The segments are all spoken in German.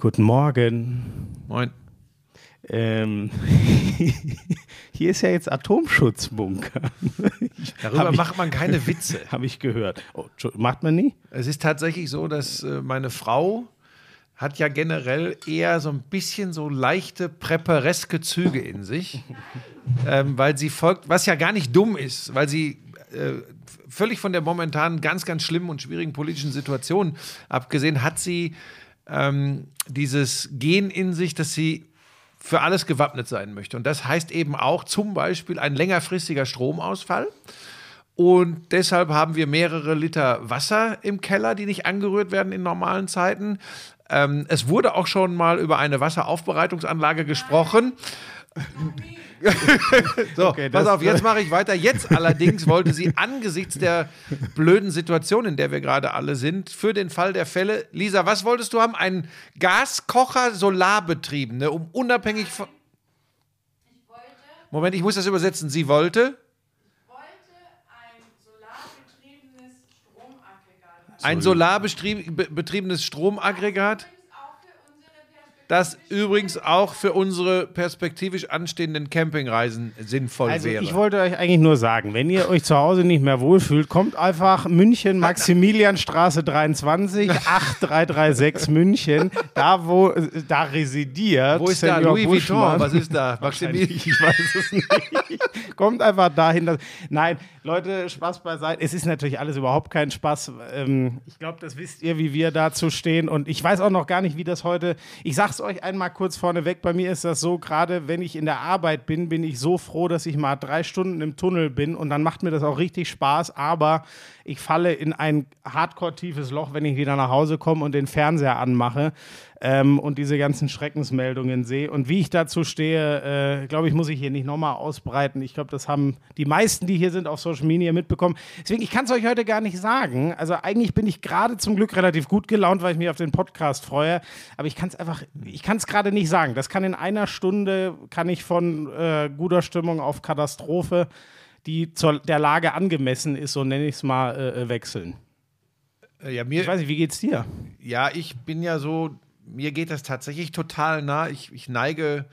Guten Morgen. Moin. Ähm, hier ist ja jetzt Atomschutzbunker. Darüber ich- macht man keine Witze. Habe ich gehört. Oh, macht man nie? Es ist tatsächlich so, dass äh, meine Frau hat ja generell eher so ein bisschen so leichte präpareske Züge in sich, ähm, weil sie folgt, was ja gar nicht dumm ist, weil sie äh, völlig von der momentanen ganz, ganz schlimmen und schwierigen politischen Situation abgesehen, hat sie ähm, dieses Gen in sich, dass sie für alles gewappnet sein möchte. Und das heißt eben auch zum Beispiel ein längerfristiger Stromausfall. Und deshalb haben wir mehrere Liter Wasser im Keller, die nicht angerührt werden in normalen Zeiten. Ähm, es wurde auch schon mal über eine Wasseraufbereitungsanlage gesprochen. so, Okay, pass das- auf, jetzt mache ich weiter. Jetzt allerdings wollte sie angesichts der blöden Situation, in der wir gerade alle sind, für den Fall der Fälle, Lisa, was wolltest du haben? Einen Gaskocher solarbetriebene, um unabhängig von. Moment, ich muss das übersetzen. Sie wollte wollte ein solarbetriebenes Stromaggregat. ein solarbetriebenes Stromaggregat, Übrigens auch für unsere perspektivisch das übrigens auch für unsere perspektivisch anstehenden Campingreisen sinnvoll Also wäre. ich wollte euch eigentlich nur sagen, wenn ihr euch zu Hause nicht mehr wohlfühlt, kommt einfach München, Maximilianstraße 23, 8336 München, da wo da residiert. Wo ist da Senior Louis Vuitton? Buschmann. Was ist da? Maximilian? Ich weiß es nicht. Kommt einfach dahin. Dass, nein, Leute, Spaß beiseite. Es ist natürlich alles überhaupt kein Spaß. Ähm, ich glaube, das wisst ihr, wie wir dazu stehen. Und ich weiß auch noch gar nicht, wie das heute. Ich sag's euch einmal kurz vorneweg. Bei mir ist das so, gerade wenn ich in der Arbeit bin, bin ich so froh, dass ich mal drei Stunden im Tunnel bin. Und dann macht mir das auch richtig Spaß. Aber ich falle in ein hardcore-tiefes Loch, wenn ich wieder nach Hause komme und den Fernseher anmache ähm, und diese ganzen Schreckensmeldungen sehe. Und wie ich dazu stehe, äh, glaube ich, muss ich hier nicht nochmal ausbreiten. Ich glaube, das haben die meisten, die hier sind, auf Social Media mitbekommen. Deswegen, ich kann es euch heute gar nicht sagen. Also eigentlich bin ich gerade zum Glück relativ gut gelaunt, weil ich mich auf den Podcast freue. Aber ich kann es einfach, ich kann es gerade nicht sagen. Das kann in einer Stunde, kann ich von äh, guter Stimmung auf Katastrophe, die zur der Lage angemessen ist, so nenne ich es mal, äh, äh, wechseln. Äh, Ja, Ich mir, weiß nicht, wie geht's dir? ja, ich bin ja so, mir geht das tatsächlich total nah. Ich, ich neige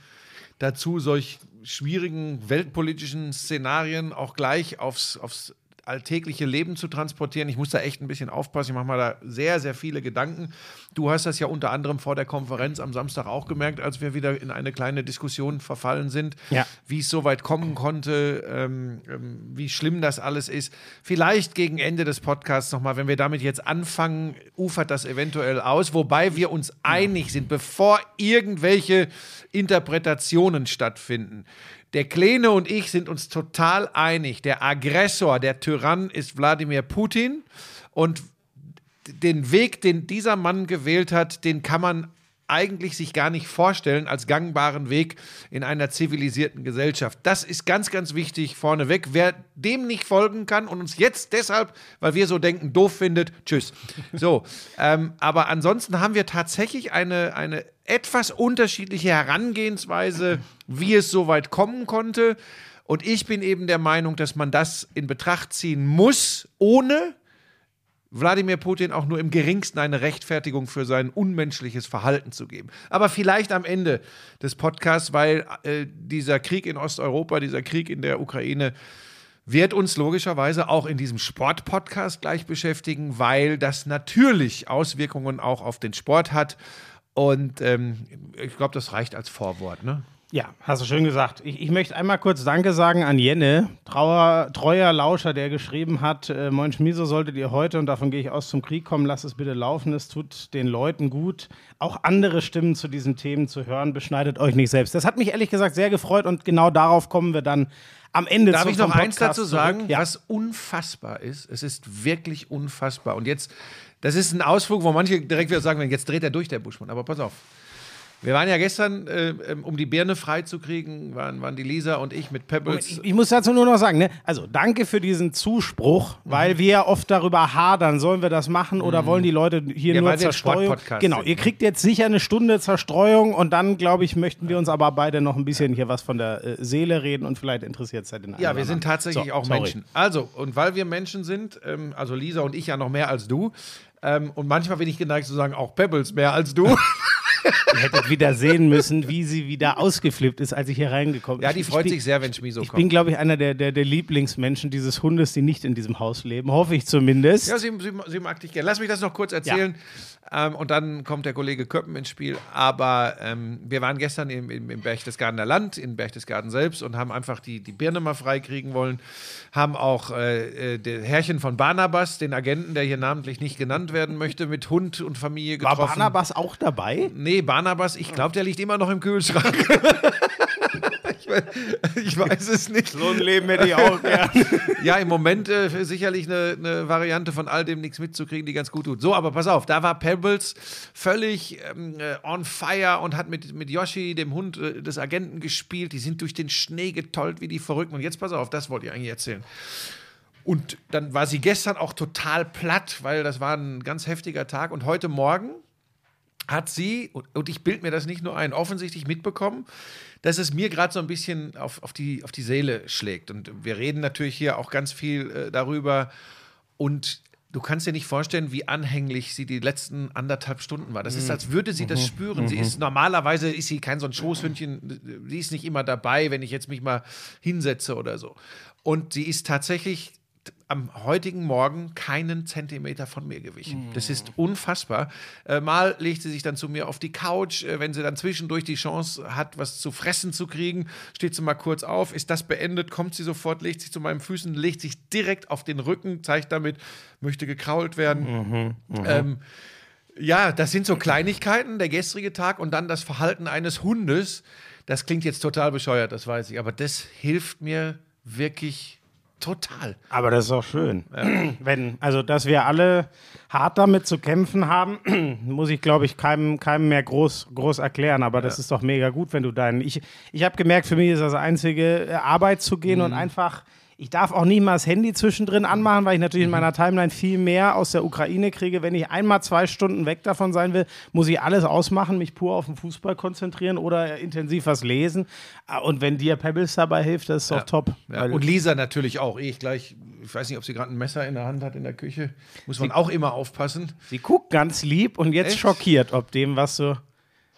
dazu, solch schwierigen weltpolitischen Szenarien auch gleich aufs, aufs alltägliche Leben zu transportieren. Ich muss da echt ein bisschen aufpassen. Ich mache mal da sehr, sehr viele Gedanken. Du hast das ja unter anderem vor der Konferenz am Samstag auch gemerkt, als wir wieder in eine kleine Diskussion verfallen sind, Ja. wie es so weit kommen konnte, ähm, ähm, wie schlimm das alles ist. Vielleicht gegen Ende des Podcasts nochmal, wenn wir damit jetzt anfangen, ufert das eventuell aus, wobei wir uns einig sind, bevor irgendwelche Interpretationen stattfinden. Der Kleine und ich sind uns total einig. Der Aggressor, der Tyrann ist Wladimir Putin und den Weg, den dieser Mann gewählt hat, den kann man eigentlich sich gar nicht vorstellen als gangbaren Weg in einer zivilisierten Gesellschaft. Das ist ganz, ganz wichtig vorneweg. Wer dem nicht folgen kann und uns jetzt deshalb, weil wir so denken, doof findet, tschüss. So, ähm, aber ansonsten haben wir tatsächlich eine, eine etwas unterschiedliche Herangehensweise, wie es so weit kommen konnte. Und ich bin eben der Meinung, dass man das in Betracht ziehen muss, ohne Wladimir Putin auch nur im geringsten eine Rechtfertigung für sein unmenschliches Verhalten zu geben. Aber vielleicht am Ende des Podcasts, weil äh, dieser Krieg in Osteuropa, dieser Krieg in der Ukraine wird uns logischerweise auch in diesem Sport-Podcast gleich beschäftigen, weil das natürlich Auswirkungen auch auf den Sport hat. Und ähm, ich glaube, das reicht als Vorwort. Ne? Ja, hast du schön gesagt. Ich, ich möchte einmal kurz Danke sagen an Jenne, trauer, treuer Lauscher, der geschrieben hat, äh, Moin Schmiso, solltet ihr heute, und davon gehe ich aus, zum Krieg kommen, lasst es bitte laufen, es tut den Leuten gut, auch andere Stimmen zu diesen Themen zu hören, beschneidet euch nicht selbst. Das hat mich ehrlich gesagt sehr gefreut und genau darauf kommen wir dann am Ende Darf ich noch vom eins Podcast dazu sagen? Ja. was unfassbar ist? Es ist wirklich unfassbar. Und jetzt, das ist ein Ausflug, wo manche direkt wieder sagen, jetzt dreht er durch, der Buschmann. Aber pass auf. Wir waren ja gestern, äh, ähm, um die Birne freizukriegen, waren, waren die Lisa und ich mit Pebbles. Ich, ich muss dazu nur noch sagen, ne? also danke für diesen Zuspruch, Mhm. weil wir ja oft darüber hadern, sollen wir das machen oder wollen die Leute hier Ja, nur Zerstreuung? Genau, sind, ihr ne? kriegt jetzt sicher eine Stunde Zerstreuung und dann, glaube ich, möchten wir uns aber beide noch ein bisschen hier was von der äh, Seele reden und vielleicht interessiert es ja den einen Ja, wir sind anderen. tatsächlich So, auch sorry. Menschen. Also, und weil wir Menschen sind, ähm, also Lisa und ich ja noch mehr als du, ähm, und manchmal bin ich geneigt zu sagen, auch Pebbles mehr als du. Ihr hättet wieder sehen müssen, wie sie wieder ausgeflippt ist, als ich hier reingekommen bin. Ja, die Ich- freut ich, sich sehr, wenn Schmiso Ich kommt. bin, glaube ich, einer der, der, der Lieblingsmenschen dieses Hundes, die nicht in diesem Haus leben. Hoffe ich zumindest. Ja, sie, sie, sie mag dich gerne. Lass mich das noch kurz erzählen. Ähm, und dann kommt der Kollege Köppen ins Spiel. Aber ähm, wir waren gestern im, im, im Berchtesgadener Land, in Berchtesgaden selbst und haben einfach die, die Birne mal freikriegen wollen. Haben auch äh, äh, der Herrchen von Barnabas, den Agenten, der hier namentlich nicht genannt werden möchte, mit Hund und Familie War getroffen. Barnabas auch dabei? Nee, Barnabas, ich glaube, der liegt immer noch im Kühlschrank. ich, weiß, ich weiß es nicht. So ein Leben hätte ich auch gern. Ja, im Moment äh, sicherlich eine, eine Variante von all dem nichts mitzukriegen, die ganz gut tut. So, aber pass auf, da war Pebbles völlig ähm, äh, on fire und hat mit, mit Yoshi, dem Hund äh, des Agenten, gespielt. Die sind durch den Schnee getollt wie die Verrückten. Und jetzt pass auf, das wollte ich eigentlich erzählen. Und dann war sie gestern auch total platt, weil das war ein ganz heftiger Tag. Und heute Morgen hat sie, und, ich bild mir das nicht nur ein, offensichtlich mitbekommen, dass es mir gerade so ein bisschen auf, auf, die, auf die Seele schlägt. Und wir reden natürlich hier auch ganz viel äh, darüber. Und du kannst dir nicht vorstellen, wie anhänglich sie die letzten anderthalb Stunden war. Das ist, als würde sie das spüren. Sie ist normalerweise ist sie kein so ein Schoßhündchen, sie ist nicht immer dabei, wenn ich jetzt mich mal hinsetze oder so. Und sie ist tatsächlich am heutigen Morgen keinen Zentimeter von mir gewichen. Das ist unfassbar. Äh, mal legt sie sich dann zu mir auf die Couch, äh, wenn sie dann zwischendurch die Chance hat, was zu fressen zu kriegen, steht sie mal kurz auf, ist das beendet, kommt sie sofort, legt sich zu meinen Füßen, legt sich direkt auf den Rücken, zeigt damit, möchte gekrault werden. Ähm, ja, das sind so Kleinigkeiten, der gestrige Tag und dann das Verhalten eines Hundes. Das klingt jetzt total bescheuert, das weiß ich, aber das hilft mir wirklich total. Aber das ist auch schön. Wenn, also, dass wir alle hart damit zu kämpfen haben, muss ich, glaube ich, keinem, keinem mehr groß, groß erklären. Aber das ist doch mega gut, wenn du deinen. Ich, ich habe gemerkt, für mich ist das einzige, äh, Arbeit zu gehen und einfach. Ich darf auch nie mal das Handy zwischendrin anmachen, weil ich natürlich in meiner Timeline viel mehr aus der Ukraine kriege. Wenn ich einmal zwei Stunden weg davon sein will, muss ich alles ausmachen, mich pur auf den Fußball konzentrieren oder intensiv was lesen. Ah, Und wenn dir Pebbles dabei hilft, das ist doch top. Ja, und Lisa natürlich auch. Ich gleich, ich weiß nicht, ob sie gerade ein Messer in der Hand hat in der Küche. Muss man auch immer aufpassen. Sie guckt ganz lieb und jetzt Echt? schockiert, ob dem, was so.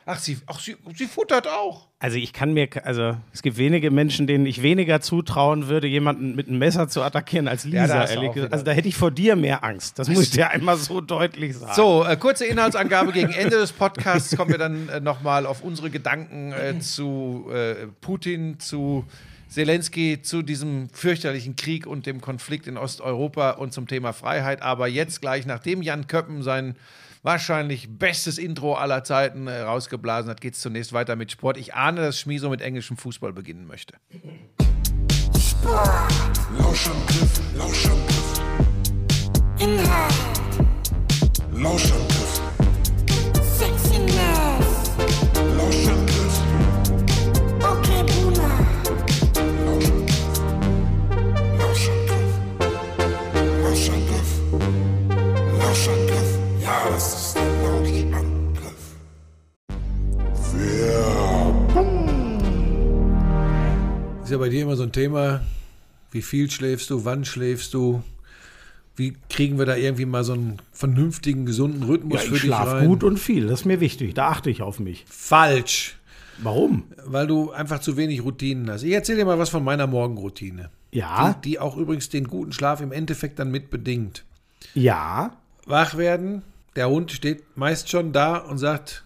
Ach, sie, ach, sie, sie futtert auch. Also ich kann mir, also es gibt wenige Menschen, denen ich weniger zutrauen würde, jemanden mit einem Messer zu attackieren als Ja, da Lisa, du ehrlich gesagt. Also da hätte ich vor dir mehr Angst. Das muss ich dir einmal so deutlich sagen. So, äh, kurze Inhaltsangabe gegen Ende des Podcasts kommen wir dann äh, nochmal auf unsere Gedanken äh, zu äh, Putin, zu Zelensky, zu diesem fürchterlichen Krieg und dem Konflikt in Osteuropa und zum Thema Freiheit. Aber jetzt gleich, nachdem Jan Köppen sein wahrscheinlich bestes Intro aller Zeiten äh, rausgeblasen hat, geht es zunächst weiter mit Sport. Ich ahne, dass Schmieso mit englischem Fußball beginnen möchte. Lauschangriff, Lauschangriff. Inhalt, Lauschangriff, Sexiness, Lauschangriff, okay Boomer, Lauschangriff. Lauschangriff. Lauschangriff. Ja, das Ist ja bei dir immer so ein Thema, wie viel schläfst du, wann schläfst du, wie kriegen wir da irgendwie mal so einen vernünftigen, gesunden Rhythmus ja, für ich dich schlafe rein? gut und viel. Das ist mir wichtig. Da achte ich auf mich. Falsch, Warum? weil du einfach zu wenig Routinen hast. Ich erzähle dir mal was von meiner Morgenroutine, Ja, die, die auch übrigens den guten Schlaf im Endeffekt dann mit bedingt. ja. Wach werden, der Hund steht meist schon da und sagt,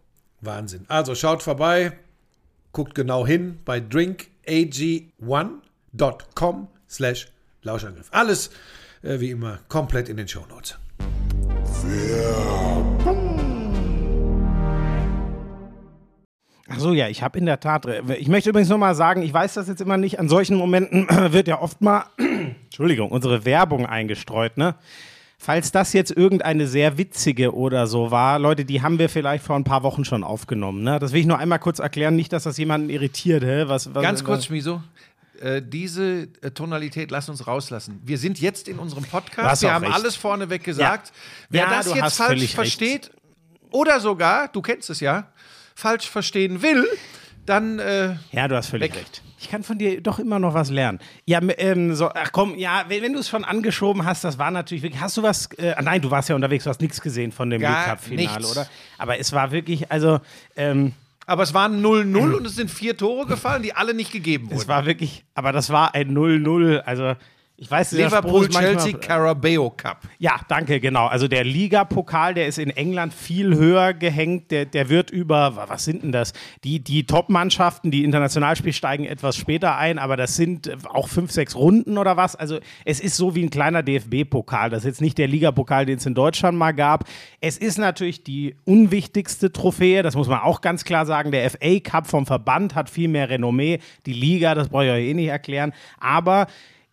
Wahnsinn. Also schaut vorbei, guckt genau hin bei drinkag1.com slash Lauschangriff. Alles äh, wie immer komplett in den Shownotes. Ach so, ja, ich habe in der Tat. Ich möchte übrigens noch mal sagen, ich weiß das jetzt immer nicht. An solchen Momenten wird ja oft mal, Entschuldigung, unsere Werbung eingestreut, ne? Falls das jetzt irgendeine sehr witzige oder so war, Leute, die haben wir vielleicht vor ein paar Wochen schon aufgenommen. Ne? Das will ich nur einmal kurz erklären, nicht, dass das jemanden irritiert. Hä? Was, was, Ganz kurz, Schmiso. Äh, diese äh, Tonalität lass uns rauslassen. Wir sind jetzt in unserem Podcast. Wir haben recht. alles vorneweg gesagt. Wer Ja, das jetzt falsch völlig recht. versteht oder sogar, du kennst es ja, falsch verstehen will, dann äh, Ja, du hast völlig Weg. recht. Ich kann von dir doch immer noch was lernen. Ja, ähm, so, ach komm, ja, wenn, wenn du es schon angeschoben hast, das war natürlich wirklich. Hast du was? Äh, nein, du warst ja unterwegs, du hast nichts gesehen von dem League Cup-Finale, oder? Aber es war wirklich, also, ähm, aber es waren 0-0 und es sind vier Tore gefallen, die alle nicht gegeben es wurden. war wirklich, aber das war ein 0-0. Also, ich weiß, Liverpool, ist manchmal- Chelsea, Carabao Cup. Ja, danke, genau. Also der Ligapokal, der ist in England viel höher gehängt. Der, der wird über, wa- was sind denn das? Die, die Top-Mannschaften, die Internationalspiel steigen etwas später ein, aber das sind auch fünf, sechs Runden oder was. Also es ist so wie ein kleiner DFB-Pokal. Das ist jetzt nicht der Ligapokal, den es in Deutschland mal gab. Es ist natürlich die unwichtigste Trophäe, das muss man auch ganz klar sagen. Der FA Cup vom Verband hat viel mehr Renommee. Die Liga, das brauche ich euch eh nicht erklären. Aber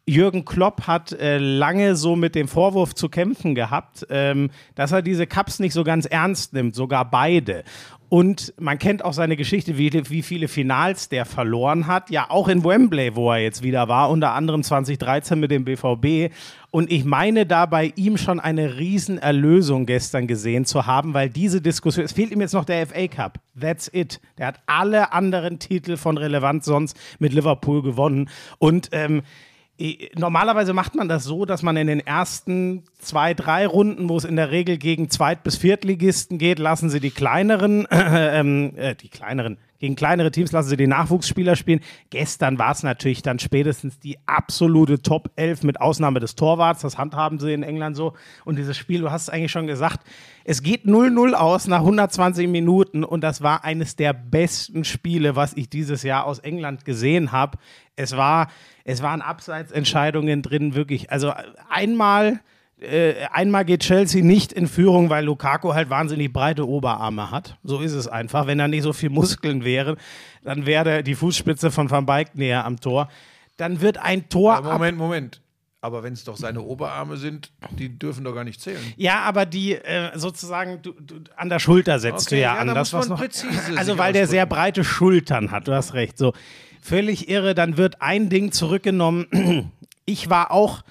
Jürgen Klopp hat äh, lange so mit dem Vorwurf zu kämpfen gehabt, ähm, dass er diese Cups nicht so ganz ernst nimmt, sogar beide. Und man kennt auch seine Geschichte, wie, wie viele Finals der verloren hat. Ja, auch in Wembley, wo er jetzt wieder war, unter anderem 2013 mit dem BVB. Und ich meine da bei ihm schon eine Riesenerlösung gestern gesehen zu haben, weil diese Diskussion, es fehlt ihm jetzt noch der FA Cup. That's it. Der hat alle anderen Titel von Relevanz sonst mit Liverpool gewonnen. Und ähm, Normalerweise macht man das so, dass man in den ersten zwei, drei Runden, wo es in der Regel gegen Zweit- bis Viertligisten geht, lassen sie die kleineren, äh, äh, die kleineren, gegen kleinere Teams lassen sie die Nachwuchsspieler spielen. Gestern war es natürlich dann spätestens die absolute Top 11 mit Ausnahme des Torwarts. Das handhaben sie in England so. Und dieses Spiel, du hast es eigentlich schon gesagt, es geht 0-0 aus nach 120 Minuten und das war eines der besten Spiele, was ich dieses Jahr aus England gesehen habe. Es war, es waren Abseitsentscheidungen drin, wirklich. Also einmal, äh, einmal geht Chelsea nicht in Führung, weil Lukaku halt wahnsinnig breite Oberarme hat. So ist es einfach. Wenn da nicht so viel Muskeln wären, dann wäre die Fußspitze von Van Beek näher am Tor. Dann wird ein Tor ab Moment, Moment. Aber wenn es doch seine Oberarme sind, die dürfen doch gar nicht zählen. Ja, aber die äh, sozusagen du, du, an der Schulter setzt Okay, du ja, ja, an. da das, was man noch, also weil der sehr breite Schultern hat, du hast recht. So völlig irre, dann wird ein Ding zurückgenommen. Ich war auch,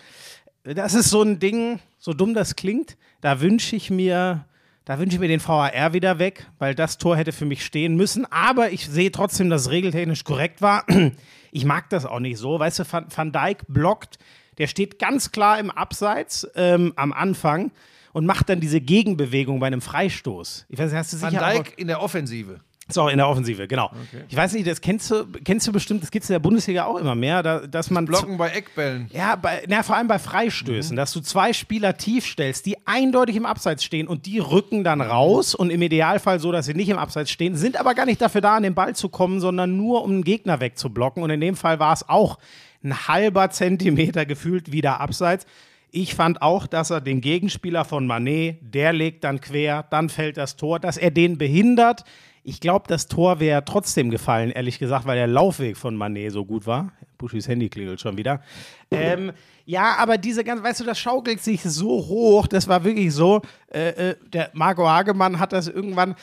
das ist so ein Ding, so dumm das klingt, da wünsche ich mir, da wünsche ich mir den VAR wieder weg, weil das Tor hätte für mich stehen müssen. Aber ich sehe trotzdem, dass es regeltechnisch korrekt war. Ich mag das auch nicht so. Weißt du, Van, Van Dijk blockt, der steht ganz klar im Abseits ähm, am Anfang und macht dann diese Gegenbewegung bei einem Freistoß. Ich weiß hast du Van sicher auch- Dijk in der Offensive. So, in der Offensive, genau. Ich weiß nicht, das kennst du, kennst du bestimmt, das gibt es in der Bundesliga auch immer mehr, da, dass man. Blocken bei Eckbällen. Ja, bei, na, vor allem bei Freistößen, dass du zwei Spieler tief stellst, die eindeutig im Abseits stehen und die rücken dann raus und im Idealfall so, dass sie nicht im Abseits stehen, sind aber gar nicht dafür da, an den Ball zu kommen, sondern nur, um einen Gegner wegzublocken. Und in dem Fall war es auch ein halber Zentimeter gefühlt wieder Abseits. Ich fand auch, dass er den Gegenspieler von Manet, der legt dann quer, dann fällt das Tor, dass er den behindert. Ich glaube, das Tor wäre trotzdem gefallen, ehrlich gesagt, weil der Laufweg von Manet so gut war. Buschis Handy klingelt schon wieder. Ähm, ja, aber diese ganze, weißt du, das schaukelt sich so hoch, das war wirklich so. Äh, äh, der Marco Hagemann hat das irgendwann,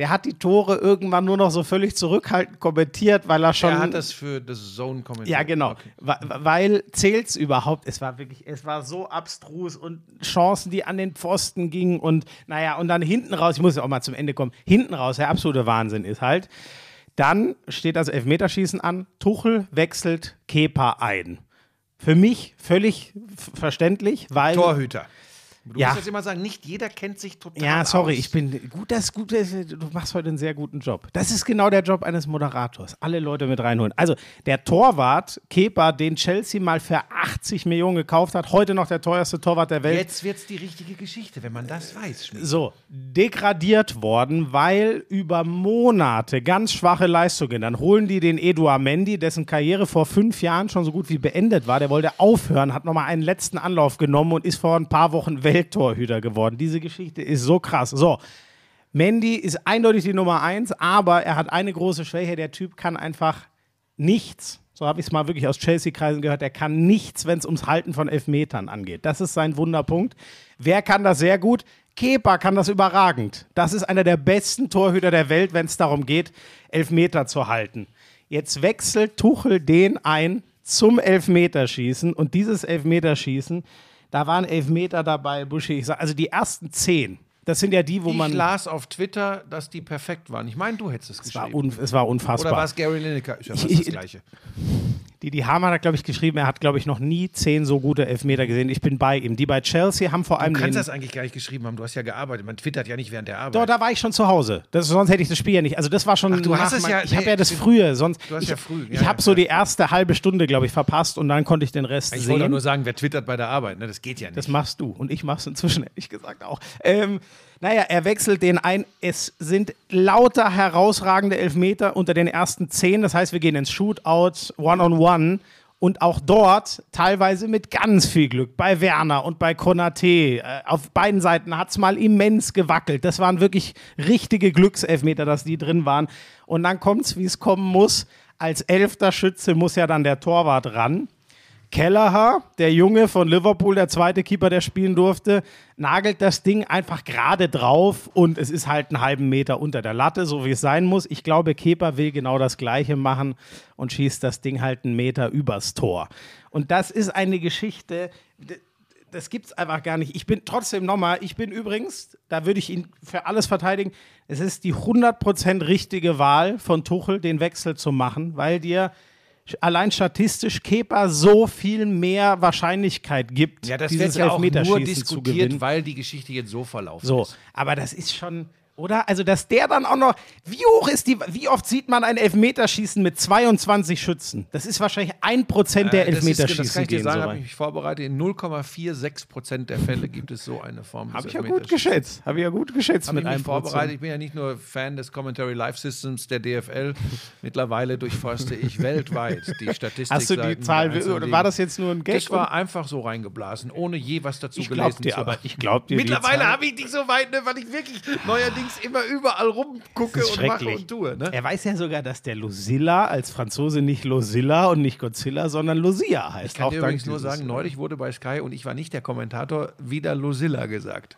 der hat die Tore irgendwann nur noch so völlig zurückhaltend kommentiert, weil er schon. Er hat das für das Zone kommentiert. Ja, genau. Okay. Weil zählt's überhaupt? Es war wirklich, es war so abstrus und Chancen, die an den Pfosten gingen und naja, und dann hinten raus, ich muss ja auch mal zum Ende kommen, hinten raus, der absolute Wahnsinn ist halt. Dann steht das Elfmeterschießen an, Tuchel wechselt Kepa ein. Für mich völlig verständlich, weil. Torhüter. Du Ja. musst jetzt immer sagen, nicht jeder kennt sich total Ja, sorry, aus. ich bin gut, das gut, du machst heute einen sehr guten Job. Das ist genau der Job eines Moderators. Alle Leute mit reinholen. Also der Torwart Kepa, den Chelsea mal für 80 Millionen gekauft hat, heute noch der teuerste Torwart der Welt. Jetzt wird's die richtige Geschichte, wenn man das weiß. Schmied. So, degradiert worden, weil über Monate ganz schwache Leistungen. Dann holen die den Eduard Mendy, dessen Karriere vor fünf Jahren schon so gut wie beendet war. Der wollte aufhören, hat nochmal einen letzten Anlauf genommen und ist vor ein paar Wochen Welttorhüter geworden. Diese Geschichte ist so krass. So, Mendy ist eindeutig die Nummer eins, aber er hat eine große Schwäche. Der Typ kann einfach nichts. So habe ich es mal wirklich aus Chelsea-Kreisen gehört. Er kann nichts, wenn es ums Halten von Elfmetern angeht. Das ist sein Wunderpunkt. Wer kann das sehr gut? Kepa kann das überragend. Das ist einer der besten Torhüter der Welt, wenn es darum geht, Elfmeter zu halten. Jetzt wechselt Tuchel den ein zum Elfmeterschießen und dieses Elfmeterschießen, da waren Elfmeter dabei, Buschi. Ich sag, also die ersten zehn, das sind ja die, wo Ich man. las auf Twitter, dass die perfekt waren. Ich meine, du hättest es Es war, geschrieben. un, es war unfassbar. Oder war es Gary Lineker? Ist ja fast Ich- das ich- Gleiche. Die, die Hamann hat, glaube ich, geschrieben, er hat, glaube ich, noch nie zehn so gute Elfmeter gesehen. Ich bin bei ihm. Die bei Chelsea haben vor allem. Du kannst das eigentlich gar nicht geschrieben haben. Du hast ja gearbeitet. Man twittert ja nicht während der Arbeit. Doch, da war ich schon zu Hause. Das, sonst hätte ich das Spiel ja nicht. Also das war schon. Ach, du hast es mein- ja- Ich habe nee, ja das frühe. Sonst. du hast ich ja früh, ja, ich ja, habe so ja. die erste halbe Stunde, glaube ich, verpasst und dann konnte ich den Rest ich wollte doch sehen. nur sagen, wer twittert bei der Arbeit. Ne? Das geht ja nicht. Das machst du. Und ich mach's inzwischen, ehrlich gesagt, auch. Ähm, naja, er wechselt den ein. Es sind lauter herausragende Elfmeter unter den ersten zehn. Das heißt, wir gehen ins Shootout, One-on-One. Und auch dort teilweise mit ganz viel Glück. Bei Werner und bei Konate. Äh, auf beiden Seiten hat's mal immens gewackelt. Das waren wirklich richtige Glückselfmeter, dass die drin waren. Und dann kommt's, wie es kommen muss. Als elfter Schütze muss ja dann der Torwart ran. Kelleher, der Junge von Liverpool, der zweite Keeper, der spielen durfte, nagelt das Ding einfach gerade drauf und es ist halt einen halben Meter unter der Latte, so wie es sein muss. Ich glaube, Kepa will genau das Gleiche machen und schießt das Ding halt einen Meter übers Tor. Und das ist eine Geschichte, das gibt's einfach gar nicht. Ich bin trotzdem nochmal, ich bin übrigens, da würde ich ihn für alles verteidigen, es ist die 100% richtige Wahl von Tuchel, den Wechsel zu machen, weil dir allein statistisch Kepa so viel mehr Wahrscheinlichkeit gibt, ja, das dieses wird ja auch nur diskutiert, weil die Geschichte jetzt so verlaufen So, ist. aber das ist schon, oder? Also, dass der dann auch noch, wie hoch ist die, wie oft sieht man ein Elfmeterschießen mit 22 Schützen? Das ist wahrscheinlich ein Prozent der Äh, das, ist, Elfmeterschießen das kann ich dir sagen, so habe ich mich vorbereitet. In 0,46 Prozent der Fälle gibt es so eine Form Habe ich ja gut geschätzt. Habe ich ja gut geschätzt Habe mit ich mich vorbereitet. Ich bin ja nicht nur Fan des Commentary Live Systems der DFL. Mittlerweile durchforste ich weltweit die Statistik. Hast du die Zahl, oder war das jetzt nur ein Gag? Das war einfach so reingeblasen, ohne je was dazu ich gelesen dir, zu aber haben. ich glaub dir Mittlerweile habe ich nicht so weit, ne, weil ich wirklich neuerdings immer überall rumgucke und mache und tue. Ne? Er weiß ja sogar, dass der Lucilla als Franzose nicht Losilla und nicht Godzilla, sondern Lucia heißt. Ich kann Auch dir übrigens nur sagen, neulich wurde bei Sky, und ich war nicht der Kommentator, wieder Lucilla gesagt.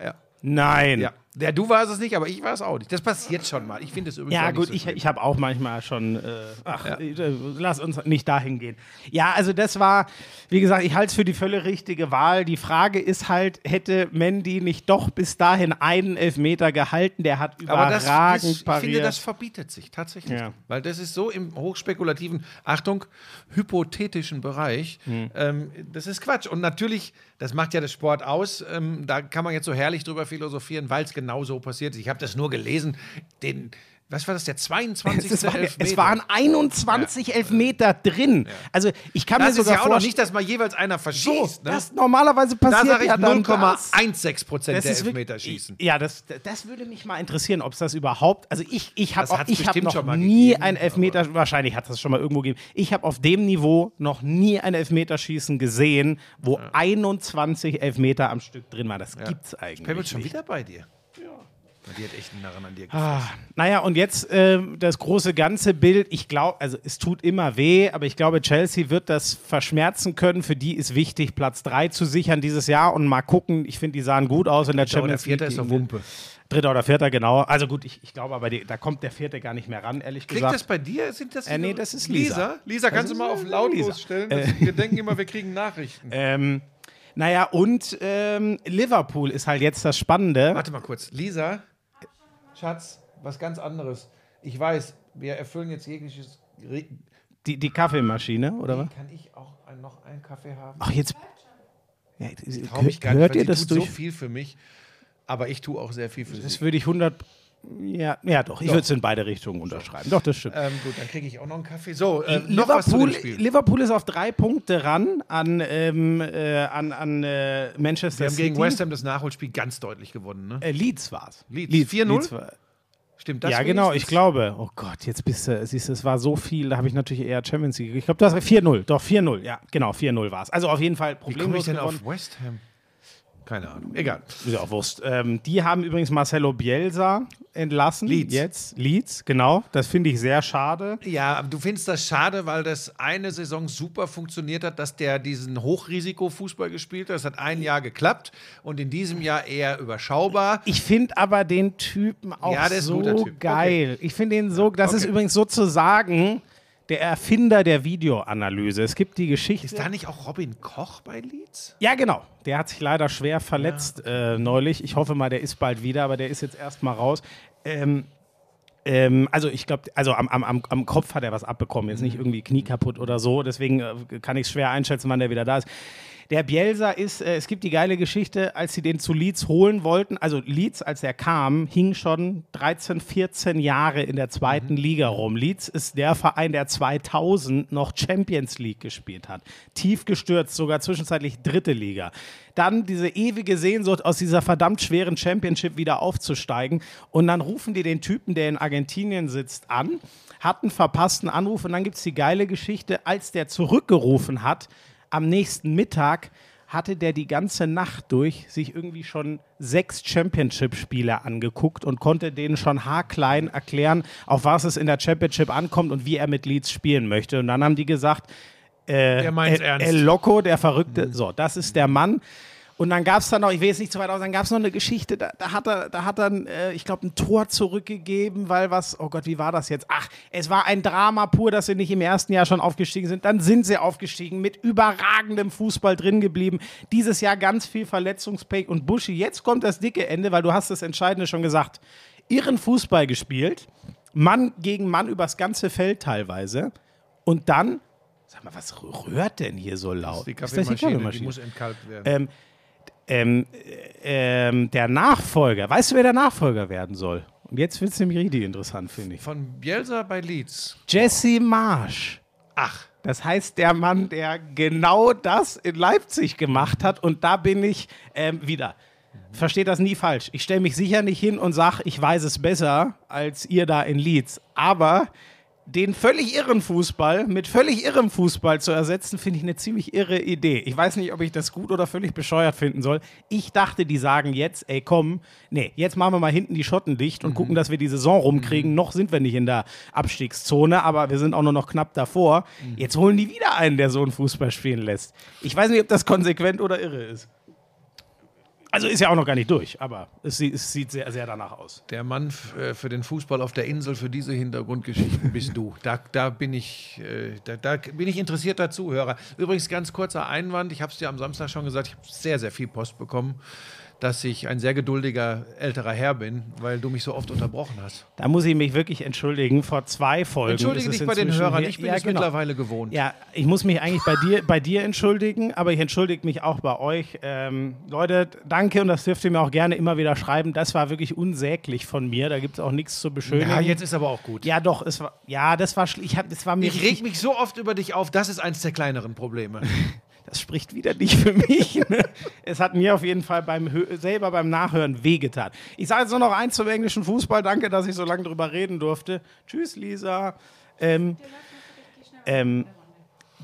Ja. Nein. Ja. Ja, du warst es nicht, aber ich war es auch nicht. Das passiert schon mal. Ich finde es übrigens Ja, gut, so ich, schlimm. ich habe auch manchmal schon. Äh, ach, äh, lass uns nicht dahin gehen. Ja, also das war, wie gesagt, ich halte es für die völlig richtige Wahl. Die Frage ist halt, hätte Mandy nicht doch bis dahin einen Elfmeter gehalten? Der hat Aber überragend das, das, ich finde, das verbietet sich tatsächlich. Ja. Weil das ist so im hochspekulativen, Achtung, hypothetischen Bereich. Hm. Ähm, das ist Quatsch. Und natürlich, das macht ja das Sport aus. Ähm, da kann man jetzt so herrlich drüber philosophieren, weil es genau so passiert ist. Ich habe das nur gelesen. Den, was war das, der 22. es, war, Elfmeter? es waren 21 Elfmeter drin. Also ich kann mir das ist sogar ja auch noch vorstellen, nicht, dass mal jeweils einer verschießt. ne? das normalerweise Da passiert sage ich ja dann das. 0,16 Prozent der ist Elfmeter schießen. Ja, das, das würde mich mal interessieren, ob es das überhaupt. Also ich, ich habe ich hab noch schon mal nie gegeben, ein Elfmeter. Wahrscheinlich hat das schon mal irgendwo gegeben. Ich habe auf dem Niveau noch nie ein Elfmeterschießen gesehen, wo 21 Elfmeter am Stück drin waren. Das gibt's eigentlich. Pebble schon nicht. wieder bei dir. Ja. Die hat echt einen Narren an dir Ah, gefasst. naja, und jetzt ähm, das große ganze Bild. Ich glaube, also es tut immer weh, aber ich glaube, Chelsea wird das verschmerzen können. Für die ist wichtig, Platz 3 zu sichern dieses Jahr und mal gucken. Ich finde, die sahen gut aus in der Dritter oder Champions Vierter League. ist doch gegen den- Wumpe. Dritter oder Vierter, genau. Also gut, ich, ich glaube aber, die, da kommt der Vierte gar nicht mehr ran, ehrlich Klingt gesagt. das bei dir? Sind das Äh, nee, das ist Lisa. Lisa, Lisa kannst du mal ist, auf äh, lautlos Lisa. stellen? Das, wir denken immer, wir kriegen Nachrichten. ähm, naja, und ähm, Liverpool ist halt jetzt das Spannende. Warte mal kurz. Lisa, Schatz, was ganz anderes. Ich weiß, wir erfüllen jetzt jegliches. Re- Die, die Kaffeemaschine, oder was? Kann ich auch ein- noch einen Kaffee haben? Ach, jetzt. Ja, mich gar nicht, hört ihr das tut durch? so viel für mich. Aber ich tue auch sehr viel für Das sie. würde ich 100. Ja, ja doch. Ich würde es in beide Richtungen unterschreiben. Doch, das stimmt. Ähm, gut, dann kriege ich auch noch einen Kaffee. So, äh, Liverpool. Liverpool ist auf drei Punkte ran an, ähm, äh, an, an äh, Manchester Wir haben City. gegen West Ham das Nachholspiel ganz deutlich gewonnen. Ne? Äh, Leeds war es. Leeds. 4-0? war- Stimmt das? ja, genau, ich glaube. Oh Gott, jetzt bist du, siehst du, es war so viel, da habe ich natürlich eher Champions League. Ich glaube, du hast 4-0. Doch, 4-0, ja, genau, 4-0 war es. Also auf jeden Fall Wie komme ich denn gewonnen. auf West Ham? Keine Ahnung. Egal. Ist ja auch Wurst. Ähm, die haben übrigens Marcelo Bielsa entlassen. Leeds. Jetzt. Leeds, genau. Das finde ich sehr schade. Ja, du findest das schade, weil das eine Saison super funktioniert hat, dass der diesen Hochrisiko-Fußball gespielt hat. Das hat ein Jahr geklappt und in diesem Jahr eher überschaubar. Ich finde aber den Typen auch Ja, ist so geil. Ich finde ihn so, das ist Okay. übrigens sozusagen der Erfinder der Videoanalyse. Es gibt die Geschichte. Ist da nicht auch Robin Koch bei Leeds? Ja, genau. Der hat sich leider schwer verletzt äh, neulich. Ich hoffe mal, der ist bald wieder, aber der ist jetzt erstmal raus. Ähm, ähm, also ich glaube, also am, am, am, am Kopf hat er was abbekommen, jetzt nicht irgendwie Knie kaputt oder so. Deswegen äh, kann ich es schwer einschätzen, wann der wieder da ist. Der Bielsa ist, äh, es gibt die geile Geschichte, als sie den zu Leeds holen wollten. Also Leeds, als er kam, hing schon 13, 14 Jahre in der zweiten Liga rum. Leeds ist der Verein, der 2000 noch Champions League gespielt hat. Tief gestürzt, sogar zwischenzeitlich dritte Liga. Dann diese ewige Sehnsucht, aus dieser verdammt schweren Championship wieder aufzusteigen. Und dann rufen die den Typen, der in Argentinien sitzt, an, hat einen verpassten Anruf. Und dann gibt es die geile Geschichte, als der zurückgerufen hat, am nächsten Mittag hatte der die ganze Nacht durch sich irgendwie schon sechs Championship-Spiele angeguckt und konnte denen schon haarklein erklären, auf was es in der Championship ankommt und wie er mit Leeds spielen möchte. Und dann haben die gesagt, äh, El, ernst. El Loco, der Verrückte, so, das ist der Mann. Und dann gab es dann noch, ich will jetzt nicht zu weit aus, dann gab es noch eine Geschichte, da, da hat er, da hat er, äh, ich glaube, ein Tor zurückgegeben, weil was, oh Gott, wie war das jetzt? Ach, es war ein Drama pur, dass sie nicht im ersten Jahr schon aufgestiegen sind. Dann sind sie aufgestiegen, mit überragendem Fußball drin geblieben. Dieses Jahr ganz viel Verletzungspech und Buschi. Jetzt kommt das dicke Ende, weil du hast das Entscheidende schon gesagt. Irren Fußball gespielt, Mann gegen Mann übers ganze Feld teilweise. Und dann, sag mal, was rührt denn hier so laut? Die Ist das Kaffeemaschine, die muss entkalkt werden. ähm, ähm, äh, ähm, der Nachfolger, weißt du, wer der Nachfolger werden soll? Und jetzt wird es nämlich richtig interessant, finde ich. Von Bielsa bei Leeds. Jesse Marsch. Ach, Das heißt, der Mann, der genau das in Leipzig gemacht hat. Und da bin ich ähm, wieder. Versteht das nie falsch. Ich stelle mich sicher nicht hin und sage, ich weiß es besser als ihr da in Leeds. Aber den völlig irren Fußball mit völlig irrem Fußball zu ersetzen, finde ich eine ziemlich irre Idee. Ich weiß nicht, ob ich das gut oder völlig bescheuert finden soll. Ich dachte, die sagen jetzt, ey komm, nee, jetzt machen wir mal hinten die Schotten dicht und gucken, dass wir die Saison rumkriegen. Noch sind wir nicht in der Abstiegszone, aber wir sind auch nur noch knapp davor. Jetzt holen die wieder einen, der so einen Fußball spielen lässt. Ich weiß nicht, ob das konsequent oder irre ist. Also ist ja auch noch gar nicht durch, aber es, es sieht sehr, sehr danach aus. der Mann äh, für den Fußball auf der Insel, für diese Hintergrundgeschichten bist du. Da, da, bin ich, äh, da, da bin ich interessierter Zuhörer. Übrigens, ganz kurzer Einwand, ich habe es dir am Samstag schon gesagt, ich habe sehr, sehr viel Post bekommen, dass ich ein sehr geduldiger älterer Herr bin, weil du mich so oft unterbrochen hast. Da muss ich mich wirklich entschuldigen. Vor zwei Folgen. Entschuldige dich bei den Hörern, ich bin ja, es genau. mittlerweile gewohnt. Ja, ich muss mich eigentlich bei dir, bei dir entschuldigen, aber ich entschuldige mich auch bei euch. Ähm, Leute, danke und das dürft ihr mir auch gerne immer wieder schreiben. Das war wirklich unsäglich von mir. Da gibt es auch nichts zu beschönigen. Ja, jetzt ist aber auch gut. ja, doch, es war, ja, das war, ich hab, das war mir, Ich reg mich so oft über dich auf, das ist eins der kleineren Probleme. das spricht wieder nicht für mich. Ne? Es hat mir auf jeden Fall beim selber beim Nachhören wehgetan. Ich sage jetzt nur noch eins zum englischen Fußball. Danke, dass ich so lange drüber reden durfte. Tschüss, Lisa. Ähm, ähm,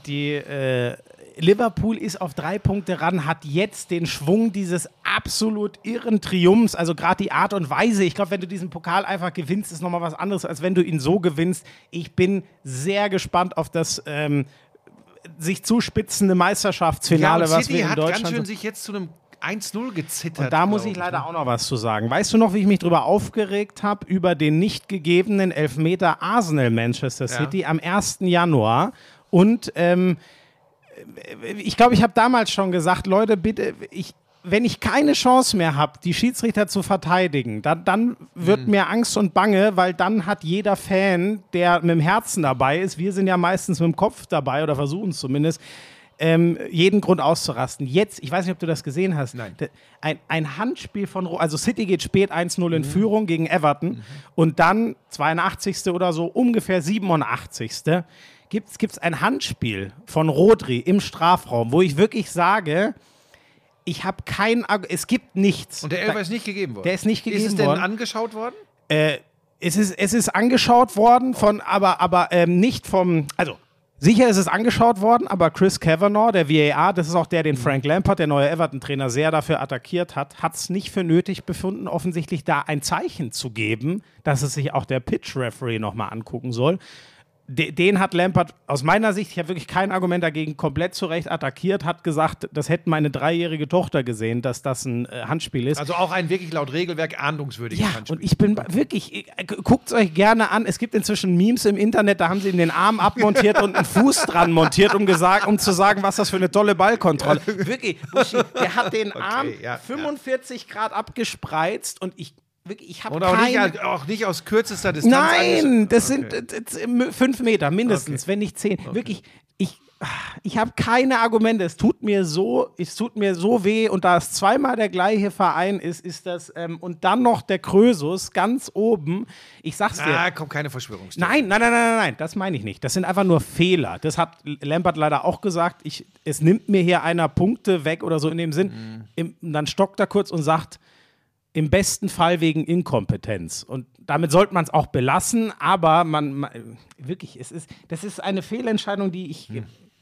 die äh, Liverpool ist auf drei Punkte ran, hat jetzt den Schwung dieses absolut irren Triumphs, also gerade die Art und Weise. Ich glaube, wenn du diesen Pokal einfach gewinnst, ist nochmal was anderes, als wenn du ihn so gewinnst. Ich bin sehr gespannt auf das ähm, sich zuspitzende Meisterschaftsfinale, und was wir in hat Deutschland ganz schön sich jetzt zu einem 1-0 gezittert. und da muss ich leider ne? auch noch was zu sagen. Weißt du noch, wie ich mich darüber aufgeregt habe, über den nicht gegebenen Elfmeter Arsenal Manchester City am 1. Januar? Und ähm, ich glaube, ich habe damals schon gesagt, Leute, bitte, ich, wenn ich keine Chance mehr habe, die Schiedsrichter zu verteidigen, dann, dann wird Mhm. mir Angst und Bange, weil dann hat jeder Fan, der mit dem Herzen dabei ist, wir sind ja meistens mit dem Kopf dabei oder versuchen es zumindest, ähm, jeden Grund auszurasten. Jetzt, ich weiß nicht, ob du das gesehen hast, Nein. ein, ein Handspiel von, also City geht spät 1-0 Mhm. in Führung gegen Everton und dann 82. oder so, ungefähr 87. gibt es ein Handspiel von Rodri im Strafraum, wo ich wirklich sage, ich habe kein, es gibt nichts. Und der Elfer ist nicht gegeben worden. Der ist nicht Ist es gegeben denn worden. angeschaut worden? Äh, es, ist, es ist angeschaut worden von, aber, aber ähm, nicht vom, also sicher ist es angeschaut worden, aber Chris Kavanaugh, der VAR, das ist auch der, den Frank Lampard, der neue Everton-Trainer, sehr dafür attackiert hat, hat es nicht für nötig befunden, offensichtlich da ein Zeichen zu geben, dass es sich auch der Pitch-Referee nochmal angucken soll. De- Den hat Lampard aus meiner Sicht, ich habe wirklich kein Argument dagegen, komplett zu Recht attackiert, hat gesagt, das hätte meine dreijährige Tochter gesehen, dass das ein äh, Handspiel ist. Also auch ein wirklich laut Regelwerk ahndungswürdiges Ja, Handspiel. und ich bin wirklich, guckt es euch gerne an. Es gibt inzwischen Memes im Internet, da haben sie ihm den Arm abmontiert und einen Fuß dran montiert, um, gesagt, um zu sagen, was das für eine tolle Ballkontrolle. Wirklich, Buschi, der hat den Arm ja, 45 Grad abgespreizt und ich, wirklich, ich habe Und auch nicht, auch nicht aus kürzester Distanz. Nein, das Okay. sind das, fünf Meter mindestens, wenn nicht zehn. Wirklich, ich, ich habe keine Argumente. Es tut mir so, es tut mir so weh. Und da es zweimal der gleiche Verein ist, ist das ähm, und dann noch der Krösus ganz oben. Ich sag's dir. Ah, kommt keine Verschwörungstheorie. Nein, nein, nein, nein, nein, nein, das meine ich nicht. Das sind einfach nur Fehler. Das hat Lampert leider auch gesagt. Ich, es nimmt mir hier einer Punkte weg oder so in dem Sinn. Mhm. Im, dann stockt er kurz und sagt, im besten Fall wegen Inkompetenz. Und damit sollte man es auch belassen, aber man, man wirklich, es ist, das ist eine Fehlentscheidung, die ich,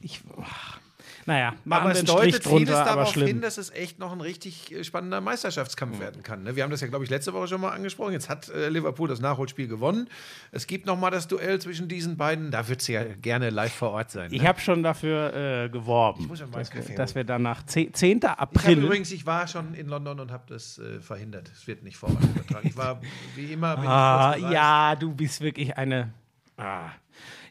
ich ach, naja, machen Aber wir es deutet vieles drunter, aber darauf hin, dass es echt noch ein richtig äh, spannender Meisterschaftskampf werden kann. ne? Wir haben das ja, glaube ich, letzte Woche schon mal angesprochen. Jetzt hat äh, Liverpool das Nachholspiel gewonnen. Es gibt noch mal das Duell zwischen diesen beiden. Da wird sie ja gerne live vor Ort sein. Ich ne? habe schon dafür äh, geworben, dass, wir, dass wir danach 10. 10. Ich habe April. übrigens, ich war schon in London und habe das äh, verhindert. Es wird nicht vor Ort übertragen. Ich war wie immer. Ah, ich ja, du bist wirklich eine. Ah.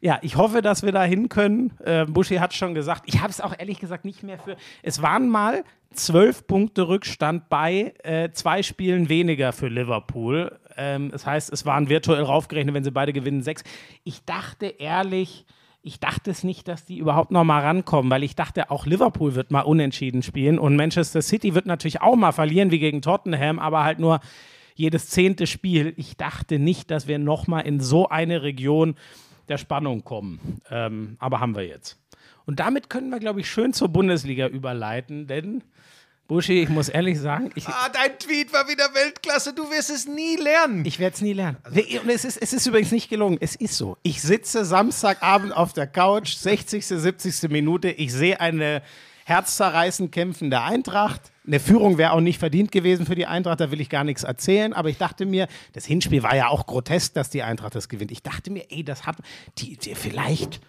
Ja, ich hoffe, dass wir da hin können. Äh, Buschi hat schon gesagt, ich habe es auch ehrlich gesagt nicht mehr für. Es waren mal zwölf Punkte Rückstand bei äh, zwei Spielen weniger für Liverpool. Ähm, das heißt, es waren virtuell raufgerechnet, wenn sie beide gewinnen, sechs. Ich dachte ehrlich, ich dachte es nicht, dass die überhaupt noch mal rankommen, weil ich dachte, auch Liverpool wird mal unentschieden spielen und Manchester City wird natürlich auch mal verlieren wie gegen Tottenham, aber halt nur jedes zehnte Spiel. Ich dachte nicht, dass wir noch mal in so eine Region der Spannung kommen. Ähm, aber haben wir jetzt. Und damit können wir, glaube ich, schön zur Bundesliga überleiten, denn Buschi, ich muss ehrlich sagen, ich, Ah, dein Tweet war wieder Weltklasse. Du wirst es nie lernen. ich werde es nie lernen. Und es ist, es ist übrigens nicht gelungen. Es ist so. Ich sitze Samstagabend auf der Couch, 60., 70. Minute. Ich sehe eine herzzerreißend kämpfende Eintracht. Eine Führung wäre auch nicht verdient gewesen für die Eintracht, da will ich gar nichts erzählen. Aber ich dachte mir, das Hinspiel war ja auch grotesk, dass die Eintracht das gewinnt. Ich dachte mir, ey, das hat die, die vielleicht.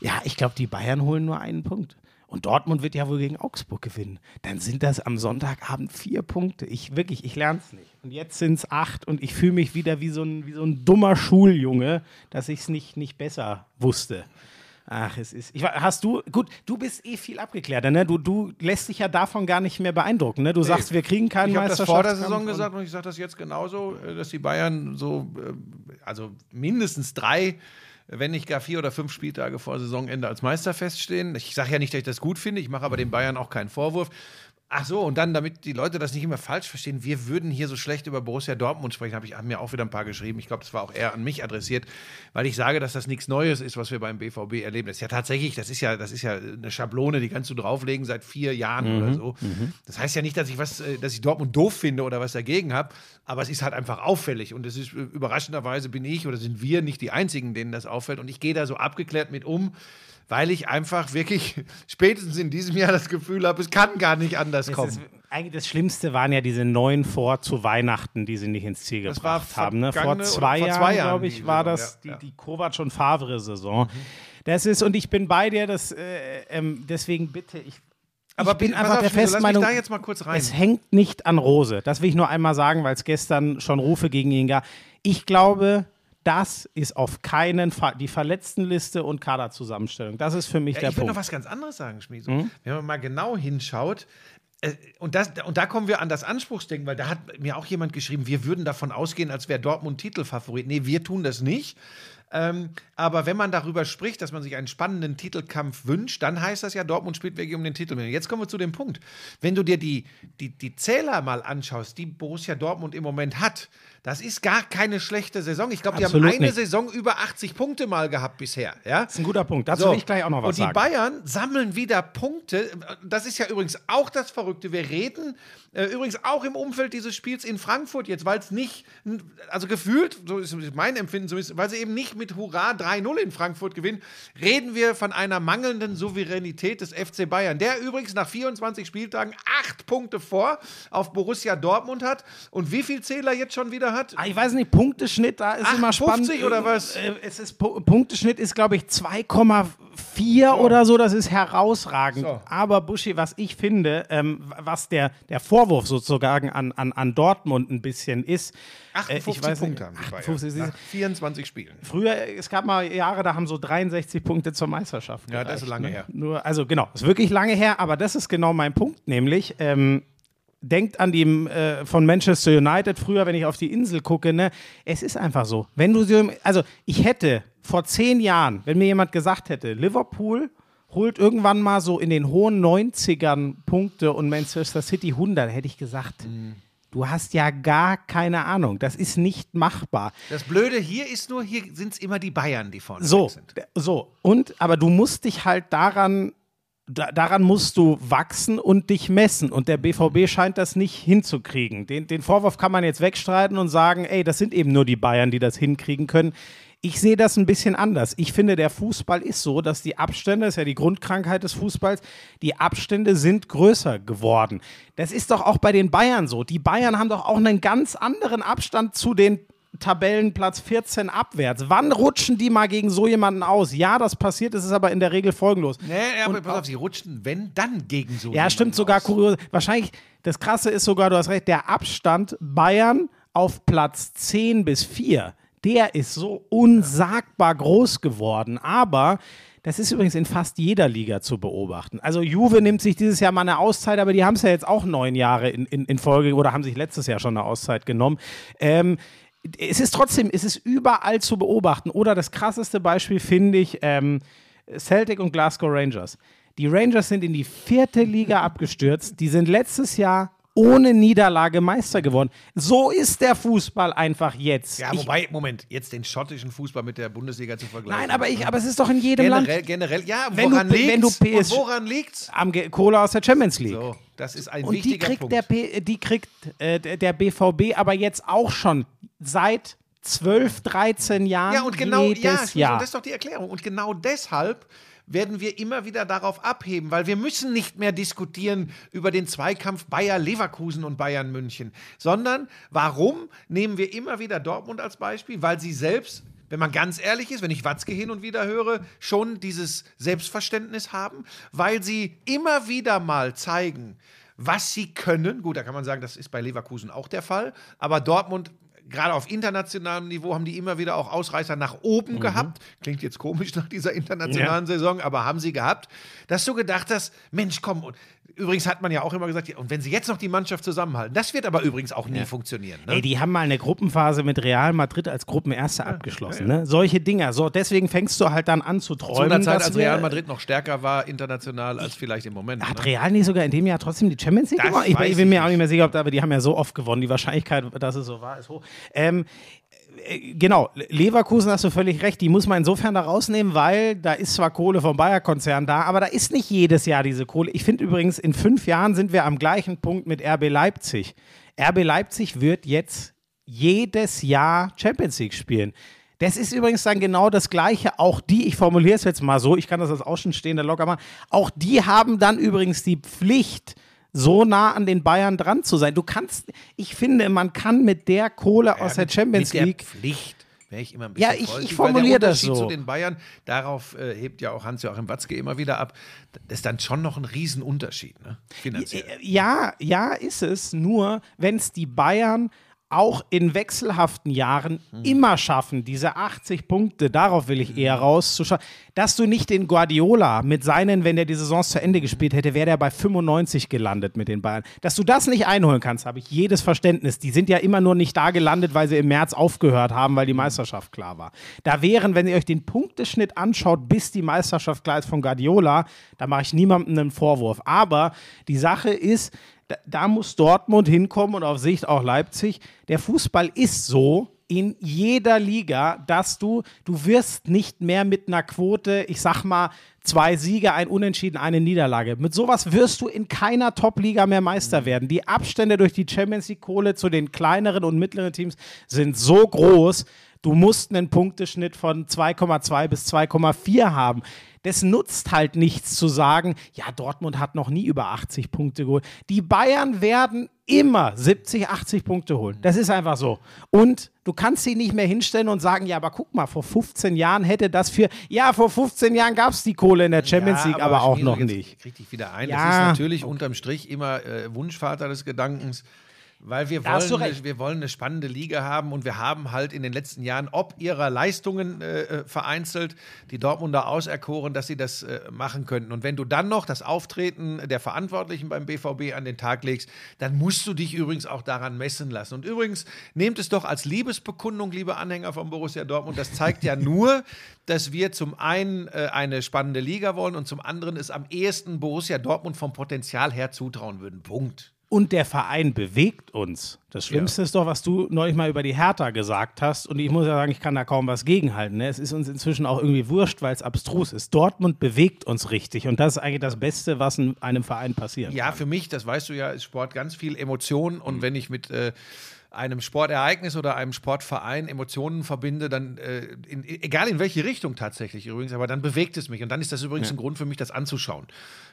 Ja, ich glaube, die Bayern holen nur einen Punkt. Und Dortmund wird ja wohl gegen Augsburg gewinnen. Dann sind das am Sonntagabend vier Punkte. Ich wirklich, ich lerne es nicht. Und jetzt sind es acht und ich fühle mich wieder wie so, ein, wie so ein dummer Schuljunge, dass ich es nicht, nicht besser wusste. Ach, es ist. Ich, hast du, gut, du bist eh viel abgeklärter, ne? Du, du lässt dich ja davon gar nicht mehr beeindrucken, ne? Du sagst, wir kriegen keinen Ich habe das vor der Saison gesagt und ich sage das jetzt genauso, äh, dass die Bayern so, äh, also mindestens drei, wenn nicht gar vier oder fünf Spieltage vor Saisonende als Meister feststehen. Ich sage ja nicht, dass ich das gut finde, ich mache aber den Bayern auch keinen Vorwurf. Ach so, und dann, damit die Leute das nicht immer falsch verstehen, wir würden hier so schlecht über Borussia Dortmund sprechen, habe ich hab mir auch wieder ein paar geschrieben. Ich glaube, das war auch eher an mich adressiert, weil ich sage, dass das nichts Neues ist, was wir beim BVB erleben. Das ist ja tatsächlich, das ist ja, das ist ja eine Schablone, die kannst du drauflegen seit vier Jahren oder so. Das heißt ja nicht, dass ich was, äh, dass ich Dortmund doof finde oder was dagegen habe, aber es ist halt einfach auffällig. Und es ist äh, überraschenderweise bin ich oder sind wir nicht die einzigen, denen das auffällt. Und ich gehe da so abgeklärt mit um weil ich einfach wirklich spätestens in diesem Jahr das Gefühl habe, es kann gar nicht anders Es kommen. ist, eigentlich das Schlimmste waren ja diese neun vor zu Weihnachten, die sie nicht ins Ziel Das gebracht haben. Ne? Vor zwei vor Jahren, zwei Jahren glaube ich, war Saison, das ja, die, die Kovac und Favre-Saison. Das ist, und ich bin bei dir, das, äh, ähm, deswegen bitte, ich, Aber ich bin einfach auf, der Festmeinung, da jetzt mal kurz rein. es hängt nicht an Rose. Das will ich nur einmal sagen, weil es gestern schon Rufe gegen ihn gab. Ich glaube, das ist auf keinen Fall die Verletztenliste und Kaderzusammenstellung. Das ist für mich Ja, der ich will Punkt. noch was ganz anderes sagen, Schmieso. Mhm. Wenn man mal genau hinschaut, äh, und, das, und da kommen wir an das Anspruchsdenken, weil da hat mir auch jemand geschrieben, wir würden davon ausgehen, als wäre Dortmund Titelfavorit. Nee, wir tun das nicht. Ähm, aber wenn man darüber spricht, dass man sich einen spannenden Titelkampf wünscht, dann heißt das ja, Dortmund spielt wirklich um den Titel. Jetzt kommen wir zu dem Punkt. Wenn du dir die, die, die Zähler mal anschaust, die Borussia Dortmund im Moment hat, das ist gar keine schlechte Saison. Ich glaube, die haben eine nicht. Saison über 80 Punkte mal gehabt bisher. Ja? Das ist ein guter Punkt. Dazu So. will ich gleich auch noch was Und die sagen. Bayern sammeln wieder Punkte. Das ist ja übrigens auch das Verrückte. Wir reden äh, übrigens auch im Umfeld dieses Spiels in Frankfurt jetzt, weil es nicht, also gefühlt, so ist mein Empfinden zumindest, weil sie eben nicht mit Hurra 3-0 in Frankfurt gewinnen, reden wir von einer mangelnden Souveränität des FC Bayern, der übrigens nach 24 Spieltagen acht Punkte vor auf Borussia Dortmund hat. Und wie viel Zähler jetzt schon wieder hat? Ah, ich weiß nicht, Punkteschnitt, da ist immer 58 spannend. oder was? Äh, Es ist, Pu- Punkteschnitt ist, glaube ich, 2,4 oder so. Das ist herausragend. So. Aber Buschi, was ich finde, ähm, was der, der Vorwurf sozusagen an, an, an Dortmund ein bisschen ist. äh, 58 ich weiß Punkte haben die 58, Bayern nach 24 Spielen. Früher, es gab mal Jahre, da haben so 63 Punkte zur Meisterschaft. Ja, das ist gereicht, lange ne? her. Nur, also genau, ist wirklich lange her, aber das ist genau mein Punkt, nämlich ähm, denkt an die äh, von Manchester United früher, wenn ich auf die Insel gucke, ne, es ist einfach so. Wenn du so, also ich hätte vor zehn Jahren, wenn mir jemand gesagt hätte, Liverpool holt irgendwann mal so in den hohen 90ern Punkte und Manchester City 100, hätte ich gesagt, Mhm. du hast ja gar keine Ahnung, das ist nicht machbar. Das Blöde hier ist nur, hier sind es immer die Bayern, die vorne So, sind. so. Und, aber du musst dich halt daran, da, daran musst du wachsen und dich messen. Und der BVB scheint das nicht hinzukriegen. Den, den Vorwurf kann man jetzt wegstreiten und sagen, ey, das sind eben nur die Bayern, die das hinkriegen können. Ich sehe das ein bisschen anders. Ich finde, der Fußball ist so, dass die Abstände, das ist ja die Grundkrankheit des Fußballs, die Abstände sind größer geworden. Das ist doch auch bei den Bayern so. Die Bayern haben doch auch einen ganz anderen Abstand zu den Tabellenplatz 14 abwärts. Wann rutschen die mal gegen so jemanden aus? Ja, das passiert, es ist aber in der Regel folgenlos. Nee, aber pass auf, sie rutschten, wenn, dann gegen so. Ja, stimmt sogar aus. kurios. Wahrscheinlich, das Krasse ist sogar, du hast recht, der Abstand Bayern auf Platz 10 bis 4, der ist so unsagbar groß geworden. Aber das ist übrigens in fast jeder Liga zu beobachten. Also Juve nimmt sich dieses Jahr mal eine Auszeit, aber die haben es ja jetzt auch neun Jahre in, in, in Folge oder haben sich letztes Jahr schon eine Auszeit genommen. Ähm, es ist trotzdem, es ist überall zu beobachten. Oder das krasseste Beispiel finde ich ähm, Celtic und Glasgow Rangers. Die Rangers sind in die vierte Liga abgestürzt. Die sind letztes Jahr ohne Niederlage Meister geworden. So ist der Fußball einfach jetzt. Ja, Ich- wobei, Moment, jetzt den schottischen Fußball mit der Bundesliga zu vergleichen. nein, aber, ich, aber es ist doch in jedem generell, Land generell, ja, Wenn woran du- liegt's? wenn du Und PS woran liegt's? am Kohle aus der Champions League. So, das ist ein Und die wichtiger kriegt, Punkt. der, P, die kriegt äh, der BVB aber jetzt auch schon seit 12, 13 Jahren ja, und genau, jedes ja, Jahr. und das ist doch die Erklärung. Und genau deshalb werden wir immer wieder darauf abheben, weil wir müssen nicht mehr diskutieren über den Zweikampf Bayer Leverkusen und Bayern München, sondern warum nehmen wir immer wieder Dortmund als Beispiel? Weil sie selbst wenn man ganz ehrlich ist, wenn ich Watzke hin und wieder höre, schon dieses Selbstverständnis haben, weil sie immer wieder mal zeigen, was sie können. Gut, da kann man sagen, das ist bei Leverkusen auch der Fall, aber Dortmund gerade auf internationalem Niveau haben die immer wieder auch Ausreißer nach oben gehabt. Klingt jetzt komisch nach dieser internationalen Saison, aber haben sie gehabt, dass du gedacht hast, Mensch, komm, und übrigens hat man ja auch immer gesagt, ja, und wenn sie jetzt noch die Mannschaft zusammenhalten, das wird aber übrigens auch nie funktionieren. Ne? Ey, die haben mal eine Gruppenphase mit Real Madrid als Gruppenerster abgeschlossen. Ne? Solche Dinger. So, deswegen fängst du halt dann an zu Zu träumen. einer Zeit, dass als Real Madrid noch stärker war, international, als vielleicht im Moment. Hat ne? Real nicht sogar in dem Jahr trotzdem die Champions League Das gewonnen? Ich, ich bin mir auch nicht. mehr sicher, ob da, aber die haben ja so oft gewonnen. Die Wahrscheinlichkeit, dass es so war, ist hoch. Ähm, äh, genau, Leverkusen hast du völlig recht, die muss man insofern da rausnehmen, weil da ist zwar Kohle vom Bayer-Konzern da, aber da ist nicht jedes Jahr diese Kohle. Ich finde übrigens, in fünf Jahren sind wir am gleichen Punkt mit RB Leipzig. RB Leipzig wird jetzt jedes Jahr Champions League spielen. Das ist übrigens dann genau das Gleiche. Auch die, ich formuliere es jetzt mal so, ich kann das als Außenstehender locker machen, auch die haben dann übrigens die Pflicht, so nah an den Bayern dran zu sein. Du kannst, ich finde, man kann mit der Kohle aus der Champions mit der League. Pflicht wäre ich immer ein Ja, bisschen ich- ich vorsichtig, formuliere das so. zu den Bayern, darauf äh, hebt ja auch Hans-Joachim Watzke immer wieder ab, das ist dann schon noch ein Riesenunterschied, ne? finanziell. Ja, ja, ist es. Nur, wenn es die Bayern auch in wechselhaften Jahren immer schaffen, diese 80 Punkte, darauf will ich eher rauszuschauen, dass du nicht den Guardiola mit seinen, wenn der die Saison zu Ende gespielt hätte, wäre der bei 95 gelandet mit den Bayern. Dass du das nicht einholen kannst, habe ich jedes Verständnis. Die sind ja immer nur nicht da gelandet, weil sie im März aufgehört haben, weil die Meisterschaft klar war. Da wären, wenn ihr euch den Punkteschnitt anschaut, bis die Meisterschaft klar ist von Guardiola, da mache ich niemandem einen Vorwurf. Aber die Sache ist, da, da muss Dortmund hinkommen und auf Sicht auch Leipzig. Der Fußball ist so in jeder Liga, dass du, du wirst nicht mehr mit einer Quote, ich sag mal, zwei Siege, ein Unentschieden, eine Niederlage. Mit sowas wirst du in keiner Top-Liga mehr Meister werden. Die Abstände durch die Champions League-Kohle zu den kleineren und mittleren Teams sind so groß, du musst einen Punkteschnitt von 2,2 bis 2,4 haben. Das nutzt halt nichts zu sagen, ja, Dortmund hat noch nie über 80 Punkte geholt. Die Bayern werden immer 70, 80 Punkte holen. Das ist einfach so. Und du kannst sie nicht mehr hinstellen und sagen, ja, aber guck mal, vor 15 Jahren hätte das für, ja, vor 15 Jahren gab es die Kohle in der Champions League, aber, auch Schmiedo, noch nicht. Dich wieder ein. Ja. Das ist natürlich unterm Strich immer äh, Wunschvater des Gedankens. Weil wir wollen, eine, wir wollen eine spannende Liga haben und wir haben halt in den letzten Jahren, ob ihrer Leistungen äh, äh, vereinzelt, die Dortmunder auserkoren, dass sie das äh, machen könnten. Und wenn du dann noch das Auftreten der Verantwortlichen beim BVB an den Tag legst, dann musst du dich übrigens auch daran messen lassen. Und übrigens, nehmt es doch als Liebesbekundung, liebe Anhänger von Borussia Dortmund. Das zeigt ja nur, dass wir zum einen äh, eine spannende Liga wollen und zum anderen es am ehesten Borussia Dortmund vom Potenzial her zutrauen würden. Punkt. Und der Verein bewegt uns. Das Schlimmste ist doch, was du neulich mal über die Hertha gesagt hast. Und ich muss ja sagen, ich kann da kaum was gegenhalten. Ne? Es ist uns inzwischen auch irgendwie wurscht, weil es abstrus ist. Dortmund bewegt uns richtig. Und das ist eigentlich das Beste, was in einem Verein passiert. Ja, für mich, das weißt du ja, ist Sport ganz viel Emotion. Mhm. Und wenn ich mit äh, einem Sportereignis oder einem Sportverein Emotionen verbinde, dann, äh, in, egal in welche Richtung tatsächlich übrigens, aber dann bewegt es mich. Und dann ist das übrigens ein Grund für mich, das anzuschauen.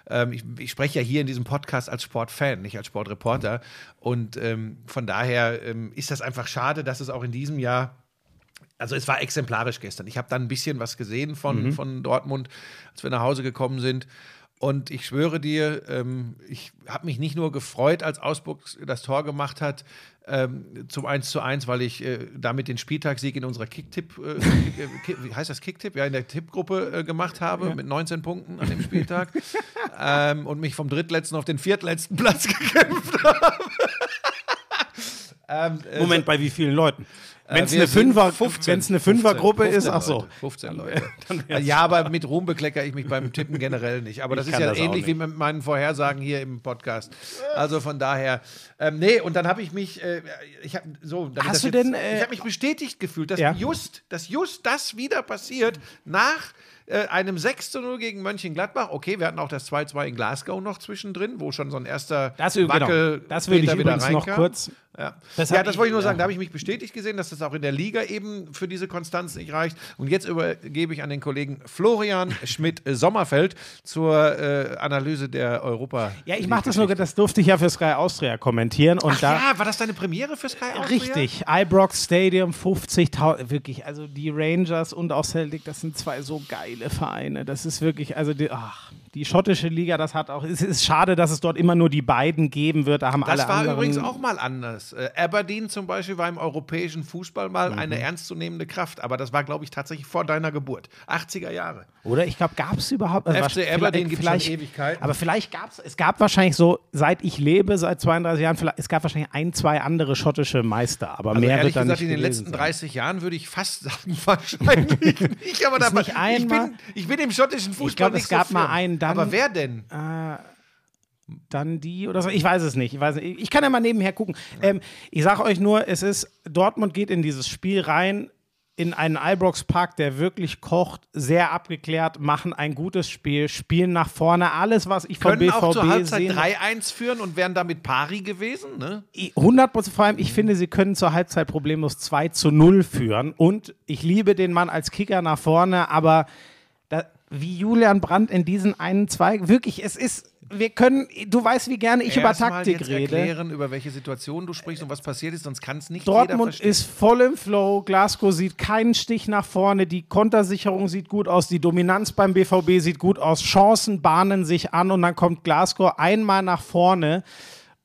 Ähm, ich, ich spreche ja hier in diesem Podcast als Sportfan, nicht als Sportreporter. Und ähm, von daher ähm, ist das einfach schade, dass es auch in diesem Jahr also es war exemplarisch gestern. Ich habe dann ein bisschen was gesehen von, Mhm. von Dortmund, als wir nach Hause gekommen sind. Und ich schwöre dir, ähm, ich habe mich nicht nur gefreut, als Augsburg das Tor gemacht hat, ähm, zum 1 zu 1, weil ich äh, damit den Spieltagssieg in unserer Kicktipp, äh, Kick, wie heißt das Kicktipp? Ja, in der Tippgruppe äh, gemacht habe mit 19 Punkten an dem Spieltag ähm, und mich vom drittletzten auf den viertletzten Platz gekämpft habe. ähm, äh, Moment, bei wie vielen Leuten? Wenn es eine, Fünfer, 15, wenn's eine Fünfergruppe 15 ist, ach so. Leute, 15 Leute. ja, aber mit Ruhm bekleckere ich mich beim Tippen generell nicht. Aber das Ich ist ja das ähnlich wie mit meinen Vorhersagen hier im Podcast. Also von daher, ähm, nee, und dann habe ich mich, äh, ich habe so, Hast du jetzt, denn, äh, ich habe mich bestätigt gefühlt, dass Ja. just, dass just das wieder passiert nach äh, einem 6 zu 0 gegen Mönchengladbach. Okay, wir hatten auch das 2-2 in Glasgow noch zwischendrin, wo schon so ein erster Das, genau, Wackel das würde ich übrigens noch kurz. Ja, Das ja das wollte ich nur sagen. ja. Da habe ich mich bestätigt gesehen, dass das auch in der Liga eben für diese Konstanz nicht reicht. Und jetzt übergebe ich an den Kollegen Florian Schmidt-Sommerfeld zur äh, Analyse der Europa. Ja, ich mache das nur, das durfte ich ja für Sky Austria kommentieren. Und Ach da, ja, war das deine Premiere für Sky Austria? Richtig, Ibrox Stadium, 50.000, wirklich, also die Rangers und auch Celtic, das sind zwei so geile Vereine. Das ist wirklich, also die, ach, die schottische Liga, das hat auch, es ist schade, dass es dort immer nur die beiden geben wird. Da haben alle Das war anderen, übrigens auch mal anders. Äh, Aberdeen zum Beispiel war im europäischen Fußball mal eine Mhm. ernstzunehmende Kraft, aber das war, glaube ich, tatsächlich vor deiner Geburt. 80er Jahre. Oder ich glaube, gab es überhaupt. also FC wahrscheinlich- Aberdeen gibt's schon vielleicht- Ewigkeiten. Aber vielleicht gab es, es gab wahrscheinlich so, seit ich lebe, seit 32 Jahren, vielleicht, es gab wahrscheinlich ein, zwei andere schottische Meister, aber Also mehr ehrlich wird da gesagt, nicht in den letzten sein. 30 Jahren würde ich fast sagen, wahrscheinlich nicht. Aber dabei, nicht ich, einmal- bin, ich bin im schottischen Fußball Ich glaube, es gab so mal einen, dann- Aber wer denn? dann die oder so. Ich weiß es nicht. Ich, weiß nicht. ich kann ja mal nebenher gucken. Ähm, ich sage euch nur, es ist, Dortmund geht in dieses Spiel rein, in einen Albrox Park, der wirklich kocht, sehr abgeklärt, machen ein gutes Spiel, spielen nach vorne. Alles, was ich vom Können BVB auch zur Halbzeit sehe. 3-1 führen und wären damit pari gewesen. Ne? 100 Prozent, vor allem, ich finde, sie können zur Halbzeit problemlos 2 zu 0 führen. Und ich liebe den Mann als Kicker nach vorne, aber wie Julian Brandt in diesen einen, zwei, wirklich, es ist, wir können, du weißt, wie gerne ich über Erst mal Taktik rede. erklären, über welche Situation du sprichst und was passiert ist, sonst kann es nicht Dortmund ist voll im Flow. Glasgow sieht keinen Stich nach vorne. Die Kontersicherung sieht gut aus. Die Dominanz beim BVB sieht gut aus. Chancen bahnen sich an und dann kommt Glasgow einmal nach vorne.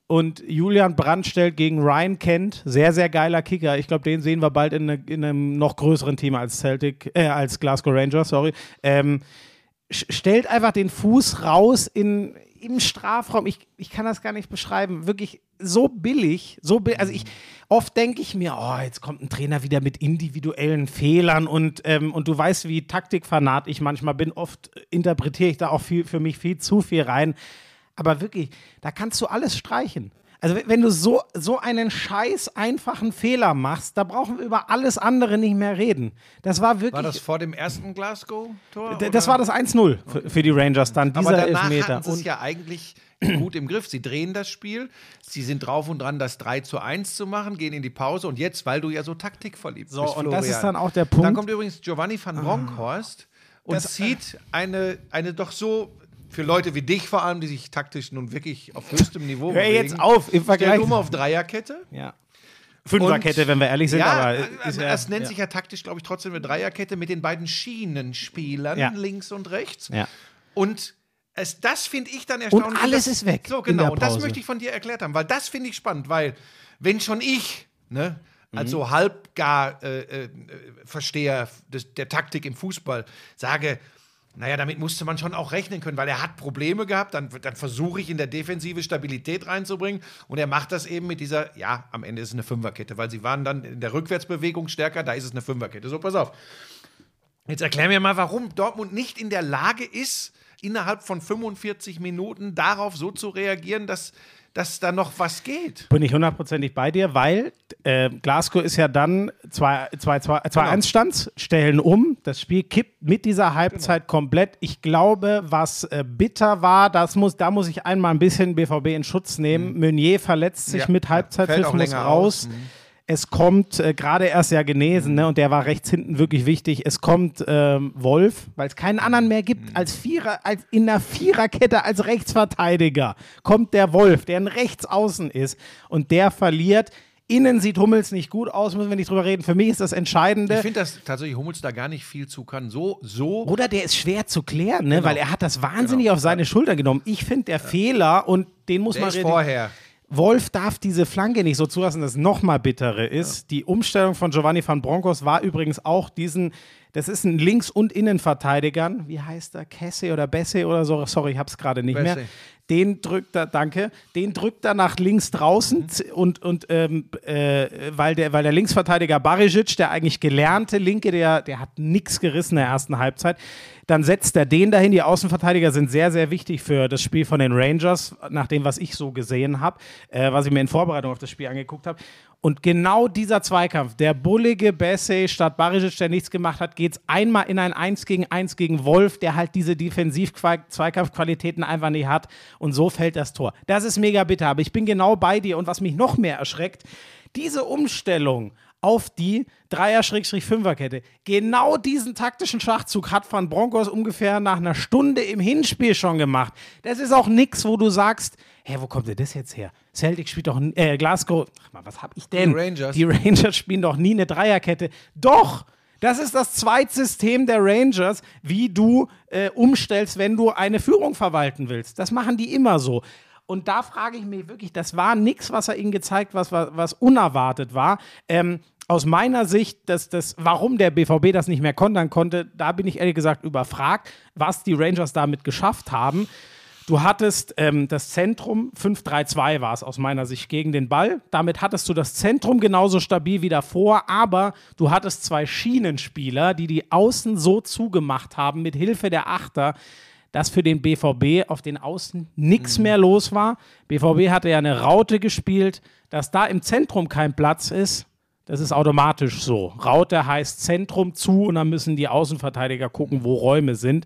Und Julian Brandt stellt gegen Ryan Kent, sehr, sehr geiler Kicker. Ich glaube, den sehen wir bald in, ne, in, einem noch größeren Team als Celtic, äh, als Glasgow Rangers, sorry. Ähm, stellt einfach den Fuß raus in, im Strafraum. Ich, ich kann das gar nicht beschreiben. Wirklich so billig. So bi also ich, oft denke ich mir, oh, jetzt kommt ein Trainer wieder mit individuellen Fehlern und, ähm, und du weißt, wie Taktikfanat ich manchmal bin. Oft interpretiere ich da auch viel, für mich viel zu viel rein. Aber wirklich, da kannst du alles streichen. Also wenn du so, so einen scheiß einfachen Fehler machst, da brauchen wir über alles andere nicht mehr reden. Das war wirklich. War das vor dem ersten Glasgow-Tor? Das war das 1-0 für, für, die Rangers dann, dieser Aber danach Elfmeter. sie es ja eigentlich gut im Griff. Sie drehen das Spiel, sie sind drauf und dran, das 3 zu 1 zu machen, gehen in die Pause und jetzt, weil du ja so taktikverliebt so, bist, und Florian, das ist dann auch der Punkt. Dann kommt übrigens Giovanni van Bronckhorst und Das- zieht eine, eine doch so für Leute wie dich vor allem, die sich taktisch nun wirklich auf höchstem Niveau Hör bewegen. jetzt auf, im Vergleich- Stellt um auf Dreierkette. ja. Fünferkette, wenn wir ehrlich sind, ja, aber also ja, es nennt ja. sich ja taktisch, glaube ich, trotzdem eine Dreierkette mit den beiden Schienenspielern, Ja. links und rechts. Ja. Und es, das finde ich dann erstaunlich. alles dass- ist weg So, genau. Und das möchte ich von dir erklärt haben, weil das finde ich spannend, weil wenn schon ich, ne, Mhm. als so halbgar äh, äh, Versteher des, der Taktik im Fußball sage, naja, damit musste man schon auch rechnen können, weil er hat Probleme gehabt, dann, dann versuche ich in der Defensive Stabilität reinzubringen und er macht das eben mit dieser, ja, am Ende ist es eine Fünferkette, weil sie waren dann in der Rückwärtsbewegung stärker, da ist es eine Fünferkette. So, pass auf. Jetzt erklär mir mal, warum Dortmund nicht in der Lage ist, innerhalb von 45 Minuten darauf so zu reagieren, dass, dass da noch was geht. Bin ich hundertprozentig bei dir, weil äh, Glasgow ist ja dann 2-1 Stands, stellen um, das Spiel kippt mit dieser Halbzeit komplett. Ich glaube, was äh, bitter war, das muss, da muss ich einmal ein bisschen BVB in Schutz nehmen. Meunier verletzt sich Ja, mit Halbzeitpfiff, muss raus. aus. Es kommt äh, gerade erst ja genesen, ne? Und der war rechts hinten wirklich wichtig. Es kommt ähm, Wolf, weil es keinen anderen mehr gibt als Vierer, als in der Viererkette als Rechtsverteidiger kommt der Wolf, der ein Rechtsaußen ist und der verliert. Innen sieht Hummels nicht gut aus, müssen wir nicht drüber reden. Für mich ist das Entscheidende. Ich finde, dass tatsächlich Hummels da gar nicht viel zu kann. So, so. Oder der ist schwer zu klären, ne? Genau. weil er hat das wahnsinnig auf seine Schulter genommen. Ich finde, der Fehler, und den muss Der man ist vorher. Wolf darf diese Flanke nicht so zulassen, dass es noch mal bittere ist. Die Umstellung von Giovanni van Broncos war übrigens auch diesen, das ist ein Links- und Innenverteidigern, wie heißt er, Kesse oder Besse oder so, sorry, ich hab's gerade nicht mehr. Besse. Den drückt er, danke, den drückt er nach links draußen z- und, und ähm, äh, weil, der, weil der Linksverteidiger Barisic, der eigentlich gelernte Linke, der, der hat nichts gerissen in der ersten Halbzeit, dann setzt er den dahin. Die Außenverteidiger sind sehr, sehr wichtig für das Spiel von den Rangers, nach dem, was ich so gesehen habe, äh, was ich mir in Vorbereitung auf das Spiel angeguckt habe. Und genau dieser Zweikampf, der bullige Besse statt Barisic, der nichts gemacht hat, geht es einmal in ein 1 gegen 1 gegen Wolf, der halt diese Defensiv-Zweikampfqualitäten einfach nicht hat. Und so fällt das Tor. Das ist mega bitter, aber ich bin genau bei dir. Und was mich noch mehr erschreckt, diese Umstellung auf die Dreier-Fünfer-Kette. Genau diesen taktischen Schachzug hat Van Bronckhorst ungefähr nach einer Stunde im Hinspiel schon gemacht. Das ist auch nichts, wo du sagst, hä, wo kommt denn das jetzt her? Celtic spielt doch, äh, Glasgow, ach mal, was hab ich denn? Die Rangers. Die Rangers spielen doch nie eine Dreierkette. Doch! Das ist das Zweitsystem der Rangers, wie du äh, umstellst, wenn du eine Führung verwalten willst. Das machen die immer so. Und da frage ich mich wirklich, das war nichts, was er ihnen gezeigt was, was, unerwartet war. Ähm, aus meiner Sicht, das, das, warum der BVB das nicht mehr kontern konnte, da bin ich ehrlich gesagt überfragt, was die Rangers damit geschafft haben. Du hattest ähm, das Zentrum, 5-3-2 war es aus meiner Sicht gegen den Ball. Damit hattest du das Zentrum genauso stabil wie davor, aber du hattest zwei Schienenspieler, die die Außen so zugemacht haben mit Hilfe der Achter, dass für den BVB auf den Außen nichts mehr los war. BVB hatte ja eine Raute gespielt, dass da im Zentrum kein Platz ist. Das ist automatisch so. Raute heißt Zentrum zu und dann müssen die Außenverteidiger gucken, wo Räume sind.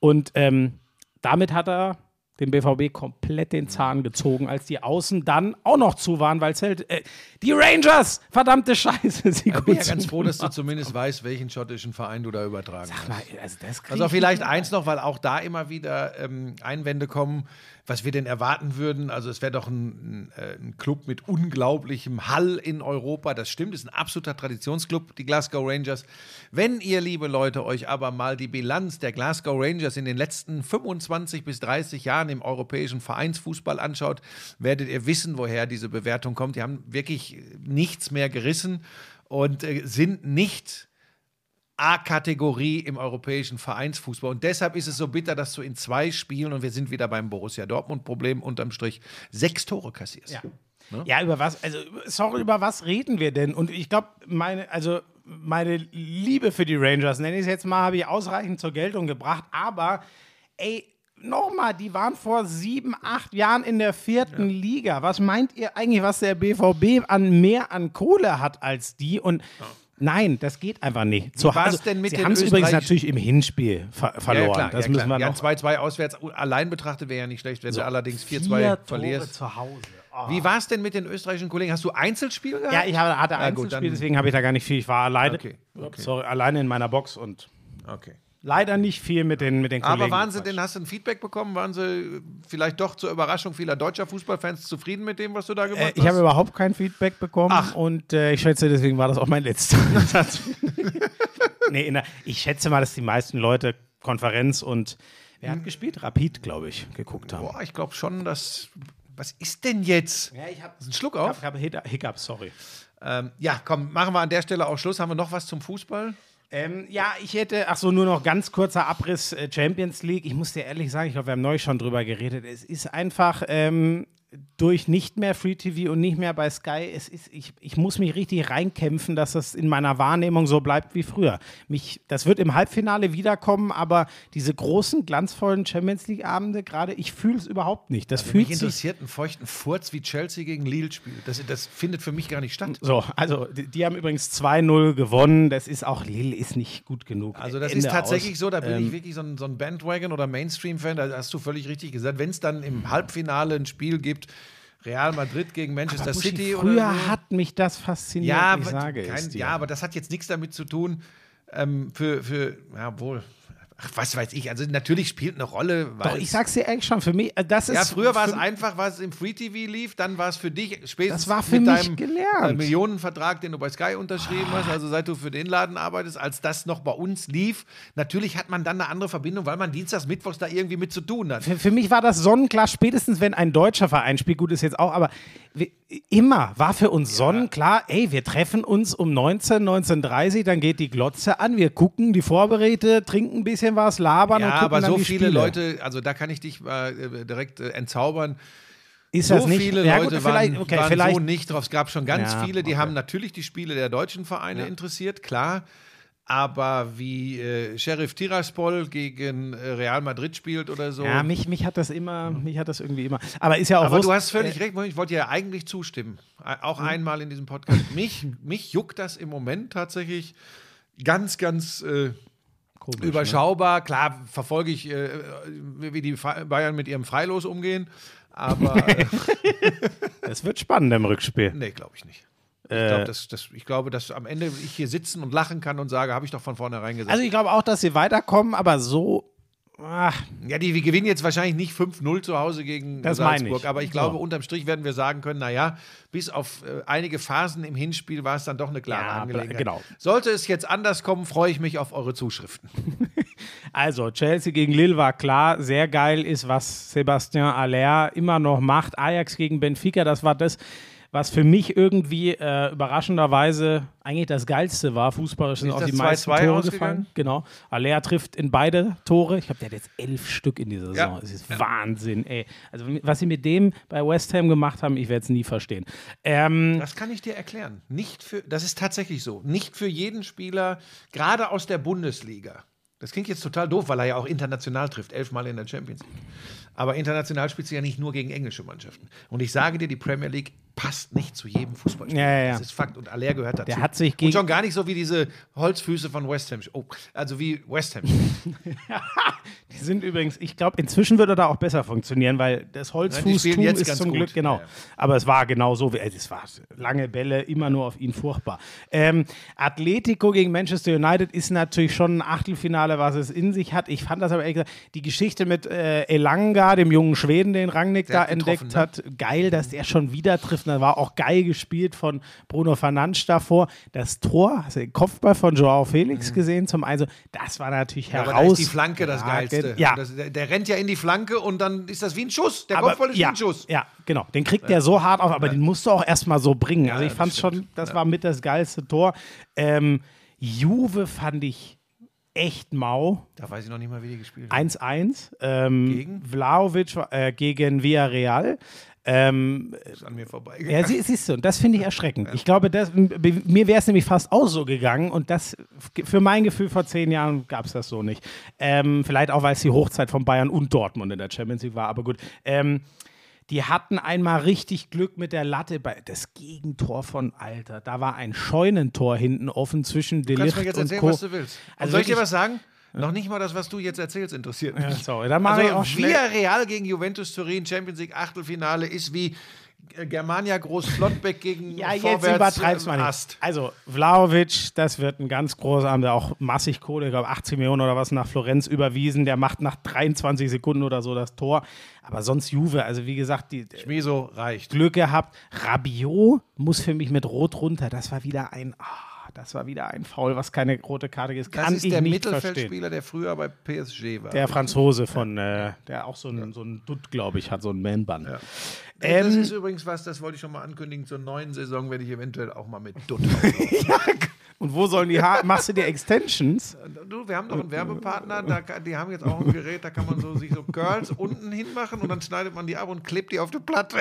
Und ähm, damit hat er dem BVB komplett den Zahn gezogen, als die Außen dann auch noch zu waren, weil Zelt, äh, die Rangers, verdammte Scheiße, sie Ich bin ja ganz froh, dass du zumindest weißt, welchen schottischen Verein du da übertragen hast. Also, das krieg Also ich vielleicht eins noch, weil auch da immer wieder ähm, Einwände kommen, was wir denn erwarten würden. Also es wäre doch ein, äh, ein Club mit unglaublichem Hall in Europa. Das stimmt, ist ein absoluter Traditionsclub, die Glasgow Rangers. Wenn ihr, liebe Leute, euch aber mal die Bilanz der Glasgow Rangers in den letzten 25 bis 30 Jahren im europäischen Vereinsfußball anschaut, werdet ihr wissen, woher diese Bewertung kommt. Die haben wirklich nichts mehr gerissen und äh, sind nicht A-Kategorie im europäischen Vereinsfußball. Und deshalb ist es so bitter, dass du in zwei Spielen, und wir sind wieder beim Borussia Dortmund-Problem, unterm Strich sechs Tore kassierst. Ja. Ja, über was, also, sorry, über was reden wir denn? Und ich glaube, meine, also, meine Liebe für die Rangers, nenne ich es jetzt mal, habe ich ausreichend zur Geltung gebracht. Aber, ey, nochmal, die waren vor sieben, acht Jahren in der vierten Liga. Was meint ihr eigentlich, was der BVB an mehr an Kohle hat als die? Und nein, das geht einfach nicht. Zu, war's denn mit sie haben es übrigens natürlich im Hinspiel ver verloren. Ja, klar, das ja, müssen wir ja, noch. 2-2 auswärts allein betrachtet wäre ja nicht schlecht, wenn du allerdings 4-2 Vier Tore verlierst. zu Hause. Oh. Wie war es denn mit den österreichischen Kollegen? Hast du Einzelspiel gehabt? Ja, ich hatte Ah, gut, Einzelspiel, deswegen habe ich da gar nicht viel. Ich war alleine, Okay, okay. Sorry, alleine in meiner Box und Okay. Leider nicht viel mit den, mit den Kollegen. Aber waren sie denn, hast du ein Feedback bekommen? Waren sie vielleicht doch zur Überraschung vieler deutscher Fußballfans zufrieden mit dem, was du da gemacht Äh, hast? ich habe überhaupt kein Feedback bekommen Ach. und äh, ich schätze, deswegen war das auch mein letzter Satz. nee, der, ich schätze mal, dass die meisten Leute Konferenz und wer hat gespielt? Rapid, glaube ich, geguckt haben. Boah, ich glaube schon, dass. Was ist denn jetzt? Ja, ich habe Ein Schluck auf? ich hab Hic- Hiccups, sorry. Ähm, ja, komm, machen wir an der Stelle auch Schluss. Haben wir noch was zum Fußball? Ähm, ja, ich hätte, ach so, nur noch ganz kurzer Abriss äh, Champions League. Ich muss dir ehrlich sagen, ich glaube, wir haben neulich schon drüber geredet. Es ist einfach ähm, durch nicht mehr Free TV und nicht mehr bei Sky. Es ist, ich, ich muss mich richtig reinkämpfen, dass das in meiner Wahrnehmung so bleibt wie früher. Mich, das wird im Halbfinale wiederkommen, aber diese großen, glanzvollen Champions League-Abende gerade, ich fühle es überhaupt nicht. Das Mich fühlt sich interessiert einen feuchten Furz, wie Chelsea gegen Lille spielt. Das, das findet für mich gar nicht statt. so, also die, die haben übrigens 2-0 gewonnen. Das ist auch, Lille ist nicht gut genug. Also das Ende ist tatsächlich aus. so, da bin Ähm, ich wirklich so ein, so ein Bandwagon oder Mainstream-Fan, da hast du völlig richtig gesagt. Wenn es dann im Halbfinale ein Spiel gibt, Real Madrid gegen Manchester Buschi, City früher so. hat mich das fasziniert, ja, ich aber sage kein, es dir. ja, aber das hat jetzt nichts damit zu tun, ähm, für, für, ja, wohl, ach, was weiß ich, also natürlich spielt eine Rolle, Doch, ich sag's dir ehrlich schon, für mich, äh, das ist. ja, früher war es einfach, was im Free TV lief, dann war es für dich spätestens Das war für mit mich deinem gelernt. äh, Millionenvertrag, den du bei Sky unterschrieben hast, also seit du für den Laden arbeitest, als das noch bei uns lief. Natürlich hat man dann eine andere Verbindung, weil man dienstags, mittwochs da irgendwie mit zu tun hat. Für, für mich war das sonnenklar, spätestens wenn ein deutscher Verein spielt, gut ist jetzt auch, aber wir, immer war für uns sonnenklar, ey, wir treffen uns um 19, 19.30 dann geht die Glotze an, wir gucken die Vorberäte, trinken ein bisschen was, labern und Ja, gucken aber so viele Spiele. Leute, also da kann ich dich äh, direkt äh, entzaubern. ist So das nicht? viele ja, Leute gut, waren, okay, waren so nicht drauf. Es gab schon ganz Ja, viele, die okay. haben natürlich die Spiele der deutschen Vereine interessiert, klar. Aber wie äh, Sheriff Tiraspol gegen äh, Real Madrid spielt oder so. Ja, mich, mich hat das immer, mich hat das irgendwie immer. Aber ist ja auch aber du hast völlig recht, ich wollte ja eigentlich zustimmen. Äh, Auch Hm. einmal in diesem Podcast. Mich, mich juckt das im Moment tatsächlich ganz, ganz äh, Komisch, überschaubar. Klar verfolge ich, äh, wie die Bayern mit ihrem Freilos umgehen. Aber äh, Ne? Es wird spannend im Rückspiel. nee, glaube ich nicht. Ich, Äh, glaub, dass, dass, ich glaube, dass am Ende ich hier sitzen und lachen kann und sage, habe ich doch von vornherein gesagt. Also ich glaube auch, dass sie weiterkommen, aber so. Ach, ja, die, wir gewinnen jetzt wahrscheinlich nicht 5-0 zu Hause gegen Das Salzburg, ich. aber ich glaube, unterm Strich werden wir sagen können, naja, bis auf äh, einige Phasen im Hinspiel war es dann doch eine klare Ja, Angelegenheit. genau. Sollte es jetzt anders kommen, freue ich mich auf eure Zuschriften. Also, Chelsea gegen Lille war klar. Sehr geil ist, was Sebastian Aller immer noch macht. Ajax gegen Benfica, das war das, was für mich irgendwie äh, überraschenderweise eigentlich das Geilste war. Fußballerisch sind Ist auch die meisten 2-2 Tore ausgegangen? gefallen. Genau. Aller trifft in beide Tore. Ich glaube, der hat jetzt elf Stück in dieser Saison. Ja. Das ist Wahnsinn, ey. Also, was sie mit dem bei West Ham gemacht haben, ich werde es nie verstehen. Ähm, Das kann ich dir erklären. Nicht für, das ist tatsächlich so. Nicht für jeden Spieler, gerade aus der Bundesliga. Das klingt jetzt total doof, weil er ja auch international trifft, elfmal in der Champions League. Aber international spielst du ja nicht nur gegen englische Mannschaften. Und ich sage dir, die Premier League passt nicht zu jedem Fußballspieler. Ja, ja, ja. Das ist Fakt. Und Aller gehört dazu. Der hat sich Und gegen- schon gar nicht so wie diese Holzfüße von West Ham. Oh, also wie West Ham. Die sind übrigens, ich glaube, inzwischen würde er da auch besser funktionieren, weil das Holzfußtum jetzt ist zum gut. Glück, genau. Aber es war genau so, wie, es war lange Bälle, immer nur auf ihn furchtbar. Ähm, Atletico gegen Manchester United ist natürlich schon ein Achtelfinale, was es in sich hat. Ich fand das aber ehrlich gesagt, die Geschichte mit äh, Elanga, dem jungen Schweden, den Rangnick Der da hat entdeckt ne? hat, geil, dass der schon wieder trifft. Da war auch geil gespielt von Bruno Fernandes davor. Das Tor, hast du den Kopfball von Joao Felix gesehen zum Also, das war natürlich Mhm. Ja, heraus. aber da ist die Flanke das Geilste. Ja, Das, der, der rennt ja in die Flanke und dann ist das wie ein Schuss. Der aber, Kopfball ist ja, wie ein Schuss. Ja, genau. Den kriegt der so hart auf, aber den musst du auch erstmal so bringen. also ich fand schon, das war mit das geilste Tor. Ähm, Juve fand ich echt mau. Da weiß ich noch nicht mal, wie die gespielt haben. 1-1. Ähm, Gegen? Vlaovic äh, gegen Villarreal. Ähm, ist an mir vorbei. ja, sie, siehst du, und das finde ich erschreckend. Ich glaube, das, mir wäre es nämlich fast auch so gegangen und das, für mein Gefühl vor zehn Jahren gab es das so nicht. Ähm, vielleicht auch, weil es die Hochzeit von Bayern und Dortmund in der Champions League war, aber gut. Ähm, die hatten einmal richtig Glück mit der Latte bei das Gegentor von Alter. Da war ein Scheunentor hinten offen zwischen Du Delicht kannst mir jetzt und erzählen, Co. was du willst. Also soll ich dir was sagen? Noch nicht mal das, was du jetzt erzählst, interessiert mich. Ja, sorry, dann machen wir auch Also schnell. Villarreal gegen Juventus Turin, Champions League Achtelfinale, ist wie äh, Germania Groß Flottbeck gegen Ja, jetzt übertreib's ähm, mal nicht. Ast. Also, Vlaovic, das wird ein ganz großer, haben wir auch massig Kohle, ich glaube 18 Millionen oder was nach Florenz überwiesen. Der macht nach 23 Sekunden oder so das Tor. Aber sonst Juve, also wie gesagt, die Schmieso reicht. Glück gehabt. Rabiot muss für mich mit Rot runter. Das war wieder ein, ah, das war wieder ein Foul, was keine rote Karte ist. Das Kann ist ich der nicht verstehen. Mittelfeldspieler, der früher bei PSG war. Der Franzose von, äh, der auch so ein, so ein Dutt, glaube ich, hat, so ein Man-Bun. das Ähm, ist übrigens was, das wollte ich schon mal ankündigen. Zur neuen Saison werde ich eventuell auch mal mit Dutt. Und wo sollen die Haare, machst du dir Extensions? du, wir haben doch einen Werbepartner, da, die haben jetzt auch ein Gerät, da kann man so sich so Girls unten hinmachen und dann schneidet man die ab und klebt die auf die Platte.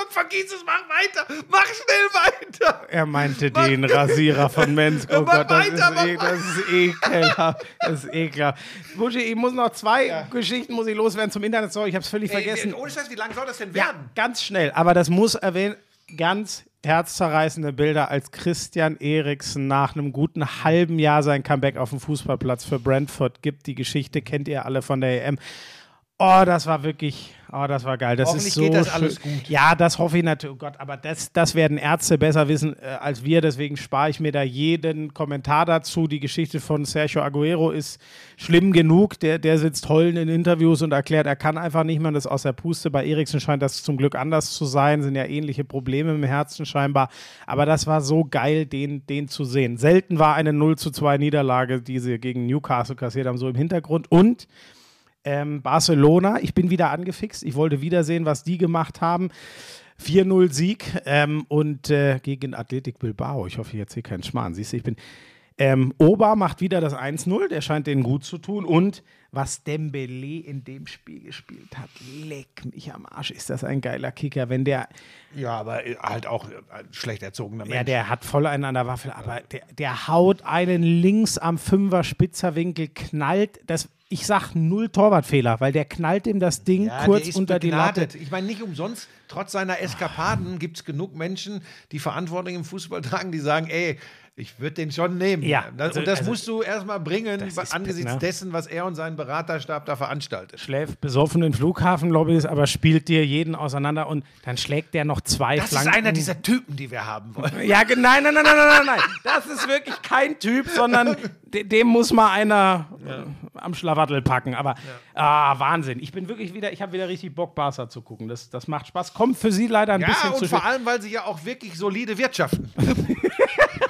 Komm, vergiss es, mach weiter, mach schnell weiter. Er meinte den Rasierer von Mensk. Oh Mach Gott, das, weiter, mach ist, e das ist ekelhaft. Das ist ekelhaft. Buschi, ich muss noch zwei Geschichten muss ich loswerden zum Internet. Sorry, ich habe es völlig vergessen. Ohne Scheiß, wie lange soll das denn Ja, werden? ganz schnell. Aber das muss erwähnen. Ganz herzzerreißende Bilder, als Christian Eriksen nach einem guten halben Jahr sein Comeback auf dem Fußballplatz für Brentford gibt. Die Geschichte kennt ihr alle von der EM. Oh, das war wirklich, oh, das war geil. Das ist so geht das schön. alles gut. Ja, das hoffe ich natürlich. Oh Gott, aber das, das werden Ärzte besser wissen äh, als wir. Deswegen spare ich mir da jeden Kommentar dazu. Die Geschichte von Sergio Aguero ist schlimm genug. Der, der sitzt heulend in Interviews und erklärt, er kann einfach nicht mehr. Das aus der Puste. Bei Eriksen scheint das zum Glück anders zu sein. Sind ja ähnliche Probleme im Herzen scheinbar. Aber das war so geil, den, den zu sehen. Selten war eine 0 zu 2 Niederlage, die sie gegen Newcastle kassiert haben, so im Hintergrund. Und ähm, Barcelona, ich bin wieder angefixt. Ich wollte wieder sehen, was die gemacht haben. 4-0 Sieg ähm, und äh, gegen Athletic Bilbao. Ich hoffe, ich erzähle keinen Schmarrn. Siehst du, ich bin. Ähm, Oba macht wieder das 1-0, der scheint denen gut zu tun. Und was Dembele in dem Spiel gespielt hat, leck mich am Arsch, ist das ein geiler Kicker. Wenn der, Ja, aber halt auch ein schlecht erzogener Mensch. ja, der hat voll einen an der Waffel, aber der, der haut einen links am Fünfer Spitzerwinkel, knallt das. Ich sag null Torwartfehler, weil der knallt ihm das Ding Ja, kurz unter die Latte. begnadet. Ich meine, nicht umsonst, trotz seiner Eskapaden gibt es genug Menschen, die Verantwortung im Fußball tragen, die sagen, ey, ich würde den schon nehmen. Ja, das, also- und das also- musst du erstmal bringen, Das angesichts ne? dessen, was er und sein Beraterstab da veranstaltet. schläft besoffen in Flughafenlobbys, aber spielt dir jeden auseinander und dann schlägt der noch zwei Das Flanken. ist einer dieser Typen, die wir haben wollen. Ja, nein, nein, nein, nein, nein, nein, nein. Das ist wirklich kein Typ, sondern de dem muss mal einer äh, am Schlawattel packen. Aber ah, Wahnsinn. Ich bin wirklich wieder, ich habe wieder richtig Bock, Barca zu gucken. Das, das macht Spaß. Kommt für sie leider ein Ja, bisschen zu und vor allem, weil sie ja auch wirklich solide wirtschaften.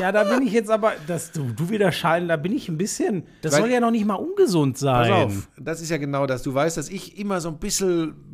Ja, da bin ich jetzt aber, dass du, du wieder schallen, da bin ich ein bisschen, das Weil- soll ja noch nicht mal ungesund sein. Pass auf, das ist ja genau das. Du weißt, dass ich immer so ein bisschen,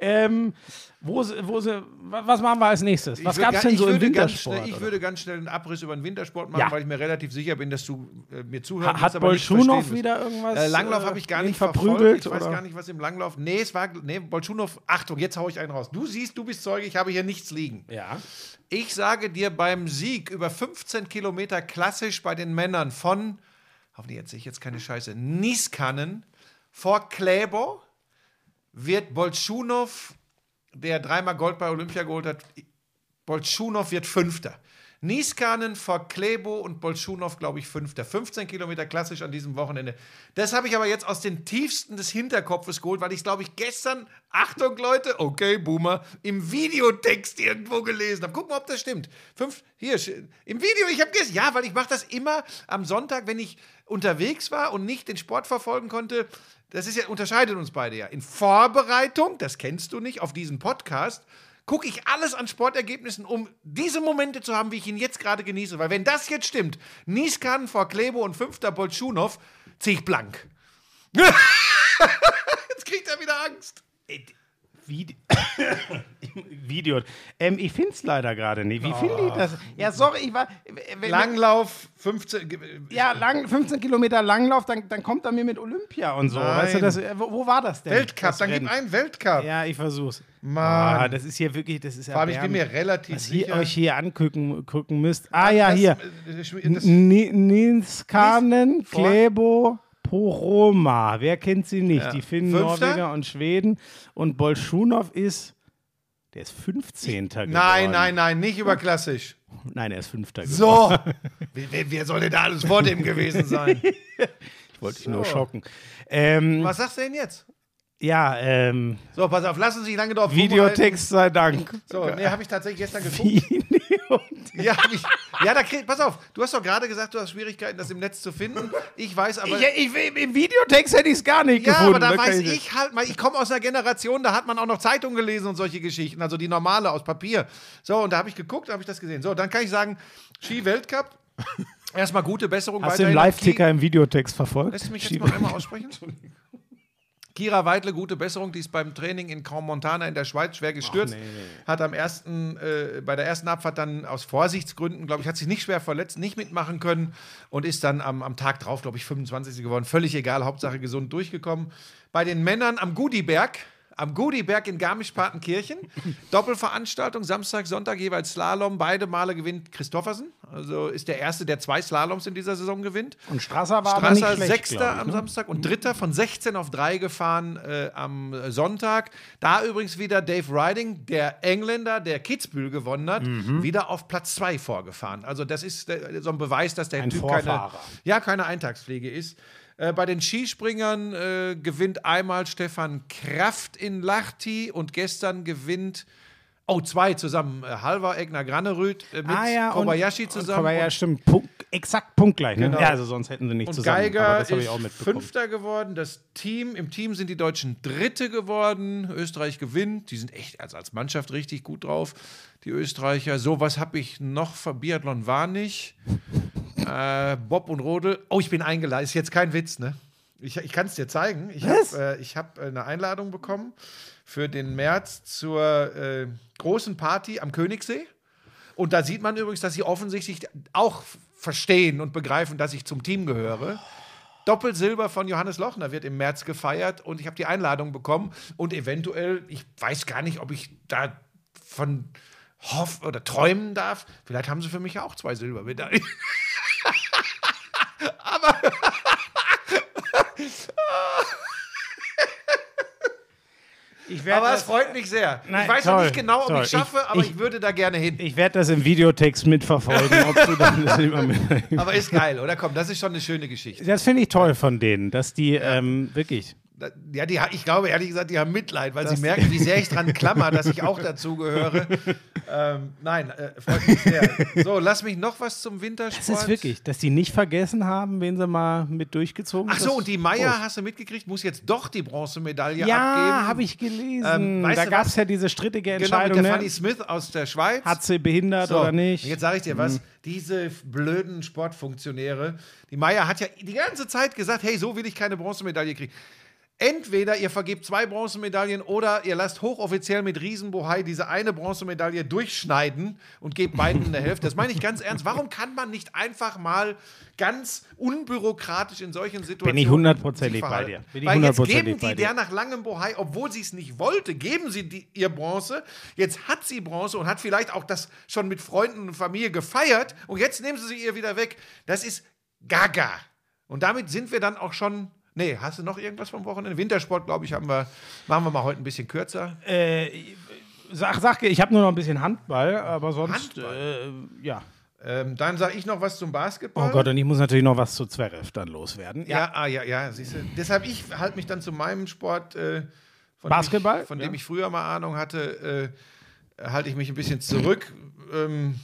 Ähm, wo, wo was machen wir als nächstes? Was gab es denn so im Wintersport? Schnell, ich würde ganz schnell einen Abriss über den Wintersport machen, Ja. weil ich mir relativ sicher bin, dass du äh, mir zuhören Ha- hat Bolschunow wieder irgendwas, Äh, Langlauf äh, habe ich gar wen nicht verprügelt, verprügelt. Ich weiß oder? gar nicht, was im Langlauf. Nee, es war. Nee, Bolschunow. Achtung, jetzt haue ich einen raus. Du siehst, du bist Zeuge, ich habe hier nichts liegen. Ja. Ich sage dir beim Sieg über 15 Kilometer klassisch bei den Männern von, hoffentlich erzähle ich jetzt keine Scheiße, Niskanen vor Kläbo wird Bolschunow, der dreimal Gold bei Olympia geholt hat, Bolschunow wird Fünfter. Niskanen vor Klebo und Bolschunow, glaube ich, Fünfter. 15 Kilometer klassisch an diesem Wochenende. Das habe ich aber jetzt aus den tiefsten des Hinterkopfes geholt, weil ich, glaube ich, gestern, Achtung Leute, okay, Boomer, im Videotext irgendwo gelesen habe. Guck mal, ob das stimmt. Fünf, hier, im Video, ich habe gestern, ja, weil ich mache das immer am Sonntag, wenn ich unterwegs war und nicht den Sport verfolgen konnte. Das ist ja, unterscheidet uns beide ja. In Vorbereitung, das kennst du nicht, auf diesen Podcast, gucke ich alles an Sportergebnissen, um diese Momente zu haben, wie ich ihn jetzt gerade genieße. Weil wenn das jetzt stimmt, Nieskan vor Klebo und fünfter Bolschunow, ziehe ich blank. jetzt kriegt er wieder Angst. Vide Video. Ähm, ich finde es leider gerade nicht. Wie finde ich das? Ja, sorry, ich war. wenn- Langlauf, 15. Ja, lang, 15 Kilometer Langlauf, dann, dann kommt er mir mit Olympia und so. Nein. Weißt du, das, äh, wo, wo war das denn? Weltcup, das dann gib Rennen? einen Weltcup. Ja, ich versuch's. Mann. Ah, das ist hier wirklich, das ist ja. Vor allem, ich bin mir relativ was ihr sicher. euch hier angucken gucken müsst. Ah ja, das- hier. Das, das, Ni- Ninskanen, Vor- Klebo, Poroma. Wer kennt sie nicht? Ja. Die Finnen, Fünfter? Norweger und Schweden. Und Bolschunow ist, der ist 15. geworden. nein, nein, nein, nicht über klassisch. Nein, er ist Fünfter geworden. So. wer, wer- soll denn da alles vor dem gewesen sein? Ich wollte dich nur schocken. Ähm, Was sagst du denn jetzt? Ja, ähm, So, pass auf, lass uns nicht lange drauf Videotext sei Dank. So, nee, habe ich tatsächlich gestern geguckt. Ja, hab ich, ja da krieg, pass auf, du hast doch gerade gesagt, du hast Schwierigkeiten, das im Netz zu finden. Ich weiß aber. Ja, ich, Im Videotext hätte ich es gar nicht Ja, gefunden. aber da weiß nicht- ich halt mal, ich komme aus einer Generation, da hat man auch noch Zeitung gelesen und solche Geschichten, also die normale aus Papier. So, und da habe ich geguckt, da habe ich das gesehen. So, dann kann ich sagen, Ski-Weltcup, erstmal gute Besserung Hast du den Live-Ticker im Videotext verfolgt? Lässt du mich jetzt mal einmal aussprechen? Kira Weidle, gute Besserung, die ist beim Training in Montana in der Schweiz schwer gestürzt. Hat am ersten, äh, bei der ersten Abfahrt dann aus Vorsichtsgründen, glaube ich, hat sich nicht schwer verletzt, nicht mitmachen können und ist dann am, am Tag drauf, glaube ich, 25. geworden. Völlig egal, Hauptsache gesund durchgekommen. Bei den Männern am Gudiberg, am Gudiberg in Garmisch-Partenkirchen. Doppelveranstaltung, Samstag, Sonntag jeweils Slalom. Beide Male gewinnt Christoffersen. Also ist der Erste, der zwei Slaloms in dieser Saison gewinnt. Und Strasser war aber nicht Strasser schlecht, Sechster ich, am ne? Samstag und Dritter von 16 auf 3 gefahren äh, am Sonntag. Da übrigens wieder Dave Riding, der Engländer, der Kitzbühel gewonnen hat, Mhm. wieder auf Platz 2 vorgefahren. Also das ist äh, so ein Beweis, dass der Ein Typ keine, ja, keine Eintagspflege ist. Äh, bei den Skispringern äh, gewinnt einmal Stefan Kraft in Lahti und gestern gewinnt, oh, zwei zusammen, äh, Halvar Egner Granerüth äh, mit Kobayashi und, zusammen. Kobayashi, stimmt, Punkt, exakt punktgleich. Ne? Genau. Ja, also sonst hätten sie nicht Und zusammen. Geiger das habe ist ich auch mitbekommen. Fünfter geworden. Das Team, im Team sind die Deutschen Dritte geworden. Österreich gewinnt. Die sind echt als, als Mannschaft richtig gut drauf, die Österreicher. So, was habe ich noch? Biathlon war nicht. äh, Bob und Rodel. Oh, ich bin eingeladen. Ist jetzt kein Witz, ne? Ich, ich kann es dir zeigen. Ich habe äh, ich hab, äh, eine Einladung bekommen für den März zur großen Party am Königssee. Und da sieht man übrigens, dass sie offensichtlich auch verstehen und begreifen, dass ich zum Team gehöre. Doppelsilber von Johannes Lochner wird im März gefeiert und ich habe die Einladung bekommen und eventuell, ich weiß gar nicht, ob ich da von hoff oder träumen darf. Vielleicht haben sie für mich ja auch zwei Silbermedaillen. Ich werd Aber es freut mich sehr. Nein, ich weiß noch toll, nicht genau, ob toll. ich schaffe, Ich- aber ich- ich, würde da gerne hin. Ich werde das im Videotext mitverfolgen, ob du dann das Silbermedaille. Aber ist geil, oder? Komm, das ist schon eine schöne Geschichte. Das finde ich toll von denen, dass die ähm, wirklich. Ja, die, ich glaube ehrlich gesagt, die haben Mitleid, weil sie merken, wie sehr ich dran klammer, dass ich auch dazu gehöre. ähm, nein, äh, freut mich sehr. So, lass mich noch was zum Wintersport. Das ist wirklich, dass die nicht vergessen haben, wen sie mal mit durchgezogen Ach so, das- und die Meier, hast du mitgekriegt, muss jetzt doch die Bronzemedaille Ja, abgeben. habe ich gelesen. Ähm, da gab es ja diese strittige Genau, mit Entscheidung. der ne? Fanny Smith aus der Schweiz. Hat sie behindert So, oder nicht? Mhm. Jetzt sage ich dir was, diese blöden Sportfunktionäre, die Meier hat ja die ganze Zeit gesagt, hey, so will ich keine Bronzemedaille kriegen. Entweder ihr vergebt zwei Bronzemedaillen oder ihr lasst hochoffiziell mit Riesenbohai diese eine Bronzemedaille durchschneiden und gebt beiden eine Hälfte. Das meine ich ganz ernst. Warum kann man nicht einfach mal ganz unbürokratisch in solchen Situationen Bin ich hundertprozentig bei dir. Bin ich Weil jetzt geben die der nach langem Bohai, obwohl sie es nicht wollte, geben sie die, ihr Bronze. Jetzt hat sie Bronze und hat vielleicht auch das schon mit Freunden und Familie gefeiert und jetzt nehmen sie sie ihr wieder weg. Das ist gaga. Und damit sind wir dann auch schon. Nee, hast du noch irgendwas vom Wochenende? Wintersport, glaube ich, haben wir, machen wir mal heute ein bisschen kürzer. Sag, sag, ich habe nur noch ein bisschen Handball, aber sonst, äh, ja. Ähm, dann sage ich noch was zum Basketball. Oh Gott, und ich muss natürlich noch was zu Zverev dann loswerden. Ja, ah, ja, ja, siehst du. Deshalb, ich halte mich dann zu meinem Sport, äh, von Basketball? dem ich, von dem Ja. ich früher mal Ahnung hatte, äh, halte ich mich ein bisschen zurück. Ähm,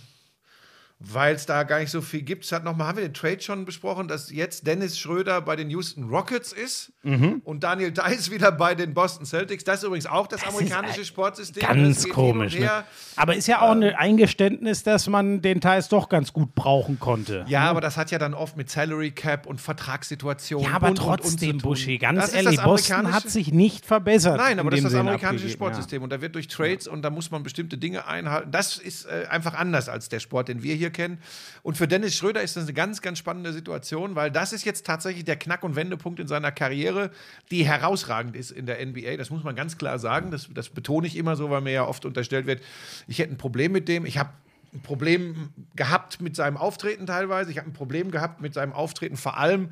weil es da gar nicht so viel gibt. Es hat noch mal, haben wir den Trade schon besprochen, dass jetzt Dennis Schröder bei den Houston Rockets ist Mhm. und Daniel Dice wieder bei den Boston Celtics. Das ist übrigens auch das, amerikanische ein- Sportsystem. Das Ganz komisch. und Ne? Aber ist ja auch ein Eingeständnis, dass man den Teils doch ganz gut brauchen konnte. Ja, aber das hat ja dann oft mit Salary Cap und Vertragssituationen Ja, aber und, und, und trotzdem, zu tun. Buschi, ganz Das ehrlich, das Boston amerikanische- hat sich nicht verbessert. Nein, aber das ist das amerikanische Sportsystem und da wird durch Trades und da muss man bestimmte Dinge einhalten. Das ist äh, einfach anders als der Sport, den wir hier kennen. Und für Dennis Schröder ist das eine ganz, ganz spannende Situation, weil das ist jetzt tatsächlich der Knack- und Wendepunkt in seiner Karriere, die herausragend ist in der NBA. Das muss man ganz klar sagen. Das, das betone ich immer so, weil mir ja oft unterstellt wird, ich hätte ein Problem mit dem. Ich habe ein Problem gehabt mit seinem Auftreten teilweise. Ich habe ein Problem gehabt mit seinem Auftreten, vor allem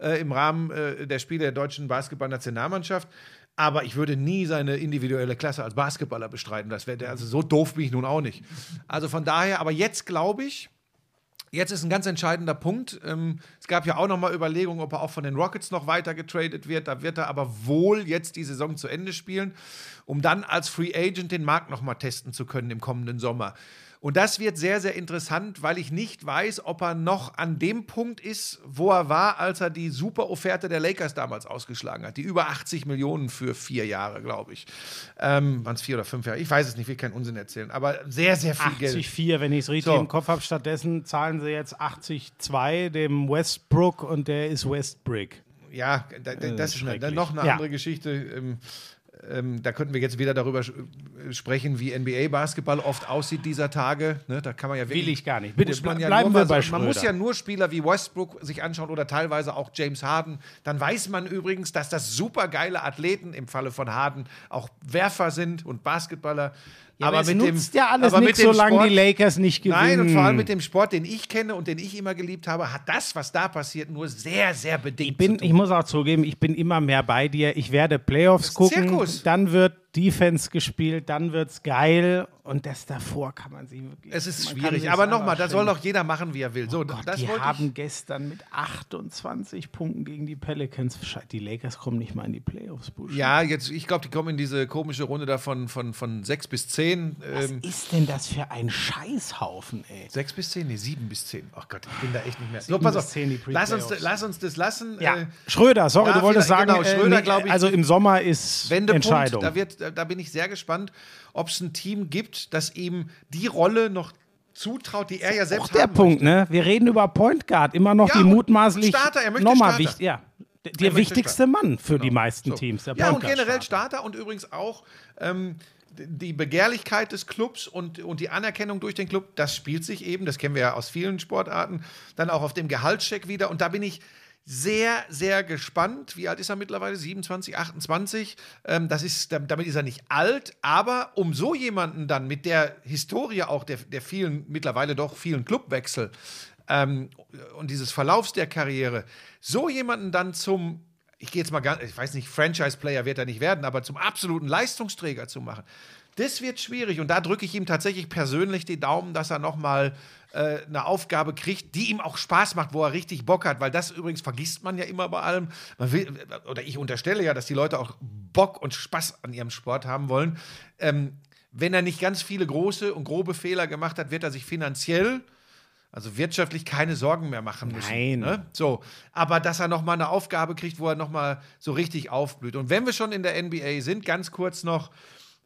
äh, im Rahmen äh, der Spiele der deutschen Basketballnationalmannschaft. Aber ich würde nie seine individuelle Klasse als Basketballer bestreiten. Das wäre also so doof bin ich nun auch nicht. Also von daher, aber jetzt glaube ich, Jetzt ist ein ganz entscheidender Punkt. Ähm, es gab ja auch noch mal Überlegungen, ob er auch von den Rockets noch weiter getradet wird. Da wird er aber wohl jetzt die Saison zu Ende spielen, um dann als Free Agent den Markt noch mal testen zu können im kommenden Sommer. Und das wird sehr, sehr interessant, weil ich nicht weiß, ob er noch an dem Punkt ist, wo er war, als er die super Offerte der Lakers damals ausgeschlagen hat. Die über 80 Millionen für vier Jahre, glaube ich. Ähm, Waren es vier oder fünf Jahre? Ich weiß es nicht, will keinen Unsinn erzählen. Aber sehr, sehr viel Geld. 80,4, wenn ich es richtig So. im Kopf habe. Stattdessen zahlen sie jetzt 80,2 dem Westbrook und der ist Westbrick. Ja, da, da, das ist noch eine andere Geschichte. Ähm, da könnten wir jetzt wieder darüber sprechen, wie NBA-Basketball oft aussieht dieser Tage. Ne, da kann man ja wirklich, Will ich gar nicht. Bitte, man ja bleiben nur wir bei so, Man muss Schröder. ja nur Spieler wie Westbrook sich anschauen oder teilweise auch James Harden. Dann weiß man übrigens, dass das supergeile Athleten im Falle von Harden auch Werfer sind und Basketballer. Ja, aber, es mit nutzt dem, ja alles aber mit nichts, solange Sport- die Lakers nicht gewinnen. Nein, und vor allem mit dem Sport, den ich kenne und den ich immer geliebt habe, hat das, was da passiert, nur sehr, sehr bedingt Ich, bin, ich muss auch zugeben, ich bin immer mehr bei dir. Ich werde Playoffs gucken. Zirkus. Dann wird Defense gespielt, dann wird's geil und das davor kann man sie wirklich. Es ist schwierig, aber nochmal, da soll doch jeder machen, wie er will. So, Oh Gott, das die haben ich. gestern mit 28 Punkten gegen die Pelicans. Scheiße, Die Lakers kommen nicht mal in die Playoffs, Busch. Ja, jetzt, ich glaube, die kommen in diese komische Runde da von, von, von 6 bis 10. Was Ähm, ist denn das für ein Scheißhaufen, ey? 6 bis 10? Nee, 7 bis 10. Ach Gott, ich bin da echt nicht mehr. So, pass auf. 10 die Lass uns, lass uns das lassen. Ja, Äh, Schröder, sorry, ja, du wolltest vielleicht- sagen, genau, Schröder, äh, glaub ich, also im Sommer ist Wendepunkt, Entscheidung. da, wird, da bin ich sehr gespannt, ob es ein Team gibt, das ihm die Rolle noch zutraut, die er ja selbst auch der Punkt, ne? Wir reden über Point Guard, immer noch Ja, die mutmaßlich Starter, er möchte nochmal wichtig, ja. Der möchte wichtigste Mann für die meisten So. Teams. Ja, und generell Starter. Und übrigens auch ähm, die Begehrlichkeit des Clubs und, und die Anerkennung durch den Club, das spielt sich eben, das kennen wir ja aus vielen Sportarten, dann auch auf dem Gehaltscheck wieder. Und da bin ich sehr, sehr gespannt. Wie alt ist er mittlerweile? 27, 28. Ähm, das ist, dam- damit ist er nicht alt, aber um so jemanden dann mit der Historie auch der, der vielen, mittlerweile doch vielen Clubwechsel ähm, und dieses Verlaufs der Karriere, so jemanden dann zum ich gehe jetzt mal ganz, ich weiß nicht, Franchise-Player wird er nicht werden, aber zum absoluten Leistungsträger zu machen, das wird schwierig. Und da drücke ich ihm tatsächlich persönlich die Daumen, dass er nochmal äh, eine Aufgabe kriegt, die ihm auch Spaß macht, wo er richtig Bock hat. Weil das übrigens vergisst man ja immer bei allem. Will, oder ich unterstelle ja, dass die Leute auch Bock und Spaß an ihrem Sport haben wollen. Ähm, wenn er nicht ganz viele große und grobe Fehler gemacht hat, wird er sich finanziell also wirtschaftlich keine Sorgen mehr machen müssen. Nein. Ne? So, aber dass er noch mal eine Aufgabe kriegt, wo er noch mal so richtig aufblüht. Und wenn wir schon in der NBA sind, ganz kurz noch,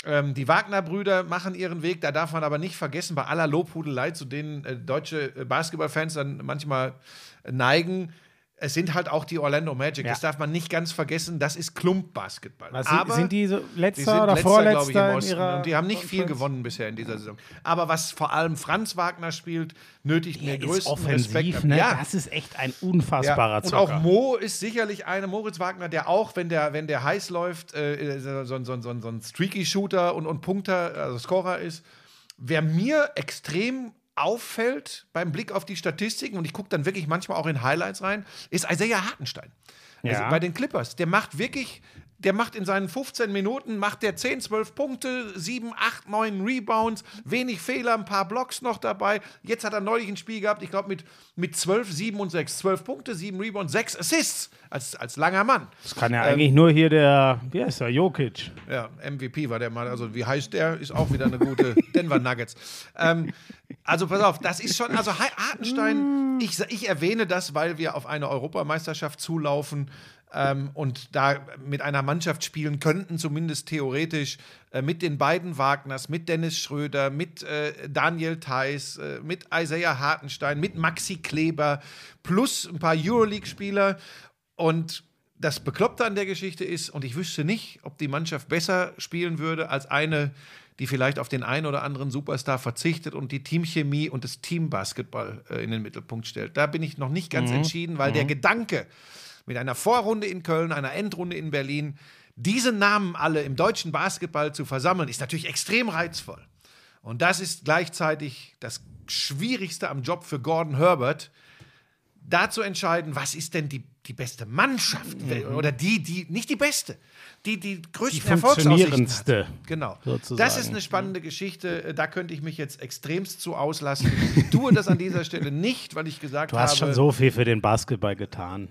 ähm, die Wagner-Brüder machen ihren Weg. Da darf man aber nicht vergessen, bei aller Lobhudelei, zu denen äh, deutsche äh, Basketballfans dann manchmal äh, neigen, es sind halt auch die Orlando Magic. Ja. Das darf man nicht ganz vergessen. Das ist Klumpbasketball. Sind, aber sind die so die letzter sind oder letzter, glaube ich, vorletzter im in Osten. und die haben nicht viel gewonnen bisher in dieser Saison. Aber was vor allem Franz Wagner spielt, nötigt mir Der größten offensiv, Respekt. ne? Ja, Das ist echt ein ja. unfassbarer Und Zocker. auch Mo ist sicherlich einer, Moritz Wagner, der auch, wenn der, wenn der heiß läuft, äh, so, so, so, so, so ein Streaky-Shooter und, und Punkter, also Scorer ist. Wer mir extrem auffällt beim Blick auf die Statistiken, und ich gucke dann wirklich manchmal auch in Highlights rein, ist Isaiah Hartenstein. Also Ja. bei den Clippers. Der macht wirklich, der macht in seinen 15 Minuten, macht der 10, 12 Punkte, 7, 8, 9 Rebounds, wenig Fehler, ein paar Blocks noch dabei. Jetzt hat er neulich ein Spiel gehabt, ich glaube mit, mit 12, 7 und 6. 12 Punkte, 7 Rebounds, 6 Assists als, als langer Mann. das kann ja Ähm, eigentlich nur hier der, wie heißt der, Jokic. Ja, MVP war der mal. Also, wie heißt der? Ist auch wieder eine gute Denver Nuggets. Ähm, also, pass auf, das ist schon. Also, Har- Hartenstein, ich, ich erwähne das, weil wir auf eine Europameisterschaft zulaufen ähm, und da mit einer Mannschaft spielen könnten, zumindest theoretisch, äh, mit den beiden Wagners, mit Dennis Schröder, mit äh, Daniel Theiss, äh, mit Isaiah Hartenstein, mit Maxi Kleber, plus ein paar Euroleague-Spieler. Und das Bekloppte an der Geschichte ist, und ich wüsste nicht, ob die Mannschaft besser spielen würde als eine, die vielleicht auf den einen oder anderen Superstar verzichtet und die Teamchemie und das Teambasketball äh, in den Mittelpunkt stellt. Da bin ich noch nicht ganz entschieden, weil der Gedanke mit einer Vorrunde in Köln, einer Endrunde in Berlin, diese Namen alle im deutschen Basketball zu versammeln, ist natürlich extrem reizvoll. Und das ist gleichzeitig das Schwierigste am Job für Gordon Herbert, da zu entscheiden, was ist denn die, die beste Mannschaft oder die, die, nicht die beste, die die größten Die funktionierendste, hat. Genau. sozusagen. Das ist eine spannende Geschichte, äh, da könnte ich mich jetzt extremst zu auslassen. Tue das an dieser Stelle nicht, weil ich gesagt Du hast habe, schon so viel für den Basketball getan.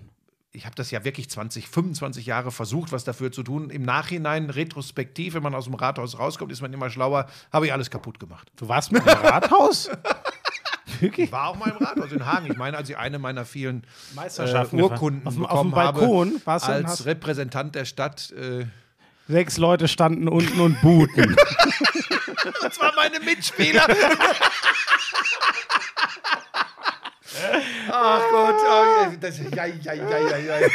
Ich habe das ja wirklich 20, 25 Jahre versucht, was dafür zu tun. Im Nachhinein, retrospektiv, wenn man aus dem Rathaus rauskommt, ist man immer schlauer, habe ich alles kaputt gemacht. Du warst mit dem Rathaus? Ich war auch mal im Rathaus in Hagen. Ich meine, als ich eine meiner vielen äh, Meisterschaften Urkunden auf dem- auf bekommen dem Balkon habe, als Repräsentant der Stadt. Äh, Sechs Leute standen unten und buhten. das waren meine Mitspieler. Ach Gott, oh, das, ja, ja, ja, ja, ja.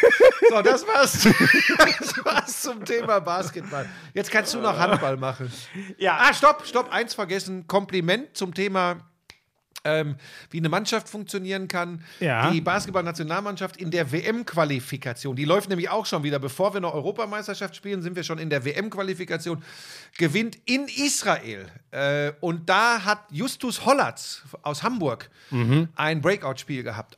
So, das war's, das war's zum Thema Basketball. Jetzt kannst du noch Handball machen. ja. Ah, stopp, stopp, eins vergessen. Kompliment zum Thema ähm, wie eine Mannschaft funktionieren kann. Ja. Die Basketball-Nationalmannschaft in der WM-Qualifikation, die läuft nämlich auch schon wieder. Bevor wir eine Europameisterschaft spielen, sind wir schon in der WM-Qualifikation, gewinnt in Israel. Äh, und da hat Justus Hollatz aus Hamburg Mhm. ein Breakout-Spiel gehabt.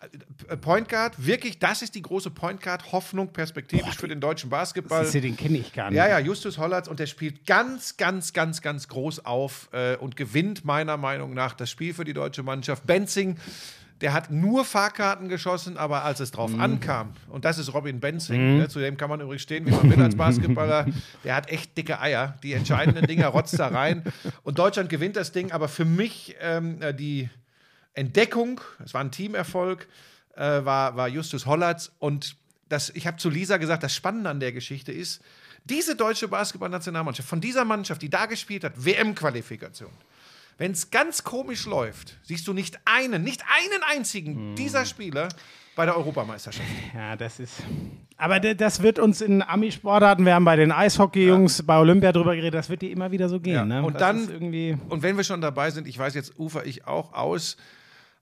Äh, Point Guard, wirklich, das ist die große Point Guard-Hoffnung perspektivisch für den deutschen Basketball. Das ist, den kenne ich gar nicht. Ja, ja, Justus Hollatz und der spielt ganz, ganz, ganz, ganz groß auf äh, und gewinnt meiner Meinung nach das Spiel für die deutsche Mannschaft. Benzing, der hat nur Fahrkarten geschossen, aber als es drauf Mhm. ankam, und das ist Robin Benzing, ne, zu dem kann man übrigens stehen, wie man will als Basketballer, der hat echt dicke Eier. Die entscheidenden Dinger rotzt da rein. Und Deutschland gewinnt das Ding, aber für mich ähm, äh, die Entdeckung, es war ein Teamerfolg, äh, war, war Justus Hollatz. Und das, ich habe zu Lisa gesagt, das Spannende an der Geschichte ist, diese deutsche Basketballnationalmannschaft, von dieser Mannschaft, die da gespielt hat, WM-Qualifikation, wenn es ganz komisch läuft, siehst du nicht einen, nicht einen einzigen dieser Spieler bei der Europameisterschaft. Ja, das ist. Aber das wird uns in Ami-Sportarten, wir haben bei den Eishockey-Jungs bei Olympia drüber geredet, das wird dir immer wieder so gehen. Ja, Ne? und das dann- irgendwie. Und wenn wir schon dabei sind, ich weiß, jetzt ufer ich auch aus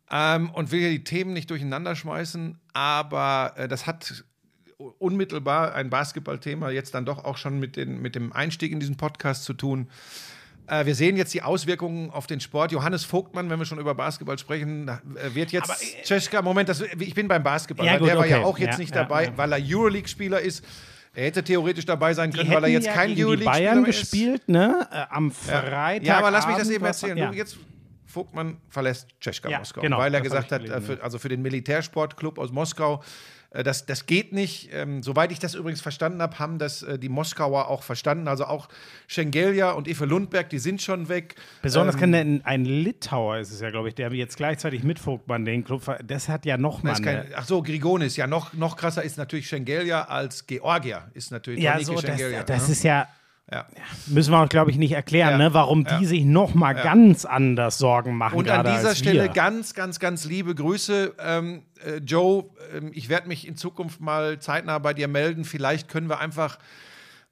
ähm, und will hier die Themen nicht durcheinander schmeißen, aber äh, das hat unmittelbar ein Basketballthema jetzt dann doch auch schon mit, den, mit dem Einstieg in diesen Podcast zu tun. Äh, wir sehen jetzt die Auswirkungen auf den Sport. Johannes Vogtmann, wenn wir schon über Basketball sprechen, äh, wird jetzt Aber, äh, Czeska, Moment, das, ich bin beim Basketball, Ja, gut, der war ja okay. auch jetzt Ja, nicht ja, dabei, ja. weil er Euroleague-Spieler ist. Er hätte theoretisch dabei sein können, weil er jetzt ja kein Euroleague-Spieler Bayern ist. gespielt, ne? Äh, am Freitag. Ja, aber lass mich das eben erzählen. Ja. Du, jetzt Vogtmann verlässt Tschechka Ja, Moskau, genau, weil er gesagt hat, äh, gelesen, für, also für den Militärsportclub aus Moskau, äh, das, das geht nicht. Ähm, soweit ich das übrigens verstanden habe, haben das äh, die Moskauer auch verstanden. Also auch Schengelia und Ife Lundberg, die sind schon weg. Besonders Ähm, kann ein, ein Litauer ist es ja, glaube ich, der jetzt gleichzeitig mit Vogtmann den Club. Das hat ja noch mal. kein, ach so, Grigonis, ja, noch, noch krasser ist natürlich Schengelia als Georgier. Ist natürlich ja, so, das, das ne? ist ja. Ja. Müssen wir, glaube ich, nicht erklären, Ja. ne, warum die sich noch mal ganz anders Sorgen machen. Und an dieser Stelle wir. ganz, ganz, ganz liebe Grüße. Ähm, äh, Joe, ähm, ich werde mich in Zukunft mal zeitnah bei dir melden. Vielleicht können wir einfach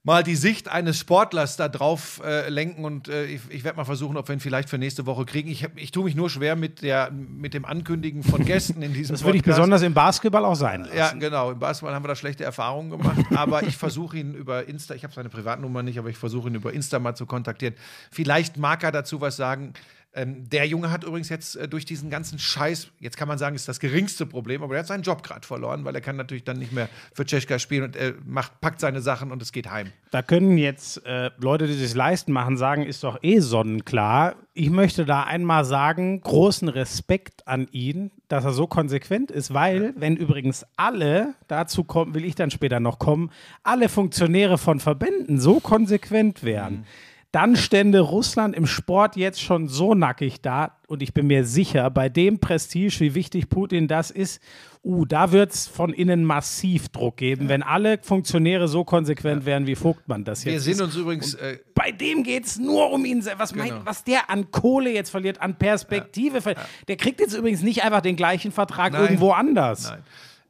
mal die Sicht eines Sportlers da drauf äh, lenken und äh, ich, ich werde mal versuchen, ob wir ihn vielleicht für nächste Woche kriegen. Ich, hab- ich tue mich nur schwer mit, der, mit dem Ankündigen von Gästen in diesem Das würde ich besonders im Basketball auch sein lassen. Ja, genau. Im Basketball haben wir da schlechte Erfahrungen gemacht. Aber ich versuche ihn über Insta, ich habe seine Privatnummer nicht, aber ich versuche ihn über Insta mal zu kontaktieren. Vielleicht mag er dazu was sagen. Ähm, der Junge hat übrigens jetzt äh, durch diesen ganzen Scheiß, jetzt kann man sagen, ist das geringste Problem, aber er hat seinen Job gerade verloren, weil er kann natürlich dann nicht mehr für Tschechka spielen und er macht, packt seine Sachen und es geht heim. Da können jetzt äh, Leute, die sich leisten machen, sagen, ist doch eh sonnenklar. Ich möchte da einmal sagen, großen Respekt an ihn, dass er so konsequent ist, weil, wenn übrigens alle, dazu kommen, will ich dann später noch kommen, alle Funktionäre von Verbänden so konsequent wären, dann stände Russland im Sport jetzt schon so nackig da. Und ich bin mir sicher, bei dem Prestige, wie wichtig Putin das ist, uh, da wird es von innen massiv Druck geben, wenn alle Funktionäre so konsequent wären, wie Vogtmann das jetzt Wir sind ist. uns übrigens, äh, Bei dem geht es nur um ihn. se- Was, Genau. meint, was der an Kohle jetzt verliert, an Perspektive verliert. Der kriegt jetzt übrigens nicht einfach den gleichen Vertrag Nein. irgendwo anders. Nein.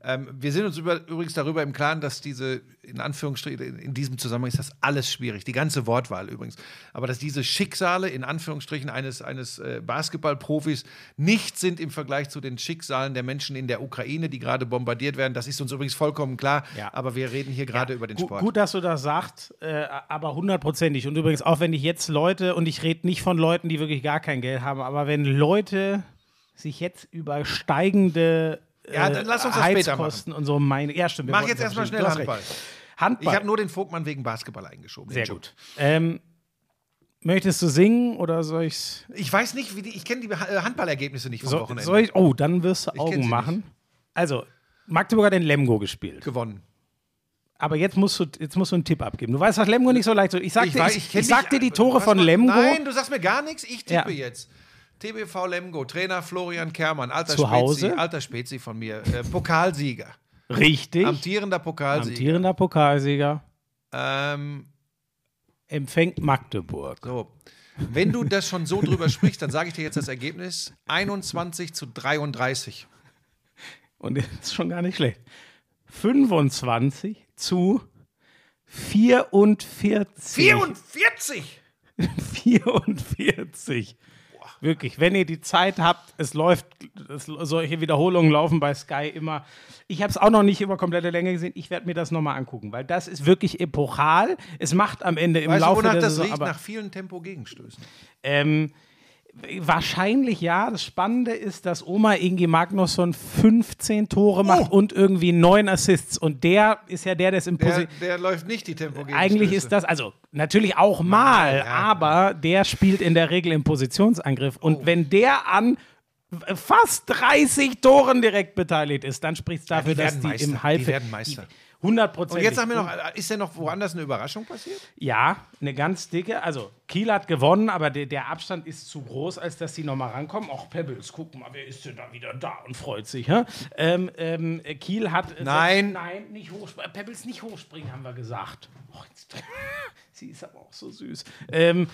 Ähm, wir sind uns über, übrigens darüber im Klaren, dass diese, in Anführungsstrichen, in, in diesem Zusammenhang ist das alles schwierig, die ganze Wortwahl übrigens, aber dass diese Schicksale, in Anführungsstrichen, eines, eines äh, Basketballprofis nicht sind im Vergleich zu den Schicksalen der Menschen in der Ukraine, die gerade bombardiert werden. Das ist uns übrigens vollkommen klar, Ja. aber wir reden hier gerade über den Sport. Gut, dass du das sagst, äh, aber hundertprozentig. Und übrigens, auch wenn ich jetzt Leute, und ich rede nicht von Leuten, die wirklich gar kein Geld haben, aber wenn Leute sich jetzt über steigende Ja, dann lass uns das später Heizkosten und so meine. Ja, stimmt. Mach jetzt erstmal schnell. Handball. Handball. Ich habe nur den Vogtmann wegen Basketball eingeschoben. Sehr gut. Ähm, möchtest du singen oder soll ich's? Ich weiß nicht, wie die, ich kenne die äh, Handballergebnisse nicht vom So, Wochenende. ich, oh, dann wirst du Augen machen. Also, Magdeburg hat den Lemgo gespielt. gewonnen. Aber jetzt musst, du, jetzt musst du einen Tipp abgeben. Du weißt, was Lemgo nicht so leicht so. Ich sag, dir, weiß, ich, kenn ich sag dir die Tore Was von Lemgo. Nein, du sagst mir gar nichts. Ich tippe Ja. jetzt. TBV Lemgo, Trainer Florian Kermann, alter Zu Hause? Spezi, alter Spezi von mir, äh, Pokalsieger, Richtig. amtierender Pokalsieger. Amtierender Pokalsieger Ähm, empfängt Magdeburg. so. Wenn du das schon so drüber sprichst, dann sage ich dir jetzt das Ergebnis: 21 zu 33. Und das ist schon gar nicht schlecht. 25 zu 44. 44! 44. Wirklich, wenn ihr die Zeit habt, es läuft, es, solche Wiederholungen laufen bei Sky immer. Ich habe es auch noch nicht über komplette Länge gesehen. Ich werde mir das nochmal angucken, weil das ist wirklich epochal. Es macht am Ende im Weißt du, Laufe wonach der das Saison, riecht? aber Nach vielen Tempo-Gegenstößen. ähm, wahrscheinlich ja. Das Spannende ist, dass Oma Ingi Magnusson 15 Tore macht Oh. und irgendwie 9 Assists. Und der ist ja der, der es im Der, der läuft nicht die Tempo-Gegenstöße. Eigentlich ist das, also natürlich auch mal, ja. aber der spielt in der Regel im Positionsangriff. Und Oh. wenn der an fast 30 Toren direkt beteiligt ist, dann spricht es dafür, die dass die Meister. im Halbfeld. Die werden Meister. 100 Prozent. Und jetzt sag mir noch, ist denn noch woanders eine Überraschung passiert? Ja, eine ganz dicke. Also, Kiel hat gewonnen, aber der, der Abstand ist zu groß, als dass die nochmal rankommen. Auch Pebbles, guck mal, wer ist denn da wieder da und freut sich. Ähm, ähm, Kiel hat. äh, Nein. Nein, nicht hochspringen. Pebbles nicht hochspringen, haben wir gesagt. Jetzt, sie ist aber auch so süß. Ähm,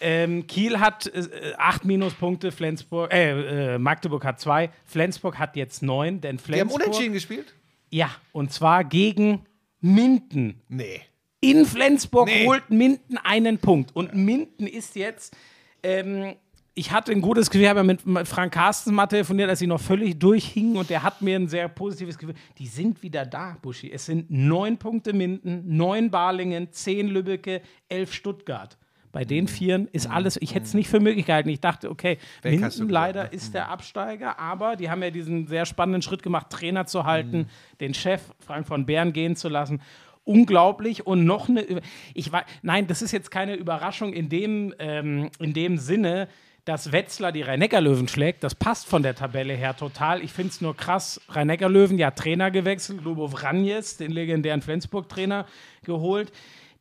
ähm, Kiel hat äh, acht Minuspunkte, Flensburg, äh, äh, Magdeburg hat zwei, Flensburg hat jetzt neun, denn Die haben Flensburg. unentschieden gespielt? Ja, und zwar gegen Minden. Nee. In Flensburg Nee. holt Minden einen Punkt. Und Minden ist jetzt. Ähm, ich hatte ein gutes Gefühl, ich habe ja mit Frank Carstens mal telefoniert, als sie noch völlig durchhingen und der hat mir ein sehr positives Gefühl. Die sind wieder da, Buschi. Es sind neun Punkte Minden, neun Balingen, zehn Lübbecke, elf Stuttgart. Bei den Vieren ist alles, ich hätte es nicht für möglich gehalten. Ich dachte, okay, Weg Minden gesagt, leider ist der Absteiger, aber die haben ja diesen sehr spannenden Schritt gemacht, Trainer zu halten, den Chef Frank von Bern gehen zu lassen. Unglaublich und noch eine. Ich war, nein, das ist jetzt keine Überraschung in dem, ähm, in dem Sinne, dass Wetzlar die Rhein-Neckar-Löwen schlägt. Das passt von der Tabelle her total. Ich finde es nur krass. Rhein-Neckar-Löwen, ja, Trainer gewechselt. Lubov Ranjes, den legendären Flensburg-Trainer, geholt.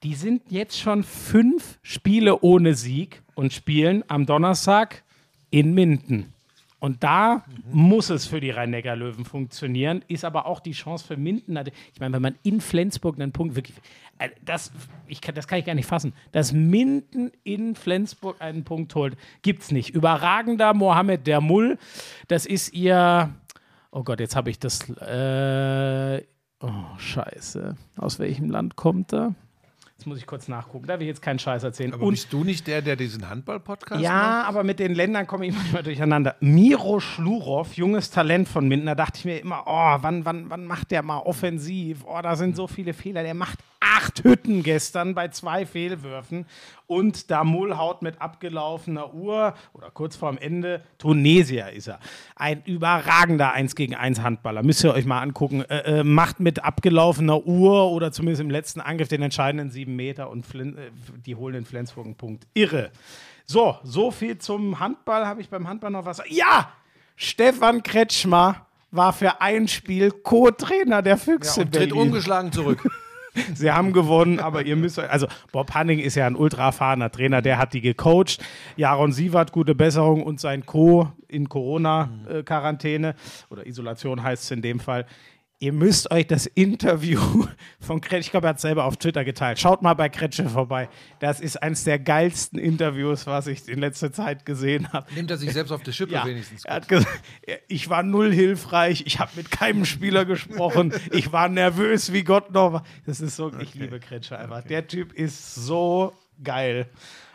Die sind jetzt schon fünf Spiele ohne Sieg und spielen am Donnerstag in Minden. Und da muss es für die Rhein-Neckar-Löwen funktionieren, ist aber auch die Chance für Minden. Ich meine, wenn man in Flensburg einen Punkt wirklich. äh, Das, ich kann, das kann ich gar nicht fassen. Dass Minden in Flensburg einen Punkt holt, gibt's nicht. Überragender Mohamed Dermull, das ist ihr. Oh Gott, jetzt habe ich das. Äh, oh, Scheiße. Aus welchem Land kommt er? Jetzt muss ich kurz nachgucken. Da will ich jetzt keinen Scheiß erzählen. Aber Und bist du nicht der, der diesen Handball-Podcast macht? ja, aber mit den Ländern komme ich manchmal durcheinander. Miro Schlurow, junges Talent von Minden, da dachte ich mir immer, oh, wann, wann, wann macht der mal offensiv? Oh, da sind so viele Fehler. Der macht acht Hütten gestern bei zwei Fehlwürfen. Und da Mull haut mit abgelaufener Uhr oder kurz vorm Ende, Tunesier ist er. Ein überragender 1 gegen 1 Handballer. Müsst ihr euch mal angucken. Äh, äh, macht mit abgelaufener Uhr oder zumindest im letzten Angriff den entscheidenden sieben Meter und Flin äh, die holen in Flensburg einen Punkt. Irre. So, so viel zum Handball. Habe ich beim Handball noch was? Ja! Stefan Kretschmer war für ein Spiel Co-Trainer der Füchse Und tritt ungeschlagen zurück. Sie haben gewonnen, aber ihr müsst euch, also Bob Hanning ist ja ein ultra erfahrener Trainer, der hat die gecoacht. Jaron Sievert, gute Besserung und sein Co. in Corona-Quarantäne oder Isolation heißt es in dem Fall. Ihr müsst euch das Interview von Kretsch, ich glaube, er hat es selber auf Twitter geteilt. Schaut mal bei Kretsche vorbei. Das ist eines der geilsten Interviews, was ich in letzter Zeit gesehen habe. Nimmt er sich selbst auf die Schippe Ja, wenigstens. er hat gesagt, ich war null hilfreich, ich habe mit keinem Spieler gesprochen, ich war nervös wie Gott noch. Das ist so, ich liebe Kretscher einfach. Der Typ ist so geil.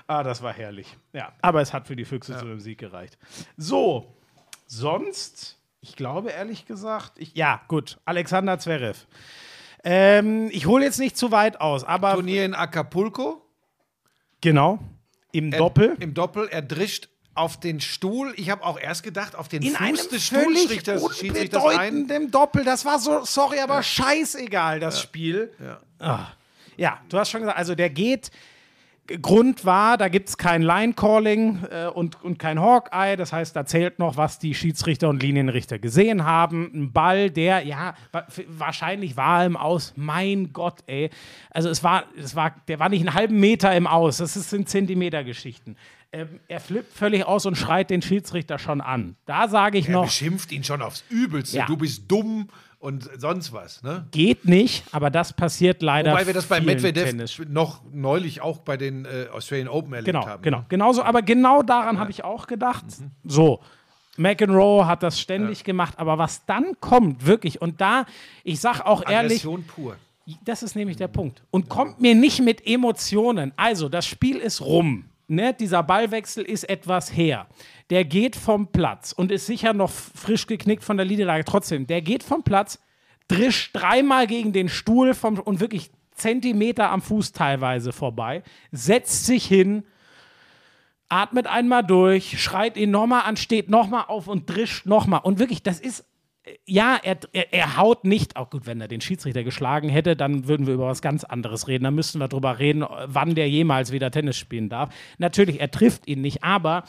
Ah, das war herrlich. Ja, aber es hat für die Füchse zu einem Sieg gereicht. So, sonst, ich glaube ehrlich gesagt, ich, ja, gut, Alexander Zverev. Ähm, ich hole jetzt nicht zu weit aus, aber Turnier in Acapulco. genau, im Er- Doppel. Im Doppel. Er drischt auf den Stuhl. Ich habe auch erst gedacht, auf den in Fuß des Stuhls schießt das, sich das ein. unbedeutendem Doppel. Das war so, sorry, aber scheißegal, das Spiel. Ja. Ah. ja, du hast schon gesagt, also der geht. Grund war, da gibt es kein Line-Calling äh, und, und kein Hawkeye. Das heißt, da zählt noch, was die Schiedsrichter und Linienrichter gesehen haben. Ein Ball, der, ja, wahrscheinlich war im Aus. Mein Gott, ey. Also es war, es war, der war nicht einen halben Meter im Aus. Das sind Zentimeter-Geschichten. Ähm, er flippt völlig aus und schreit den Schiedsrichter schon an. Da sage ich Er noch, beschimpft ihn schon aufs Übelste. Ja. Du bist dumm und sonst was. Ne? geht nicht, aber das passiert leider. Wobei wir das bei Medvedev Tennis- noch neulich auch bei den äh, Australian Open erlebt Genau, haben. genau. Genauso, aber genau daran habe ich auch gedacht. Mhm. So. McEnroe hat das ständig gemacht, aber was dann kommt, wirklich, und da, ich sag auch ehrlich, Aggression pur. das ist nämlich der Punkt. Und kommt mir nicht mit Emotionen. Also, das Spiel ist rum. Ne, dieser Ballwechsel ist etwas her. Der geht vom Platz und ist sicher noch frisch geknickt von der Niederlage. Trotzdem, der geht vom Platz, drischt dreimal gegen den Stuhl vom, und wirklich Zentimeter am Fuß teilweise vorbei, setzt sich hin, atmet einmal durch, schreit ihn nochmal an, steht nochmal auf und drischt nochmal. Und wirklich, das ist, ja, er, er, er haut nicht, auch gut, wenn er den Schiedsrichter geschlagen hätte, dann würden wir über was ganz anderes reden. Dann müssten wir drüber reden, wann der jemals wieder Tennis spielen darf. Natürlich, er trifft ihn nicht, aber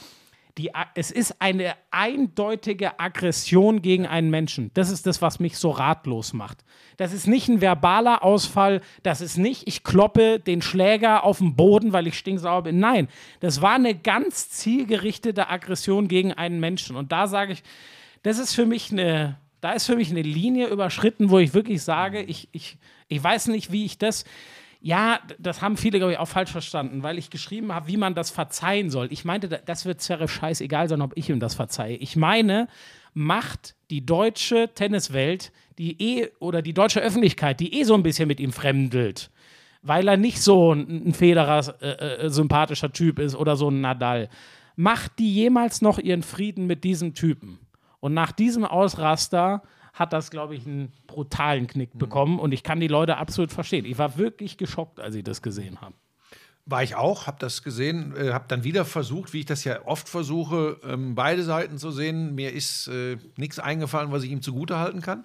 die, es ist eine eindeutige Aggression gegen einen Menschen. Das ist das, was mich so ratlos macht. Das ist nicht ein verbaler Ausfall, das ist nicht, ich kloppe den Schläger auf den Boden, weil ich stinksauer bin. Nein, das war eine ganz zielgerichtete Aggression gegen einen Menschen. Und da sage ich, das ist für mich eine, da ist für mich eine Linie überschritten, wo ich wirklich sage, ich, ich, ich weiß nicht, wie ich das ja, das haben viele, glaube ich, auch falsch verstanden, weil ich geschrieben habe, wie man das verzeihen soll. Ich meinte, das wird Zverev scheißegal sein, ob ich ihm das verzeihe. Ich meine, macht die deutsche Tenniswelt, die eh, oder die deutsche Öffentlichkeit, die eh so ein bisschen mit ihm fremdelt, weil er nicht so ein, ein Federer äh, äh, sympathischer Typ ist oder so ein Nadal, macht die jemals noch ihren Frieden mit diesem Typen? Und nach diesem Ausraster hat das, glaube ich, einen brutalen Knick Mhm. bekommen. Und ich kann die Leute absolut verstehen. Ich war wirklich geschockt, als ich das gesehen habe. War ich auch, habe das gesehen, äh, habe dann wieder versucht, wie ich das ja oft versuche, ähm, beide Seiten zu sehen. Mir ist äh, nichts eingefallen, was ich ihm zugutehalten kann.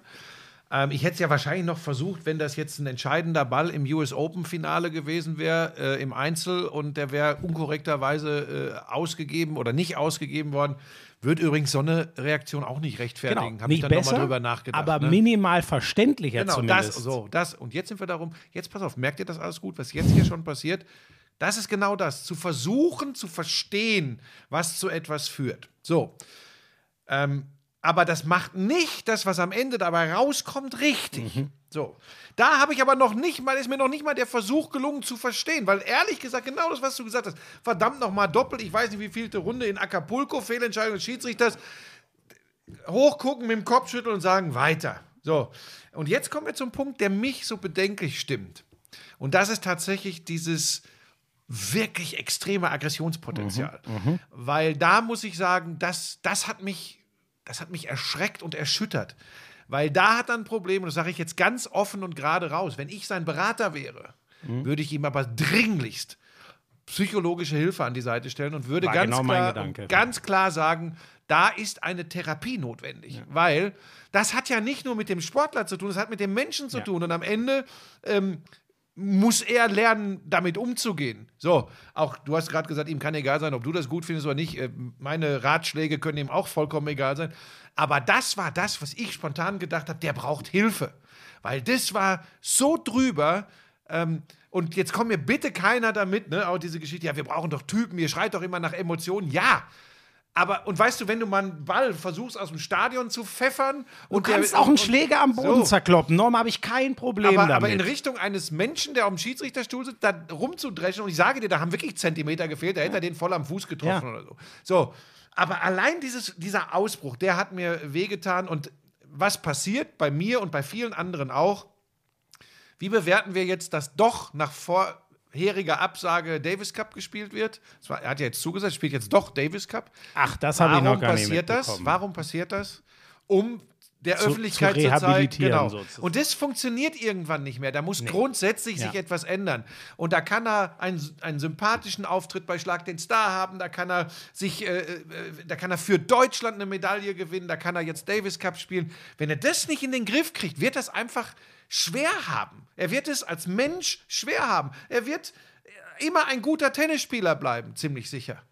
Ähm, ich hätte es ja wahrscheinlich noch versucht, wenn das jetzt ein entscheidender Ball im US Open-Finale gewesen wäre, äh, im Einzel, und der wäre unkorrekterweise äh, ausgegeben oder nicht ausgegeben worden. Wird übrigens so eine Reaktion auch nicht rechtfertigen. Habe ich dann nochmal drüber nachgedacht. aber ne? minimal verständlicher Genau, zumindest. das, so, das. Und jetzt sind wir darum, jetzt pass auf, merkt ihr das alles gut, was jetzt hier schon passiert? Das ist genau das, zu versuchen zu verstehen, was zu etwas führt. So. Ähm, aber das macht nicht das, was am Ende dabei rauskommt, richtig. Mhm. So. Da habe ich aber noch nicht mal, ist mir noch nicht mal der Versuch gelungen zu verstehen, weil ehrlich gesagt, genau das, was du gesagt hast, verdammt nochmal doppelt, ich weiß nicht, wie vielte Runde in Acapulco, Fehlentscheidung des Schiedsrichters, hochgucken, mit dem Kopf schütteln und sagen, weiter. So. Und jetzt kommen wir zum Punkt, der mich so bedenklich stimmt. Und das ist tatsächlich dieses wirklich extreme Aggressionspotenzial. Weil da muss ich sagen, das, das, hat mich, das hat mich erschreckt und erschüttert. Weil da hat er ein Problem, und das sage ich jetzt ganz offen und gerade raus. Wenn ich sein Berater wäre, würde ich ihm aber dringlichst psychologische Hilfe an die Seite stellen und würde War ganz, genau klar, ganz klar sagen, da ist eine Therapie notwendig. Weil das hat ja nicht nur mit dem Sportler zu tun, das hat mit dem Menschen zu Ja. tun. Und am Ende ähm, muss er lernen, damit umzugehen. So, auch du hast gerade gesagt, ihm kann egal sein, ob du das gut findest oder nicht. Äh, Meine Ratschläge können ihm auch vollkommen egal sein. Aber das war das, was ich spontan gedacht habe, der braucht Hilfe. Weil das war so drüber. Ähm, und jetzt kommt mir bitte keiner damit, ne, auch diese Geschichte, ja, wir brauchen doch Typen, ihr schreit doch immer nach Emotionen. Ja, aber, und weißt du, wenn du mal einen Ball versuchst aus dem Stadion zu pfeffern Du und der- kannst auch einen Schläger am Boden So. zerkloppen. Norm habe ich kein Problem aber, damit. aber in Richtung eines Menschen, der auf dem Schiedsrichterstuhl sitzt, da rumzudreschen. Und ich sage dir, da haben wirklich Zentimeter gefehlt, da hätte er den voll am Fuß getroffen Ja. oder so. So, aber allein dieses, dieser Ausbruch, der hat mir wehgetan. Und was passiert bei mir und bei vielen anderen auch? Wie bewerten wir jetzt, dass doch nach vorheriger Absage Davis Cup gespielt wird? War, er hat ja jetzt zugesagt, spielt jetzt doch Davis Cup. Ach, das habe ich noch gar nicht passiert das? Warum passiert das? Um der Zu- Öffentlichkeit zu zu, zeigen, rehabilitieren genau. sozusagen. Und das funktioniert irgendwann nicht mehr. Da muss grundsätzlich sich Ja. etwas ändern. Und da kann er einen, einen sympathischen Auftritt bei Schlag den Star haben. Da kann er sich, äh, äh, da kann er für Deutschland eine Medaille gewinnen. Da kann er jetzt Davis Cup spielen. Wenn er das nicht in den Griff kriegt, wird das einfach schwer haben. Er wird es als Mensch schwer haben. Er wird immer ein guter Tennisspieler bleiben, ziemlich sicher.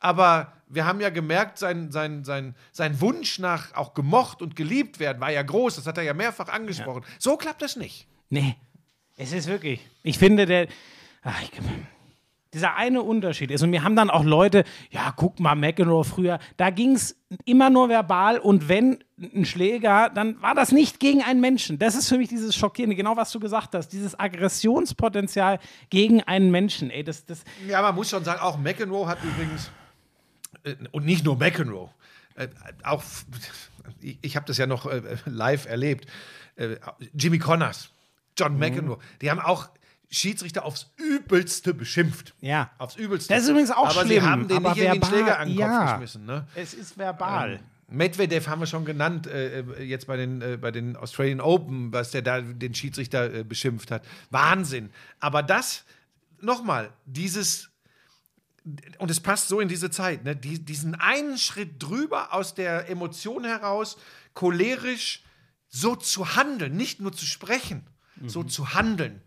Aber wir haben ja gemerkt, sein, sein, sein, sein Wunsch nach auch gemocht und geliebt werden war ja groß. Das hat er ja mehrfach angesprochen. So klappt das nicht. Nee, es ist wirklich. Ich finde, der. Ach, ich, dieser eine Unterschied ist, und mir haben dann auch Leute, ja, guck mal, McEnroe früher, da ging es immer nur verbal und wenn ein Schläger, dann war das nicht gegen einen Menschen. Das ist für mich dieses Schockierende, genau was du gesagt hast, dieses Aggressionspotenzial gegen einen Menschen. Ey, das, das, Ja, man muss schon sagen, auch McEnroe hat übrigens, äh, und nicht nur McEnroe, äh, auch, ich, ich habe das ja noch äh, live erlebt, äh, Jimmy Connors, John McEnroe, die haben auch Schiedsrichter aufs Übelste beschimpft. Ja. Aufs Übelste. Das ist übrigens auch aber schlimm, sie haben den aber nicht in den verbal- Schläger an den Kopf ja. geschmissen. Ne? Es ist verbal. Medvedev haben wir schon genannt, äh, äh, jetzt bei den, äh, bei den Australian Open, was der da den Schiedsrichter äh, beschimpft hat. Wahnsinn. Aber das, nochmal, dieses, und es passt so in diese Zeit, ne? Die, diesen einen Schritt drüber aus der Emotion heraus, cholerisch so zu handeln, nicht nur zu sprechen, so zu handeln,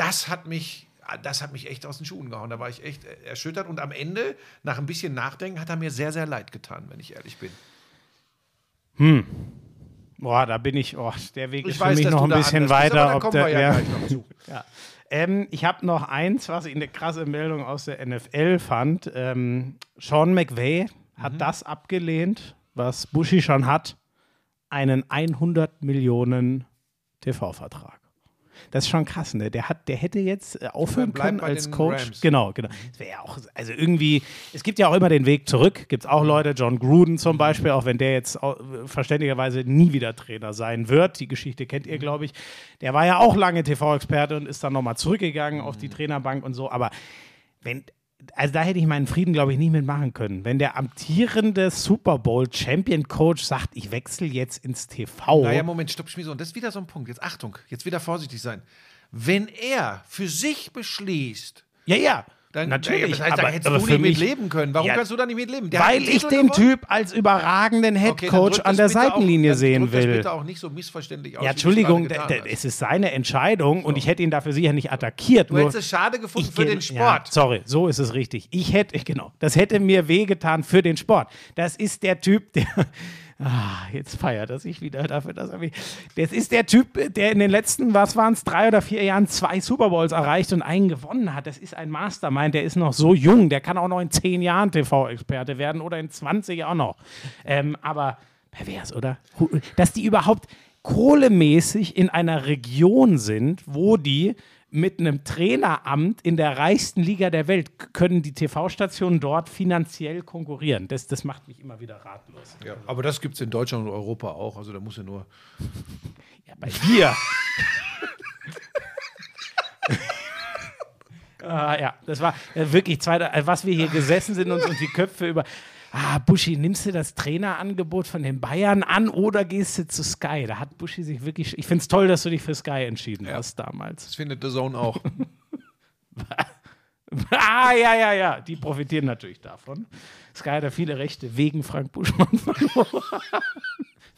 das hat mich. Das hat mich echt aus den Schuhen gehauen. Da war ich echt erschüttert. Und am Ende, nach ein bisschen Nachdenken, hat er mir sehr, sehr leid getan, wenn ich ehrlich bin. Boah, da bin ich, oh, der Weg Ich ist für weiß, mich dass noch ein bisschen bist, weiter. ob der, ja ja. Ja. Ähm, ich habe noch eins, was ich eine krasse Meldung aus der NFL fand. Ähm, Sean McVay hat Mhm. das abgelehnt, was Bushi schon hat, einen 100 Millionen TV-Vertrag. Das ist schon krass, ne? Der, hat, der hätte jetzt äh, aufhören können als Coach. Rams. Genau, genau. Das wäre ja auch, also irgendwie, es gibt ja auch immer den Weg zurück. Gibt es auch Leute, John Gruden zum Beispiel, auch wenn der jetzt au- verständigerweise nie wieder Trainer sein wird. Die Geschichte kennt ihr, glaube ich. Der war ja auch lange TV-Experte und ist dann nochmal zurückgegangen auf die Trainerbank und so. Aber wenn, also da hätte ich meinen Frieden, glaube ich, nicht mitmachen können. Wenn der amtierende Super Bowl Champion Coach sagt, ich wechsle jetzt ins TV. Naja, Moment, stopp, Schmieso. Und das ist wieder so ein Punkt. Jetzt Achtung, jetzt wieder vorsichtig sein. Wenn er für sich beschließt, ja, ja. Dann, Natürlich, das heißt, aber, da hättest aber du für nicht mich, mitleben können. Warum Ja, kannst du da nicht mitleben? Der weil ich den gewonnen. Typ als überragenden Okay, Headcoach drück an der auch- Seitenlinie dann sehen drück das will. bitte auch nicht so missverständlich aus. Ja, Entschuldigung, es ist seine Entscheidung und ich hätte ihn dafür sicher nicht attackiert. Du nur hättest es schade gefunden für den Sport. Ja, sorry, so ist es richtig. Ich hätte, genau, das hätte mir wehgetan für den Sport. Das ist der Typ, der. Ah, jetzt feiert er sich wieder dafür, dass er mich. Das ist der Typ, der in den letzten, was waren es, drei oder vier Jahren zwei Super Bowls erreicht und einen gewonnen hat. Das ist ein Mastermind, der ist noch so jung, der kann auch noch in zehn Jahren TV-Experte werden oder in 20 auch noch. Ähm, aber pervers, oder? Dass die überhaupt kohlemäßig in einer Region sind, wo die mit einem Traineramt in der reichsten Liga der Welt können die TV-Stationen dort finanziell konkurrieren. Das, das macht mich immer wieder ratlos. Ja, aber das gibt es in Deutschland und Europa auch. Also da muss ja nur. Ja, bei dir. ah, ja, das war äh, wirklich zwei, äh, was wir hier gesessen sind und uns die Köpfe über. Ah, Buschi, nimmst du das Trainerangebot von den Bayern an oder gehst du zu Sky? Da hat Buschi sich wirklich. Ich finde es toll, dass du dich für Sky entschieden hast damals. Das findet The Zone auch. Ah, ja, ja, ja. Die profitieren natürlich davon. Sky hat ja viele Rechte wegen Frank Buschmann verloren.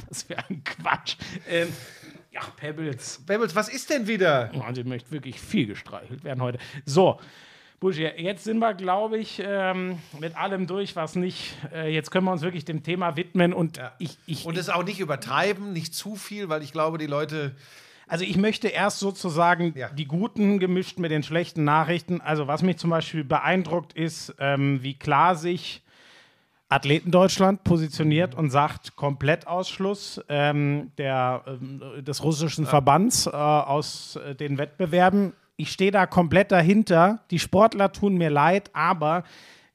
Das wäre ein Quatsch. Ähm, ja, Pebbles. Bebels, was ist denn wieder? Oh, die möchte wirklich viel gestreichelt werden heute. So, Buschi, jetzt sind wir, glaube ich, ähm, mit allem durch, was nicht. Äh, jetzt können wir uns wirklich dem Thema widmen und ich, ich, Und es auch nicht übertreiben, nicht zu viel, weil ich glaube, die Leute. Also ich möchte erst sozusagen Ja. die guten gemischt mit den schlechten Nachrichten. Also was mich zum Beispiel beeindruckt ist, ähm, wie klar sich Athleten Deutschland positioniert und sagt Komplettausschluss ähm, der, ähm, des russischen Verbands äh, aus äh, den Wettbewerben. Ich stehe da komplett dahinter. Die Sportler tun mir leid, aber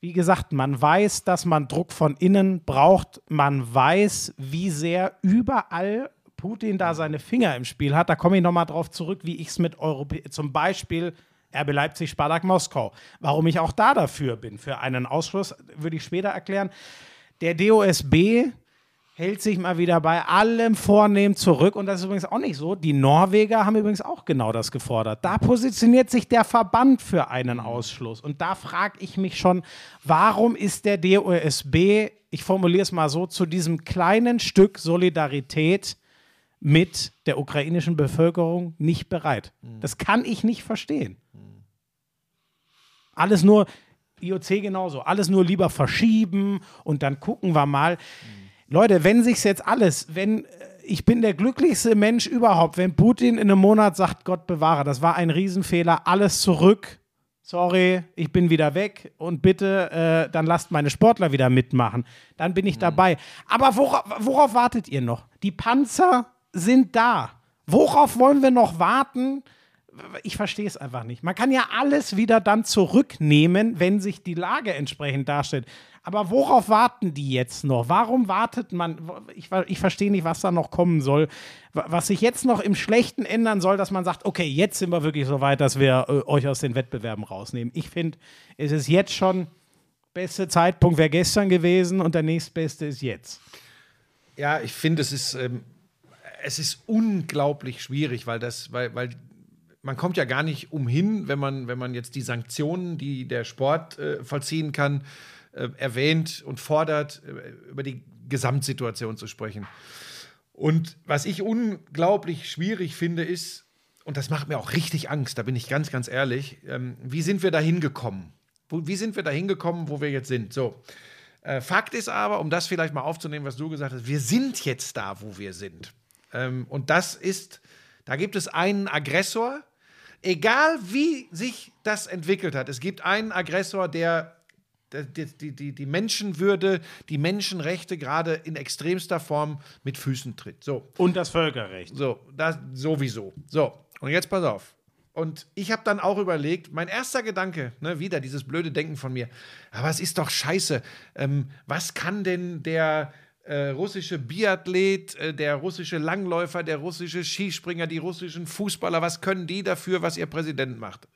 wie gesagt, man weiß, dass man Druck von innen braucht. Man weiß, wie sehr überall Putin da seine Finger im Spiel hat. Da komme ich nochmal drauf zurück, wie ich es mit Europä zum Beispiel RB Leipzig, Spartak Moskau. Warum ich auch da dafür bin, für einen Ausschluss, würde ich später erklären. Der DOSB hält sich mal wieder bei allem Vornehmen zurück. Und das ist übrigens auch nicht so. Die Norweger haben übrigens auch genau das gefordert. Da positioniert sich der Verband für einen Ausschluss. Und da frage ich mich schon, warum ist der DOSB, ich formuliere es mal so, zu diesem kleinen Stück Solidarität mit der ukrainischen Bevölkerung nicht bereit? Das kann ich nicht verstehen. Alles nur, IOC genauso, alles nur lieber verschieben und dann gucken wir mal. Leute, wenn sich's jetzt alles, wenn äh, ich bin der glücklichste Mensch überhaupt, wenn Putin in einem Monat sagt, Gott bewahre, das war ein Riesenfehler, alles zurück. Sorry, ich bin wieder weg und bitte, äh, dann lasst meine Sportler wieder mitmachen. Dann bin ich dabei. Aber worauf, worauf wartet ihr noch? Die Panzer sind da. Worauf wollen wir noch warten? Ich verstehe es einfach nicht. Man kann ja alles wieder dann zurücknehmen, wenn sich die Lage entsprechend darstellt. Aber worauf warten die jetzt noch? Warum wartet man? Ich, ich verstehe nicht, was da noch kommen soll. Was sich jetzt noch im Schlechten ändern soll, dass man sagt, okay, jetzt sind wir wirklich so weit, dass wir äh, euch aus den Wettbewerben rausnehmen. Ich finde, es ist jetzt schon beste Zeitpunkt wäre gestern gewesen und der nächstbeste ist jetzt. Ja, ich finde, es ist, ähm, es ist unglaublich schwierig, weil das, weil, weil man kommt ja gar nicht umhin, wenn man, wenn man jetzt die Sanktionen, die der Sport äh, vollziehen kann, äh, erwähnt und fordert, äh, über die Gesamtsituation zu sprechen. Und was ich unglaublich schwierig finde, ist, und das macht mir auch richtig Angst, da bin ich ganz, ganz ehrlich, ähm, wie sind wir da hingekommen? Wie sind wir da hingekommen, wo wir jetzt sind? So. Äh, Fakt ist aber, um das vielleicht mal aufzunehmen, was du gesagt hast, wir sind jetzt da, wo wir sind. Ähm, und das ist, da gibt es einen Aggressor, egal wie sich das entwickelt hat. Es gibt einen Aggressor, der die, die, die, Menschenwürde, die Menschenrechte gerade in extremster Form mit Füßen tritt. So. Und das Völkerrecht. So, das sowieso. So, und jetzt pass auf. Und ich habe dann auch überlegt, mein erster Gedanke, ne, wieder dieses blöde Denken von mir, aber es ist doch scheiße. Ähm, was kann denn der äh, russische Biathlet, äh, der russische Langläufer, der russische Skispringer, die russischen Fußballer, was können die dafür, was ihr Präsident macht?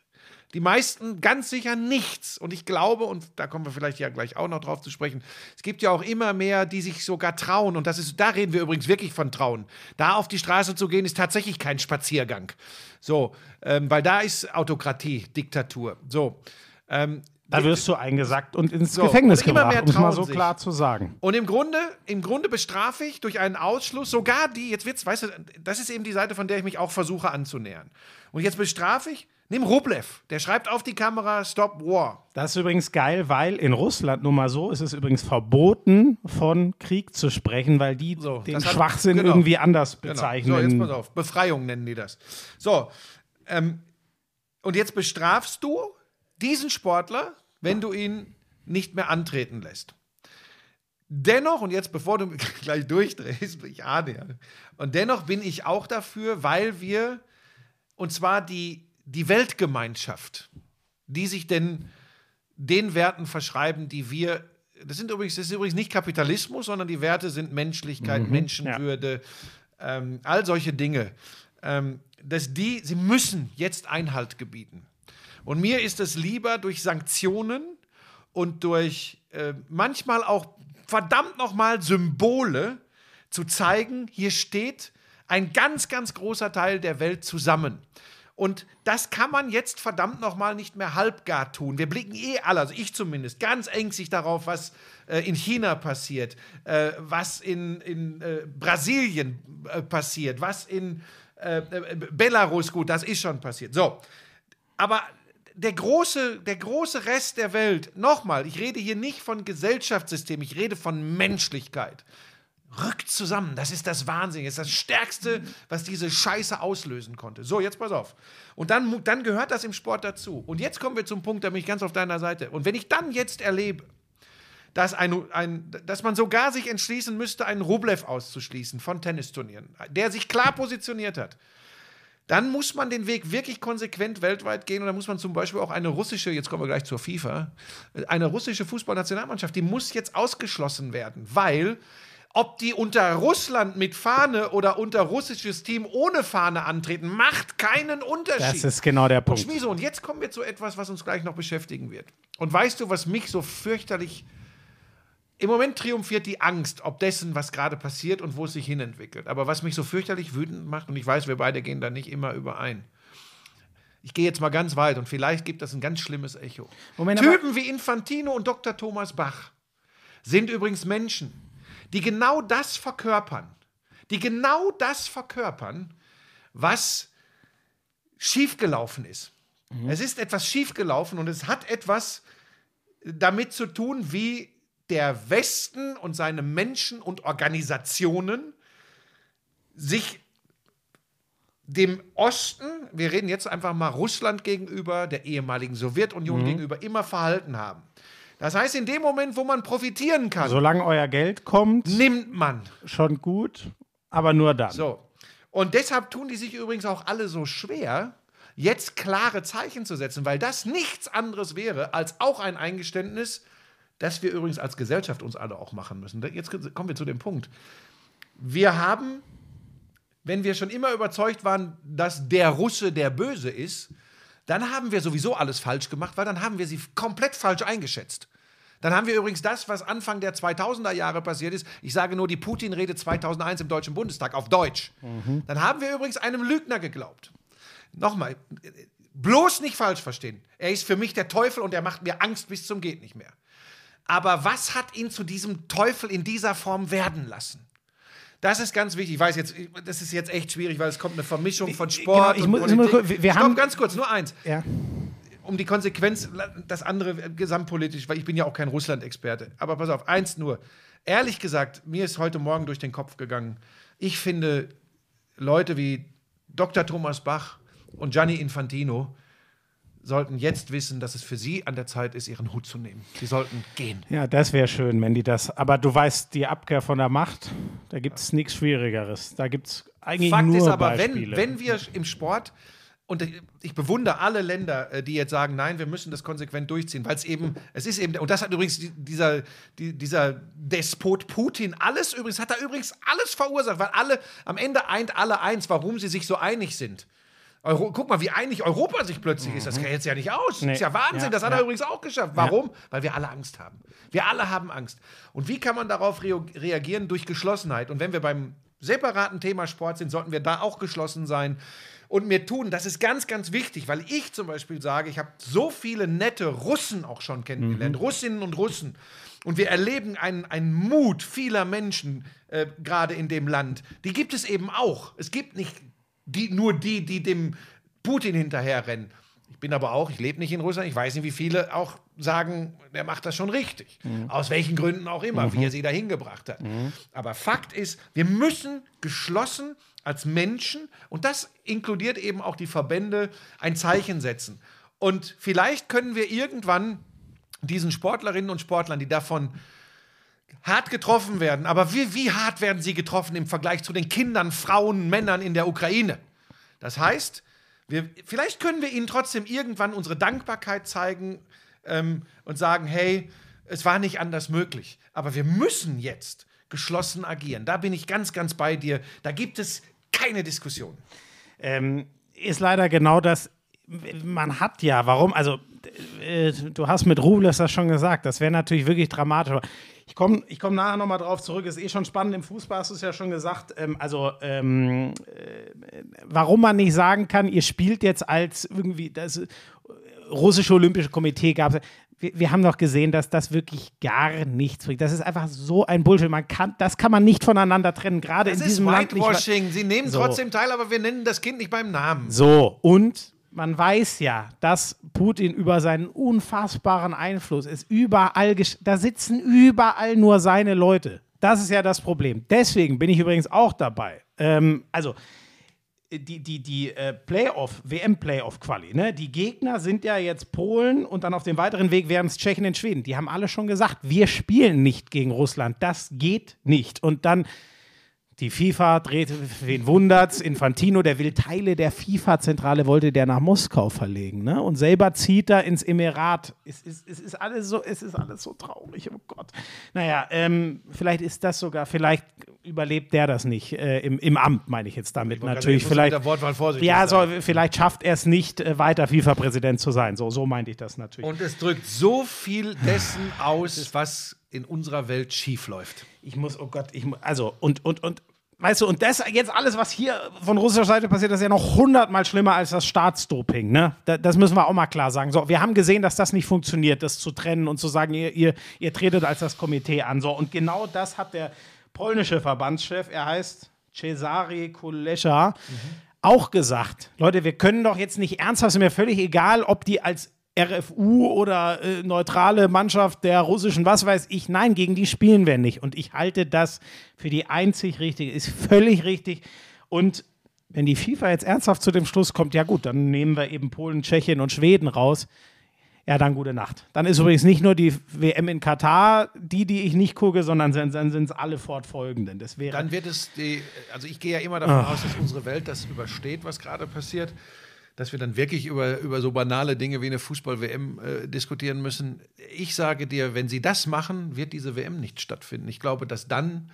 Die meisten ganz sicher nichts. Und ich glaube, und da kommen wir vielleicht ja gleich auch noch drauf zu sprechen, es gibt ja auch immer mehr, die sich sogar trauen. Und das ist, da reden wir übrigens wirklich von trauen. Da auf die Straße zu gehen, ist tatsächlich kein Spaziergang. So, ähm, weil da ist Autokratie, Diktatur. So. Ähm, da wirst du eingesackt und ins So, Gefängnis immer gebracht, mehr um es mal so sich. klar zu sagen. Und im Grunde, im Grunde bestrafe ich durch einen Ausschluss sogar die, jetzt wird's, weißt du, das ist eben die Seite, von der ich mich auch versuche anzunähern. Und jetzt bestrafe ich, nimm Rublev, der schreibt auf die Kamera Stop War. Das ist übrigens geil, weil in Russland nur mal so ist es übrigens verboten, von Krieg zu sprechen, weil die So, den hat- Schwachsinn genau. irgendwie anders Genau. bezeichnen. So, jetzt pass auf. Befreiung nennen die das. So, ähm, und jetzt bestrafst du diesen Sportler, wenn du ihn nicht mehr antreten lässt. Dennoch, und jetzt bevor du gleich durchdrehst, ich ahne ja, und dennoch bin ich auch dafür, weil wir, und zwar die, die Weltgemeinschaft, die sich denn den Werten verschreiben, die wir, das sind übrigens, das ist übrigens nicht Kapitalismus, sondern die Werte sind Menschlichkeit, Menschenwürde, ähm, all solche Dinge. Ähm, dass die, sie müssen jetzt Einhalt gebieten. Und mir ist es lieber durch Sanktionen und durch äh, manchmal auch verdammt nochmal Symbole zu zeigen, hier steht ein ganz, ganz großer Teil der Welt zusammen. Und das kann man jetzt verdammt nochmal nicht mehr halbgar tun. Wir blicken eh alle, also ich zumindest, ganz ängstlich darauf, was äh, in China passiert, äh, was in, in äh, Brasilien äh, passiert, was in äh, Belarus, gut, das ist schon passiert. So, aber der große, der große Rest der Welt, nochmal, ich rede hier nicht von Gesellschaftssystem, ich rede von Menschlichkeit. Rückt zusammen, das ist das Wahnsinn, das ist das Stärkste, was diese Scheiße auslösen konnte. So, jetzt pass auf. Und dann, dann gehört das im Sport dazu. Und jetzt kommen wir zum Punkt, da bin ich ganz auf deiner Seite. Und wenn ich dann jetzt erlebe, dass, ein, ein, dass man sogar sich entschließen müsste, einen Rublev auszuschließen von Tennisturnieren, der sich klar positioniert hat, dann muss man den Weg wirklich konsequent weltweit gehen und dann muss man zum Beispiel auch eine russische, jetzt kommen wir gleich zur FIFA, eine russische Fußballnationalmannschaft, die muss jetzt ausgeschlossen werden, weil ob die unter Russland mit Fahne oder unter russisches Team ohne Fahne antreten, macht keinen Unterschied. Das ist genau der Punkt. Schmieso, und jetzt kommen wir zu etwas, was uns gleich noch beschäftigen wird. Und weißt du, was mich so fürchterlich. Im Moment triumphiert die Angst, ob dessen, was gerade passiert und wo es sich hinentwickelt. Aber was mich so fürchterlich wütend macht, und ich weiß, wir beide gehen da nicht immer überein. Ich gehe jetzt mal ganz weit und vielleicht gibt das ein ganz schlimmes Echo. Moment, Typen wie Infantino und Dr. Thomas Bach sind übrigens Menschen, die genau das verkörpern. Die genau das verkörpern, was schiefgelaufen ist. Es ist etwas schiefgelaufen und es hat etwas damit zu tun, wie der Westen und seine Menschen und Organisationen sich dem Osten, wir reden jetzt einfach mal Russland gegenüber, der ehemaligen Sowjetunion gegenüber, immer verhalten haben. Das heißt, in dem Moment, wo man profitieren kann, Solange euer Geld kommt, nimmt man. schon gut, aber nur dann. So. Und deshalb tun die sich übrigens auch alle so schwer, jetzt klare Zeichen zu setzen, weil das nichts anderes wäre als auch ein Eingeständnis, das wir übrigens als Gesellschaft uns alle auch machen müssen. Jetzt kommen wir zu dem Punkt. Wir haben, wenn wir schon immer überzeugt waren, dass der Russe der Böse ist, dann haben wir sowieso alles falsch gemacht, weil dann haben wir sie komplett falsch eingeschätzt. Dann haben wir übrigens das, was Anfang der 2000er Jahre passiert ist. Ich sage nur die Putin-Rede 2001 im Deutschen Bundestag auf Deutsch. Dann haben wir übrigens einem Lügner geglaubt. Nochmal, bloß nicht falsch verstehen. Er ist für mich der Teufel und er macht mir Angst bis zum geht nicht mehr. Aber was hat ihn zu diesem Teufel in dieser Form werden lassen? Das ist ganz wichtig. Ich weiß jetzt, das ist jetzt echt schwierig, weil es kommt eine Vermischung von Sport Genau, ich und muss- ich muss- wir- wir Stopp, haben- ganz kurz, nur eins Ja. um die Konsequenz, das andere äh, gesamtpolitisch, weil ich bin ja auch kein Russland-Experte. Aber pass auf, eins nur. Ehrlich gesagt, mir ist heute Morgen durch den Kopf gegangen, ich finde Leute wie Dr. Thomas Bach und Gianni Infantino sollten jetzt wissen, dass es für sie an der Zeit ist, ihren Hut zu nehmen. Sie sollten gehen. Ja, das wäre schön, wenn die das. Aber du weißt, die Abkehr von der Macht, da gibt es nichts Schwierigeres. Da gibt es eigentlich Fakt nur ist aber, wenn, Beispiele. wenn wir im Sport, und ich bewundere alle Länder, äh, die jetzt sagen, nein, wir müssen das konsequent durchziehen, weil es eben, es ist eben, und das hat übrigens die- dieser, die, dieser Despot Putin alles übrigens, hat er übrigens alles verursacht, weil alle, am Ende eint alle eins, warum sie sich so einig sind. Euro, guck mal, wie einig Europa sich plötzlich ist. Das geht jetzt ja nicht aus. Nee. ist ja Wahnsinn. Ja, das hat ja. er übrigens auch geschafft. Warum? Weil wir alle Angst haben. Wir alle haben Angst. Und wie kann man darauf reo- reagieren? Durch Geschlossenheit. Und wenn wir beim separaten Thema Sport sind, sollten wir da auch geschlossen sein und mir tun. Das ist ganz, ganz wichtig, weil ich zum Beispiel sage, ich habe so viele nette Russen auch schon kennengelernt, Russinnen und Russen. Und wir erleben einen, einen Mut vieler Menschen äh, gerade in dem Land. Die gibt es eben auch. Es gibt nicht die, nur die, die dem Putin hinterherrennen. Ich bin aber auch, ich lebe nicht in Russland, ich weiß nicht, wie viele auch sagen, der macht das schon richtig. Aus welchen Gründen auch immer, wie er sie dahin gebracht hat. Aber Fakt ist, wir müssen geschlossen als Menschen, und das inkludiert eben auch die Verbände, ein Zeichen setzen. Und vielleicht können wir irgendwann diesen Sportlerinnen und Sportlern, die davon hart getroffen werden. Aber wie, wie hart werden sie getroffen im Vergleich zu den Kindern, Frauen, Männern in der Ukraine? Das heißt, wir, vielleicht können wir ihnen trotzdem irgendwann unsere Dankbarkeit zeigen ähm, und sagen, hey, es war nicht anders möglich. Aber wir müssen jetzt geschlossen agieren. Da bin ich ganz, ganz bei dir. Da gibt es keine Diskussion. ähm, ist leider genau das. Man hat ja, warum? Also, äh, du hast mit Rubles das schon gesagt, das wäre natürlich wirklich dramatisch. Ich komme ich komm nachher nochmal drauf zurück. Ist eh schon spannend. Im Fußball hast du es ja schon gesagt. Ähm, also, ähm, äh, warum man nicht sagen kann, ihr spielt jetzt als irgendwie das äh, russische Olympische Komitee gab es. Wir, wir haben doch gesehen, dass das wirklich gar nichts bringt. Das ist einfach so ein Bullshit. Man kann, das kann man nicht voneinander trennen, gerade in Das ist diesem Land nicht. Whitewashing. Sie nehmen So. trotzdem teil, aber wir nennen das Kind nicht beim Namen. So, und man weiß ja, dass Putin über seinen unfassbaren Einfluss ist. Überall, da sitzen überall nur seine Leute. Das ist ja das Problem. Deswegen bin ich übrigens auch dabei. Ähm, also, die, die, die äh, Playoff, WM-Playoff-Quali, ne? Die Gegner sind ja jetzt Polen und dann auf dem weiteren Weg wären es Tschechien und Schweden. Die haben alle schon gesagt, wir spielen nicht gegen Russland. Das geht nicht. Und dann die FIFA dreht, wen wundert's? Infantino, der will Teile der FIFA-Zentrale, wollte der nach Moskau verlegen, ne? Und selber zieht er ins Emirat. Es ist, es ist alles so, es ist alles so traurig, oh Gott. Naja, ähm, vielleicht ist das sogar, vielleicht überlebt der das nicht äh, im, im Amt, meine ich jetzt damit natürlich. Ich muss Vielleicht, mit der Wortwahl vorsichtig ja, so, vielleicht schafft er es nicht, äh, weiter FIFA-Präsident zu sein. So, so meinte ich das natürlich. Und es drückt so viel dessen aus, was in unserer Welt schiefläuft. Ich muss, oh Gott, ich mu- also und und und weißt du, und das jetzt alles, was hier von russischer Seite passiert, das ist ja noch hundertmal schlimmer als das Staatsdoping, ne? Da, das müssen wir auch mal klar sagen. So, wir haben gesehen, dass das nicht funktioniert, das zu trennen und zu sagen, ihr, ihr, ihr tretet als das Komitee an. So, und genau das hat der polnische Verbandschef, er heißt Cesare Kulesza, auch gesagt. Leute, wir können doch jetzt nicht ernsthaft, ist mir völlig egal, ob die als RFU oder äh, neutrale Mannschaft der russischen, was weiß ich. Nein, gegen die spielen wir nicht. Und ich halte das für die einzig richtige, ist völlig richtig. Und wenn die FIFA jetzt ernsthaft zu dem Schluss kommt, ja gut, dann nehmen wir eben Polen, Tschechien und Schweden raus. Ja, dann gute Nacht. Dann ist übrigens nicht nur die WM in Katar die, die ich nicht gucke, sondern dann sind es alle fortfolgenden. Das wäre Dann wird es die, also ich gehe ja immer davon aus, dass unsere Welt das übersteht, was gerade passiert. Dass wir dann wirklich über, über so banale Dinge wie eine Fußball-WM äh, diskutieren müssen. Ich sage dir, wenn sie das machen, wird diese WM nicht stattfinden. Ich glaube, dass dann,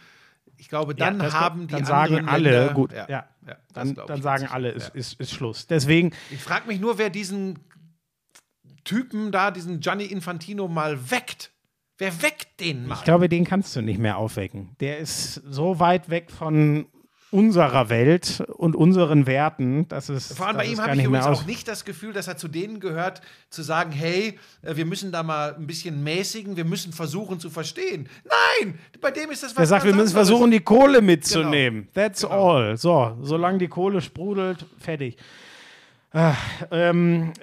ich glaube, dann das- haben die dann sagen anderen alle, Länder, gut, ja, ja, ja, dann, dann sagen ganz alle, ist, ist, ist Schluss. Deswegen, Ich frage mich nur, wer diesen Typen da, diesen Gianni Infantino mal weckt. Wer weckt den mal? ich glaube, den kannst du nicht mehr aufwecken. Der ist so weit weg von unserer Welt und unseren Werten, dass es Vor allem bei ihm habe ich übrigens auch nicht das Gefühl, dass er zu denen gehört, zu sagen, hey, äh, wir müssen da mal ein bisschen mäßigen, wir müssen versuchen zu verstehen. Nein, bei dem ist das was Er sagt, wir müssen versuchen, die Kohle Genau. mitzunehmen. That's all. So, solange die Kohle sprudelt, fertig. Ah, ähm,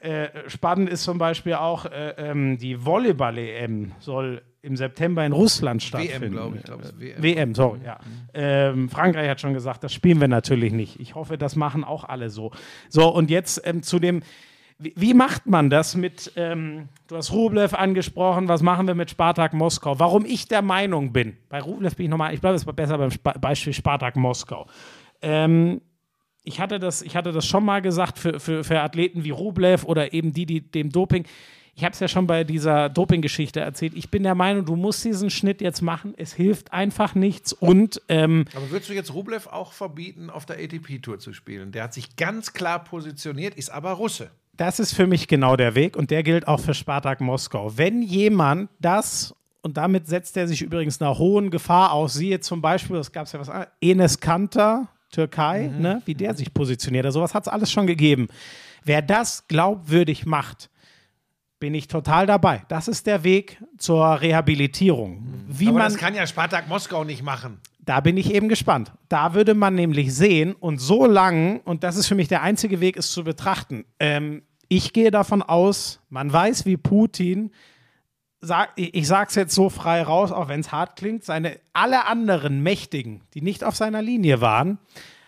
äh, spannend ist zum Beispiel auch, äh, ähm, die Volleyball-EM soll im September in Russland stattfinden. glaube ich, glaube ich, WM. WM, sorry, ja. Ähm, Frankreich hat schon gesagt, das spielen wir natürlich nicht. Ich hoffe, das machen auch alle so. So, und jetzt ähm, zu dem, wie, wie macht man das mit, ähm, du hast Rublev angesprochen, was machen wir mit Spartak Moskau? Warum ich der Meinung bin, bei Rublev bin ich nochmal, ich bleibe jetzt besser beim Sp Beispiel Spartak Moskau. Ähm, ich hatte das, ich hatte das schon mal gesagt für, für, für Athleten wie Rublev oder eben die, die dem Doping. Ich habe es ja schon bei dieser Doping-Geschichte erzählt. Ich bin der Meinung, du musst diesen Schnitt jetzt machen. Es hilft einfach nichts. Und ähm, Aber würdest du jetzt Rublev auch verbieten, auf der ATP-Tour zu spielen? Der hat sich ganz klar positioniert, ist aber Russe. das ist für mich genau der Weg und der gilt auch für Spartak Moskau. Wenn jemand das, und damit setzt er sich übrigens einer hohen Gefahr aus, siehe zum Beispiel, das gab es ja was, anderes, Enes Kanter, Türkei, ne, wie der sich positioniert, also sowas hat es alles schon gegeben. Wer das glaubwürdig macht, bin ich total dabei. Das ist der Weg zur Rehabilitierung. Wie aber man das kann ja Spartak Moskau nicht machen. da bin ich eben gespannt. Da würde man nämlich sehen und so lang, und das ist für mich der einzige Weg, es zu betrachten. Ähm, ich gehe davon aus, man weiß, wie Putin, sag, ich ich sage es jetzt so frei raus, auch wenn es hart klingt, seine alle anderen Mächtigen, die nicht auf seiner Linie waren,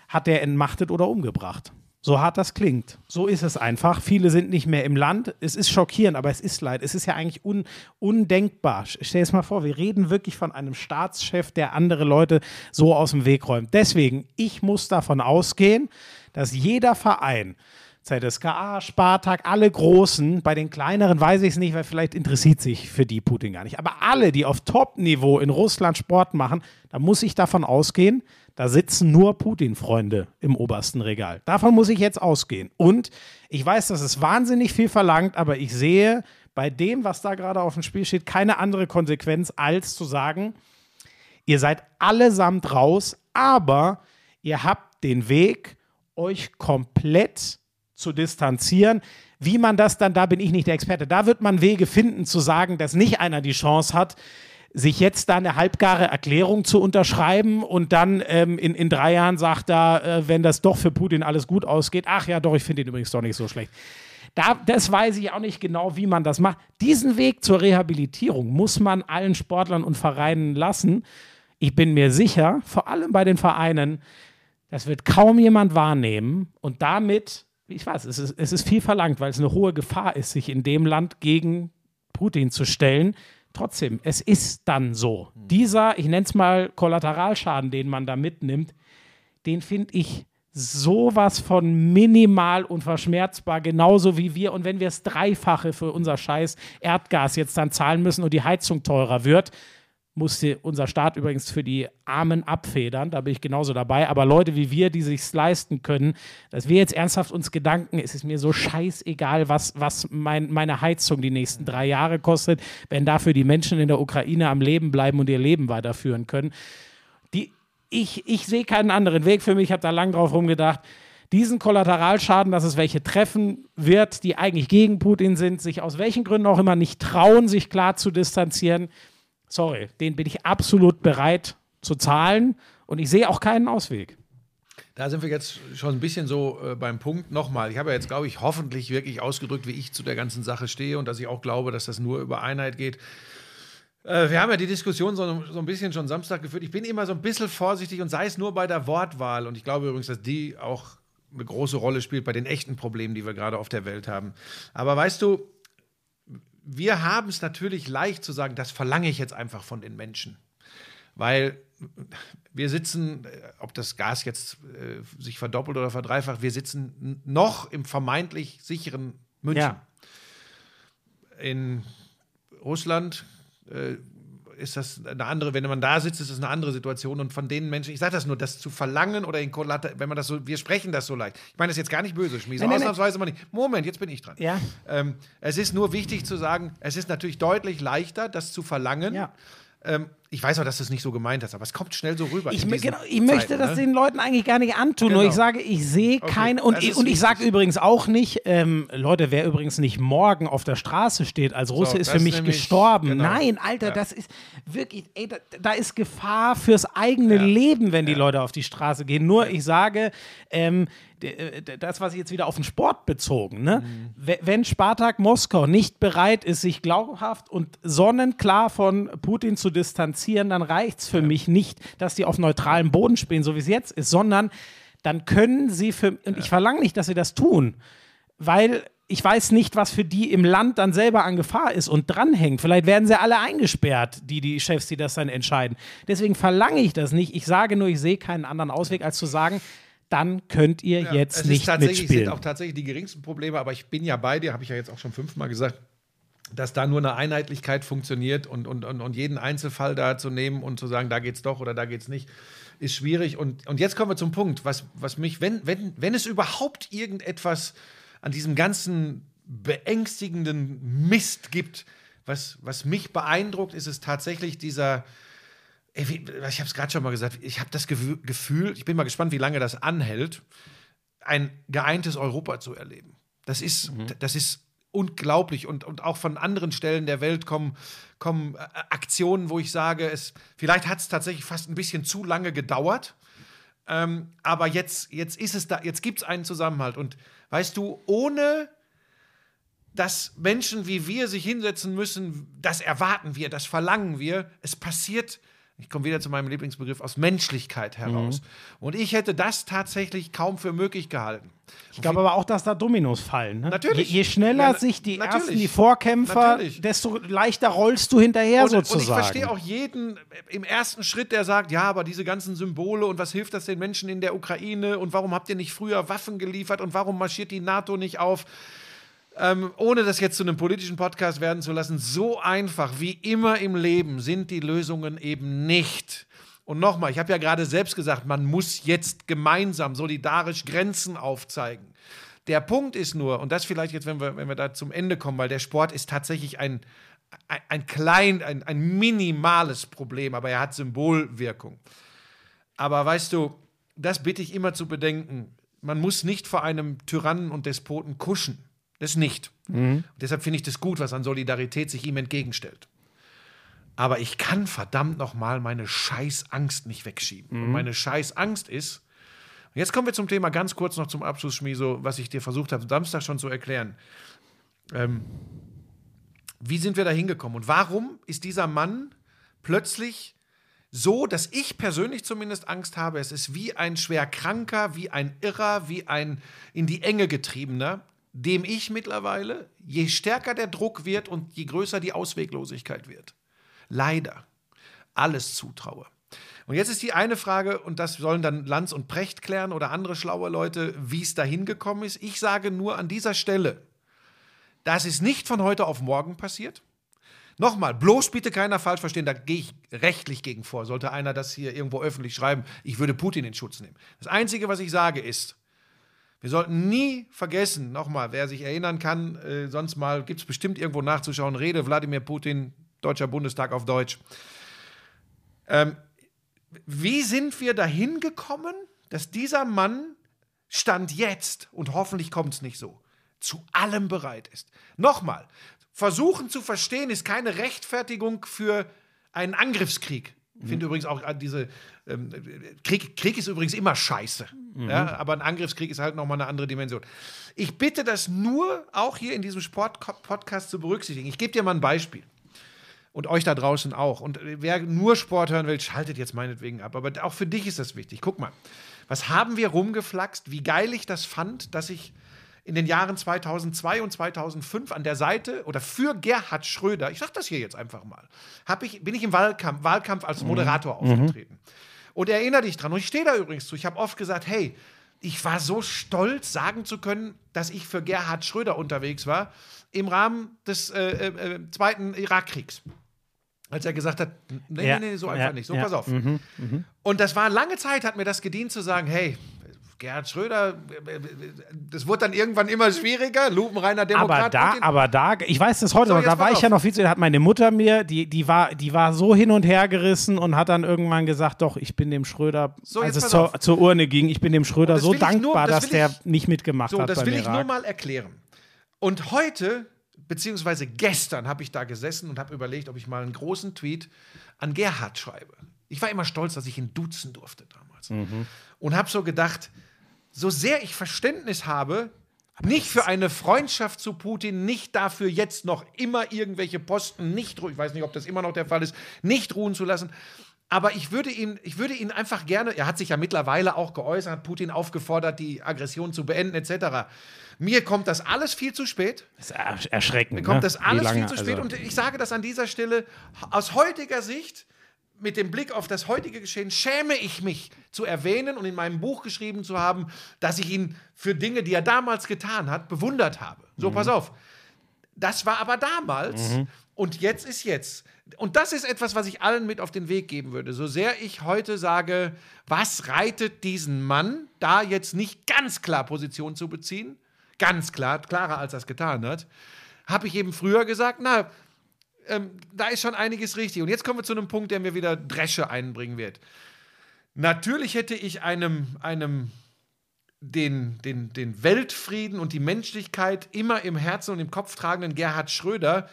hat er entmachtet oder umgebracht. So hart das klingt. So ist es einfach. Viele sind nicht mehr im Land. Es ist schockierend, aber es ist leid. Es ist ja eigentlich un undenkbar. Stell es mal vor, wir reden wirklich von einem Staatschef, der andere Leute so aus dem Weg räumt. Deswegen, ich muss davon ausgehen, dass jeder Verein, ZSKA, Spartak, alle Großen, bei den kleineren weiß ich es nicht, weil vielleicht interessiert sich für die Putin gar nicht. Aber alle, die auf Top-Niveau in Russland Sport machen, da muss ich davon ausgehen, da sitzen nur Putin-Freunde im obersten Regal. Davon muss ich jetzt ausgehen. Und ich weiß, das ist wahnsinnig viel verlangt, aber ich sehe bei dem, was da gerade auf dem Spiel steht, keine andere Konsequenz, als zu sagen, ihr seid allesamt raus, aber ihr habt den Weg, euch komplett zu distanzieren. Wie man das dann, da bin ich nicht der Experte, da wird man Wege finden zu sagen, dass nicht einer die Chance hat, sich jetzt da eine halbgare Erklärung zu unterschreiben und dann ähm, in, in drei Jahren sagt er, äh, wenn das doch für Putin alles gut ausgeht, ach ja, doch, ich finde ihn übrigens doch nicht so schlecht. Da, das weiß ich auch nicht genau, wie man das macht. Diesen Weg zur Rehabilitierung muss man allen Sportlern und Vereinen lassen. Ich bin mir sicher, vor allem bei den Vereinen, das wird kaum jemand wahrnehmen und damit, ich weiß, es ist, es ist viel verlangt, weil es eine hohe Gefahr ist, sich in dem Land gegen Putin zu stellen. Trotzdem, es ist dann so. Dieser, ich nenne es mal Kollateralschaden, den man da mitnimmt, den finde ich sowas von minimal und verschmerzbar, genauso wie wir. Und wenn wir das Dreifache für unser scheiß Erdgas jetzt dann zahlen müssen und die Heizung teurer wird, musste unser Staat übrigens für die Armen abfedern, da bin ich genauso dabei. Aber Leute wie wir, die sich leisten können, dass wir jetzt ernsthaft uns Gedanken, es ist mir so scheißegal, was, was mein, meine Heizung die nächsten drei Jahre kostet, wenn dafür die Menschen in der Ukraine am Leben bleiben und ihr Leben weiterführen können. Die, ich, ich sehe keinen anderen Weg für mich, ich habe da lang drauf rumgedacht. Diesen Kollateralschaden, dass es welche treffen wird, die eigentlich gegen Putin sind, sich aus welchen Gründen auch immer nicht trauen, sich klar zu distanzieren, sorry, den bin ich absolut bereit zu zahlen und ich sehe auch keinen Ausweg. Da sind wir jetzt schon ein bisschen so äh, beim Punkt. Nochmal, ich habe ja jetzt, glaube ich, hoffentlich wirklich ausgedrückt, wie ich zu der ganzen Sache stehe und dass ich auch glaube, dass das nur über Einheit geht. Äh, wir haben ja die Diskussion so, so ein bisschen schon Samstag geführt. Ich bin immer so ein bisschen vorsichtig und sei es nur bei der Wortwahl. Und ich glaube übrigens, dass die auch eine große Rolle spielt bei den echten Problemen, die wir gerade auf der Welt haben. Aber weißt du, wir haben es natürlich leicht zu sagen, das verlange ich jetzt einfach von den Menschen. Weil wir sitzen, äh, ob das Gas jetzt äh, sich verdoppelt oder verdreifacht, wir sitzen noch im vermeintlich sicheren München. Ja. In Russland äh, ist das eine andere, wenn man da sitzt, ist es eine andere Situation. Und von den Menschen, ich sage das nur, das zu verlangen oder in Kollater, wenn man das so, wir sprechen das so leicht. Ich meine das jetzt gar nicht böse, Schmies, Nein, nein, ausnahmsweise mal nicht. Moment, jetzt bin ich dran. Ja. Ähm, es ist nur wichtig zu sagen, es ist natürlich deutlich leichter, das zu verlangen. Ja. Ähm, ich weiß auch, dass du es nicht so gemeint hast, aber es kommt schnell so rüber. Ich, genau, ich möchte Zeiten, das ne? den Leuten eigentlich gar nicht antun. Nur Genau. ich sage, ich sehe Okay, keine. Und, ich- und ich sage übrigens auch nicht, ähm, Leute, wer übrigens nicht morgen auf der Straße steht als Russe, So, ist für mich gestorben. genau. Nein, Alter, Ja. das ist wirklich, ey, da, da ist Gefahr fürs eigene Leben, wenn die Leute auf die Straße gehen. Nur ich sage, ähm, äh, das, was ich jetzt wieder auf den Sport bezogen, ne? Mhm. We- Wenn Spartak Moskau nicht bereit ist, sich glaubhaft und sonnenklar von Putin zu distanzieren, dann reicht es für mich nicht, dass die auf neutralem Boden spielen, so wie es jetzt ist, sondern dann können sie für, und ich verlange nicht, dass sie das tun, weil ich weiß nicht, was für die im Land dann selber an Gefahr ist und dranhängt. Vielleicht werden sie alle eingesperrt, die, die Chefs, die das dann entscheiden. Deswegen verlange ich das nicht. Ich sage nur, ich sehe keinen anderen Ausweg, als zu sagen, dann könnt ihr jetzt es nicht ist tatsächlich, mitspielen. sind auch tatsächlich die geringsten Probleme, aber ich bin ja bei dir, habe ich ja jetzt auch schon fünfmal gesagt, dass da nur eine Einheitlichkeit funktioniert und, und, und, und jeden Einzelfall da zu nehmen und zu sagen, da geht's doch oder da geht's nicht, ist schwierig. Und, und jetzt kommen wir zum Punkt, was, was mich, wenn, wenn, wenn es überhaupt irgendetwas an diesem ganzen beängstigenden Mist gibt, was, was mich beeindruckt, ist es tatsächlich dieser, ich habe es gerade schon mal gesagt, ich habe das Gefühl, ich bin mal gespannt, wie lange das anhält, ein geeintes Europa zu erleben. Das ist, das ist unglaublich und, und auch von anderen Stellen der Welt kommen, kommen äh, Aktionen, wo ich sage, es, vielleicht hat es tatsächlich fast ein bisschen zu lange gedauert. Ähm, aber jetzt, jetzt ist es da, jetzt gibt es einen Zusammenhalt. Und weißt du, ohne dass Menschen wie wir sich hinsetzen müssen, das erwarten wir, das verlangen wir. Es passiert, ich komme wieder zu meinem Lieblingsbegriff, aus Menschlichkeit heraus. Und ich hätte das tatsächlich kaum für möglich gehalten. Ich glaube aber auch, dass da Dominos fallen. Ne? Natürlich. Je, je schneller Ja, sich die natürlich. ersten, die Vorkämpfer, Natürlich. desto leichter rollst du hinterher und, und ich sozusagen. verstehe auch jeden im ersten Schritt, der sagt, ja, aber diese ganzen Symbole und was hilft das den Menschen in der Ukraine und warum habt ihr nicht früher Waffen geliefert und warum marschiert die NATO nicht auf? Ähm, ohne das jetzt zu einem politischen Podcast werden zu lassen, so einfach wie immer im Leben sind die Lösungen eben nicht. Und nochmal, ich habe ja gerade selbst gesagt, man muss jetzt gemeinsam solidarisch Grenzen aufzeigen. Der Punkt ist nur, und das vielleicht jetzt, wenn wir, wenn wir da zum Ende kommen, weil der Sport ist tatsächlich ein, ein, ein klein, ein, ein minimales Problem, aber er hat Symbolwirkung. Aber weißt du, das bitte ich immer zu bedenken. Man muss nicht vor einem Tyrannen und Despoten kuschen. Das nicht. Und deshalb finde ich das gut, was an Solidarität sich ihm entgegenstellt. Aber ich kann verdammt nochmal meine Scheißangst nicht wegschieben. Und meine Scheißangst ist, und jetzt kommen wir zum Thema ganz kurz noch zum Abschluss, Schmieso, was ich dir versucht habe, Samstag schon zu erklären. Ähm, wie sind wir da hingekommen und warum ist dieser Mann plötzlich so, dass ich persönlich zumindest Angst habe, es ist wie ein schwerkranker, wie ein Irrer, wie ein in die Enge getriebener, dem ich mittlerweile, je stärker der Druck wird und je größer die Ausweglosigkeit wird, leider alles zutraue. Und jetzt ist die eine Frage, und das sollen dann Lanz und Precht klären oder andere schlaue Leute, wie es dahin gekommen ist. Ich sage nur an dieser Stelle, das ist nicht von heute auf morgen passiert. Nochmal, bloß bitte keiner falsch verstehen, da gehe ich rechtlich gegen vor. Sollte einer das hier irgendwo öffentlich schreiben, ich würde Putin in Schutz nehmen. Das Einzige, was ich sage, ist, wir sollten nie vergessen, nochmal, wer sich erinnern kann, äh, sonst mal gibt es bestimmt irgendwo nachzuschauen, Rede Wladimir Putin, Deutscher Bundestag auf Deutsch. Ähm, wie sind wir dahin gekommen, dass dieser Mann Stand jetzt, und hoffentlich kommt es nicht so, zu allem bereit ist? Nochmal, versuchen zu verstehen ist keine Rechtfertigung für einen Angriffskrieg. Ich finde übrigens auch äh, diese ähm, Krieg, Krieg ist übrigens immer scheiße. Ja, aber ein Angriffskrieg ist halt nochmal eine andere Dimension. Ich bitte das nur auch hier in diesem Sport-Podcast zu berücksichtigen. Ich gebe dir mal ein Beispiel. Und euch da draußen auch. Und wer nur Sport hören will, schaltet jetzt meinetwegen ab. Aber auch für dich ist das wichtig. Guck mal, was haben wir rumgeflaxt, wie geil ich das fand, dass ich in den Jahren 2002 und 2005 an der Seite oder für Gerhard Schröder, ich sage das hier jetzt einfach mal, ich, bin ich im Wahlkampf, Wahlkampf als Moderator aufgetreten. Und erinnere dich dran, und ich stehe da übrigens zu, ich habe oft gesagt, hey, ich war so stolz, sagen zu können, dass ich für Gerhard Schröder unterwegs war im Rahmen des äh, äh, äh, Zweiten Irakkriegs. Als er gesagt hat, nee, Ja, nee, nee, so ja, einfach nicht, so ja. pass auf. Und das war lange Zeit, hat mir das gedient zu sagen, hey, Gerhard Schröder, das wurde dann irgendwann immer schwieriger, lupenreiner Aber Demokrat. da, Putin. aber da, ich weiß das heute So, noch, da war ich ja auf. noch viel zu, da hat meine Mutter mir, die, die, war, die war so hin und her gerissen und hat dann irgendwann gesagt, doch, ich bin dem Schröder, So, als es zur, zur Urne ging, ich bin dem Schröder so ich nur- dankbar, das dass will der ich- nicht mitgemacht So, hat das will ich nur mal erklären. Und heute, beziehungsweise gestern, habe ich da gesessen und habe überlegt, ob ich mal einen großen Tweet an Gerhard schreibe. Ich war immer stolz, dass ich ihn duzen durfte damals. Und habe so gedacht, so sehr ich Verständnis habe, nicht für eine Freundschaft zu Putin, nicht dafür jetzt noch immer irgendwelche Posten nicht, ich weiß nicht, ob das immer noch der Fall ist, nicht ruhen zu lassen. Aber ich würde ihn, ich würde ihn einfach gerne, er hat sich ja mittlerweile auch geäußert, hat Putin aufgefordert, die Aggression zu beenden, etc. Mir kommt das alles viel zu spät. Das ist ersch- erschreckend. Mir kommt ne? das alles lange, viel zu spät. also- und ich sage das an dieser Stelle aus heutiger Sicht, mit dem Blick auf das heutige Geschehen, schäme ich mich zu erwähnen und in meinem Buch geschrieben zu haben, dass ich ihn für Dinge, die er damals getan hat, bewundert habe. So, pass auf. Das war aber damals und jetzt ist jetzt. Und das ist etwas, was ich allen mit auf den Weg geben würde. So sehr ich heute sage, was reitet diesen Mann, da jetzt nicht ganz klar Position zu beziehen, ganz klar, klarer als er es getan hat, habe ich eben früher gesagt, na, ähm, da ist schon einiges richtig. Und jetzt kommen wir zu einem Punkt, der mir wieder Dresche einbringen wird. Natürlich hätte ich einem, einem den, den, den Weltfrieden und die Menschlichkeit immer im Herzen und im Kopf tragenden Gerhard Schröder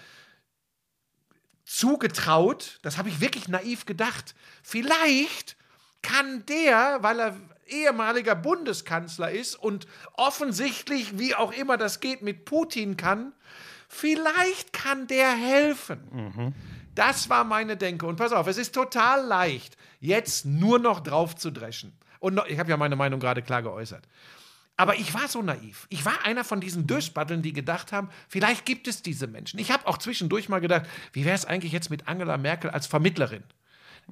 zugetraut, das habe ich wirklich naiv gedacht, vielleicht kann der, weil er ehemaliger Bundeskanzler ist und offensichtlich, wie auch immer das geht, mit Putin kann, vielleicht kann der helfen. Das war meine Denke. Und pass auf, es ist total leicht, jetzt nur noch drauf zu dreschen. Und noch, ich habe ja meine Meinung gerade klar geäußert. Aber ich war so naiv. Ich war einer von diesen Dösbatteln, die gedacht haben, vielleicht gibt es diese Menschen. Ich habe auch zwischendurch mal gedacht, wie wäre es eigentlich jetzt mit Angela Merkel als Vermittlerin?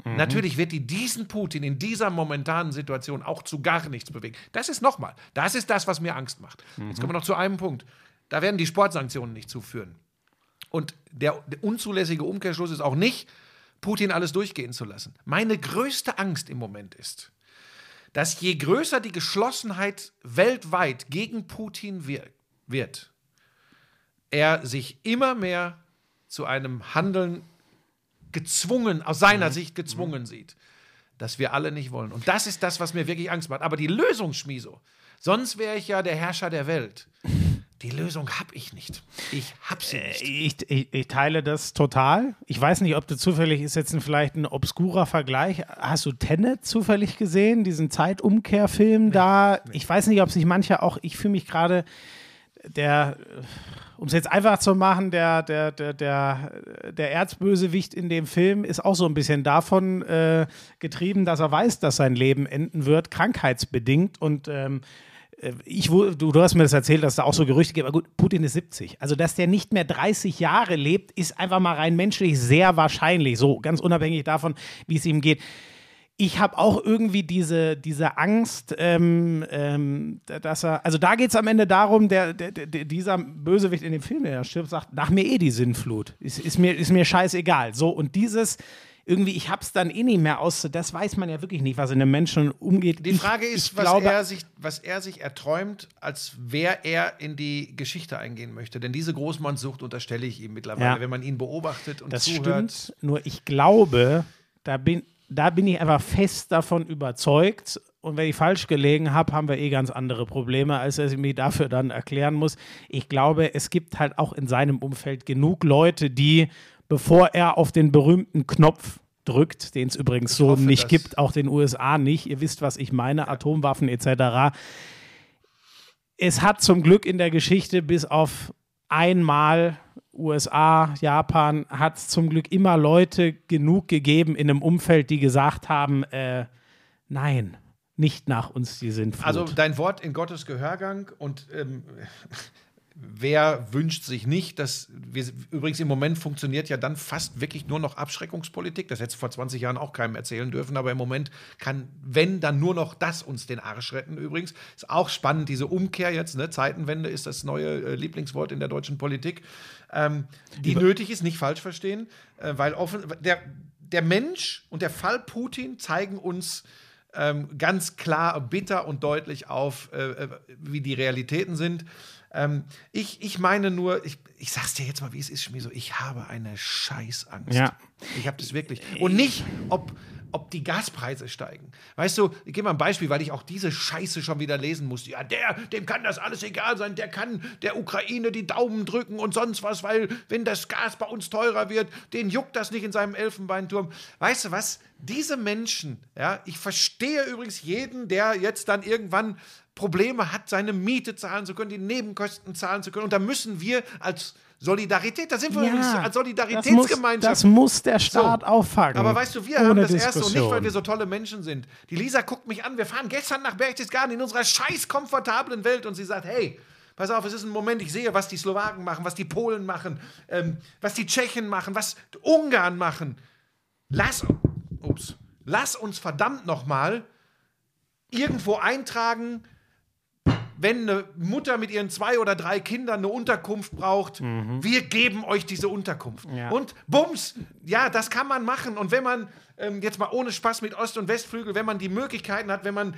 Natürlich wird die diesen Putin in dieser momentanen Situation auch zu gar nichts bewegen. Das ist nochmal, das ist das, was mir Angst macht. Jetzt kommen wir noch zu einem Punkt. Da werden die Sportsanktionen nicht zuführen. Und der, der unzulässige Umkehrschluss ist auch nicht, Putin alles durchgehen zu lassen. Meine größte Angst im Moment ist, dass je größer die Geschlossenheit weltweit gegen Putin wir wird, er sich immer mehr zu einem Handeln gezwungen, aus seiner Sicht gezwungen sieht, das wir alle nicht wollen. Und das ist das, was mir wirklich Angst macht. Aber die Lösung, Schmiso, sonst wäre ich ja der Herrscher der Welt. Die Lösung habe ich nicht. Ich habe sie nicht. Ich, ich, ich teile das total. Ich weiß nicht, ob du zufällig, ist jetzt ein, vielleicht ein obskurer Vergleich. Hast du Tenet zufällig gesehen, diesen Zeitumkehrfilm da? Ich weiß nicht, ob sich mancher auch, ich fühle mich gerade, der, um es jetzt einfach zu machen, der, der, der, der, der Erzbösewicht in dem Film ist auch so ein bisschen davon äh, getrieben, dass er weiß, dass sein Leben enden wird, krankheitsbedingt und ähm, ich, wu- du, du hast mir das erzählt, dass da auch so Gerüchte gibt, aber gut, Putin ist 70. Also, dass der nicht mehr 30 Jahre lebt, ist einfach mal rein menschlich sehr wahrscheinlich. So, ganz unabhängig davon, wie es ihm geht. Ich habe auch irgendwie diese, diese Angst, ähm, ähm, dass er, also da geht es am Ende darum, der, der, der, dieser Bösewicht in dem Film, der stirbt, sagt, nach mir eh die Sinnflut. Ist, ist, mir, ist mir scheißegal. So, und dieses, irgendwie, ich hab's dann eh nicht mehr aus, das weiß man ja wirklich nicht, was in einem Menschen umgeht. Die Frage ich, ist, ich was, glaube, er sich, was er sich erträumt, als wer er in die Geschichte eingehen möchte. Denn diese Großmannssucht unterstelle ich ihm mittlerweile, Ja. wenn man ihn beobachtet und Das zuhört. stimmt, nur ich glaube, da bin, da bin ich einfach fest davon überzeugt. Und wenn ich falsch gelegen habe, haben wir eh ganz andere Probleme, als er mir dafür dann erklären muss. Ich glaube, es gibt halt auch in seinem Umfeld genug Leute, die, bevor er auf den berühmten Knopf drückt, den es übrigens so hoffe, nicht gibt, auch den USA nicht, ihr wisst, was ich meine, Atomwaffen etc. Es hat zum Glück in der Geschichte bis auf einmal USA, Japan, hat es zum Glück immer Leute genug gegeben in einem Umfeld, die gesagt haben, äh, nein, nicht nach uns die Sintflut. Also dein Wort in Gottes Gehörgang und ähm, wer wünscht sich nicht, dass wir übrigens im Moment funktioniert ja dann fast wirklich nur noch Abschreckungspolitik. Das hätte es vor 20 Jahren auch keinem erzählen dürfen, aber im Moment kann, wenn dann nur noch das uns den Arsch retten. Übrigens ist auch spannend diese Umkehr jetzt. Ne? Zeitenwende ist das neue äh, Lieblingswort in der deutschen Politik, ähm, die nötig ist, nicht falsch verstehen, äh, weil offen der der Mensch und der Fall Putin zeigen uns ähm, ganz klar, bitter und deutlich auf, äh, äh, wie die Realitäten sind. Ähm, ich, ich meine nur, ich, ich sag's dir jetzt mal, wie es ist, Schmieso, ich habe eine Scheißangst. Ja. Ich habe das wirklich. Und nicht, ob, ob die Gaspreise steigen. Weißt du, ich gebe mal ein Beispiel, weil ich auch diese Scheiße schon wieder lesen musste. Ja, der, dem kann das alles egal sein, der kann der Ukraine die Daumen drücken und sonst was, weil wenn das Gas bei uns teurer wird, den juckt das nicht in seinem Elfenbeinturm. Weißt du was? Diese Menschen, ja, ich verstehe übrigens jeden, der jetzt dann irgendwann Probleme hat, seine Miete zahlen zu können, die Nebenkosten zahlen zu können. Und da müssen wir als Solidarität, da sind wir übrigens als das muss, Solidaritätsgemeinschaft. das muss der Staat So. auffangen. Aber weißt du, wir haben das erste und nicht, Diskussion. weil wir so tolle Menschen sind. Die Lisa guckt mich an, wir fahren gestern nach Berchtesgaden in unserer scheiß komfortablen Welt und sie sagt, hey, pass auf, es ist ein Moment, ich sehe, was die Slowaken machen, was die Polen machen, ähm, was die Tschechen machen, was Ungarn machen. Lass, ups, lass uns verdammt nochmal irgendwo eintragen, wenn eine Mutter mit ihren zwei oder drei Kindern eine Unterkunft braucht, wir geben euch diese Unterkunft. Ja. Und bums, ja, das kann man machen. Und wenn man, ähm, jetzt mal ohne Spaß mit Ost- und Westflügel, wenn man die Möglichkeiten hat, wenn man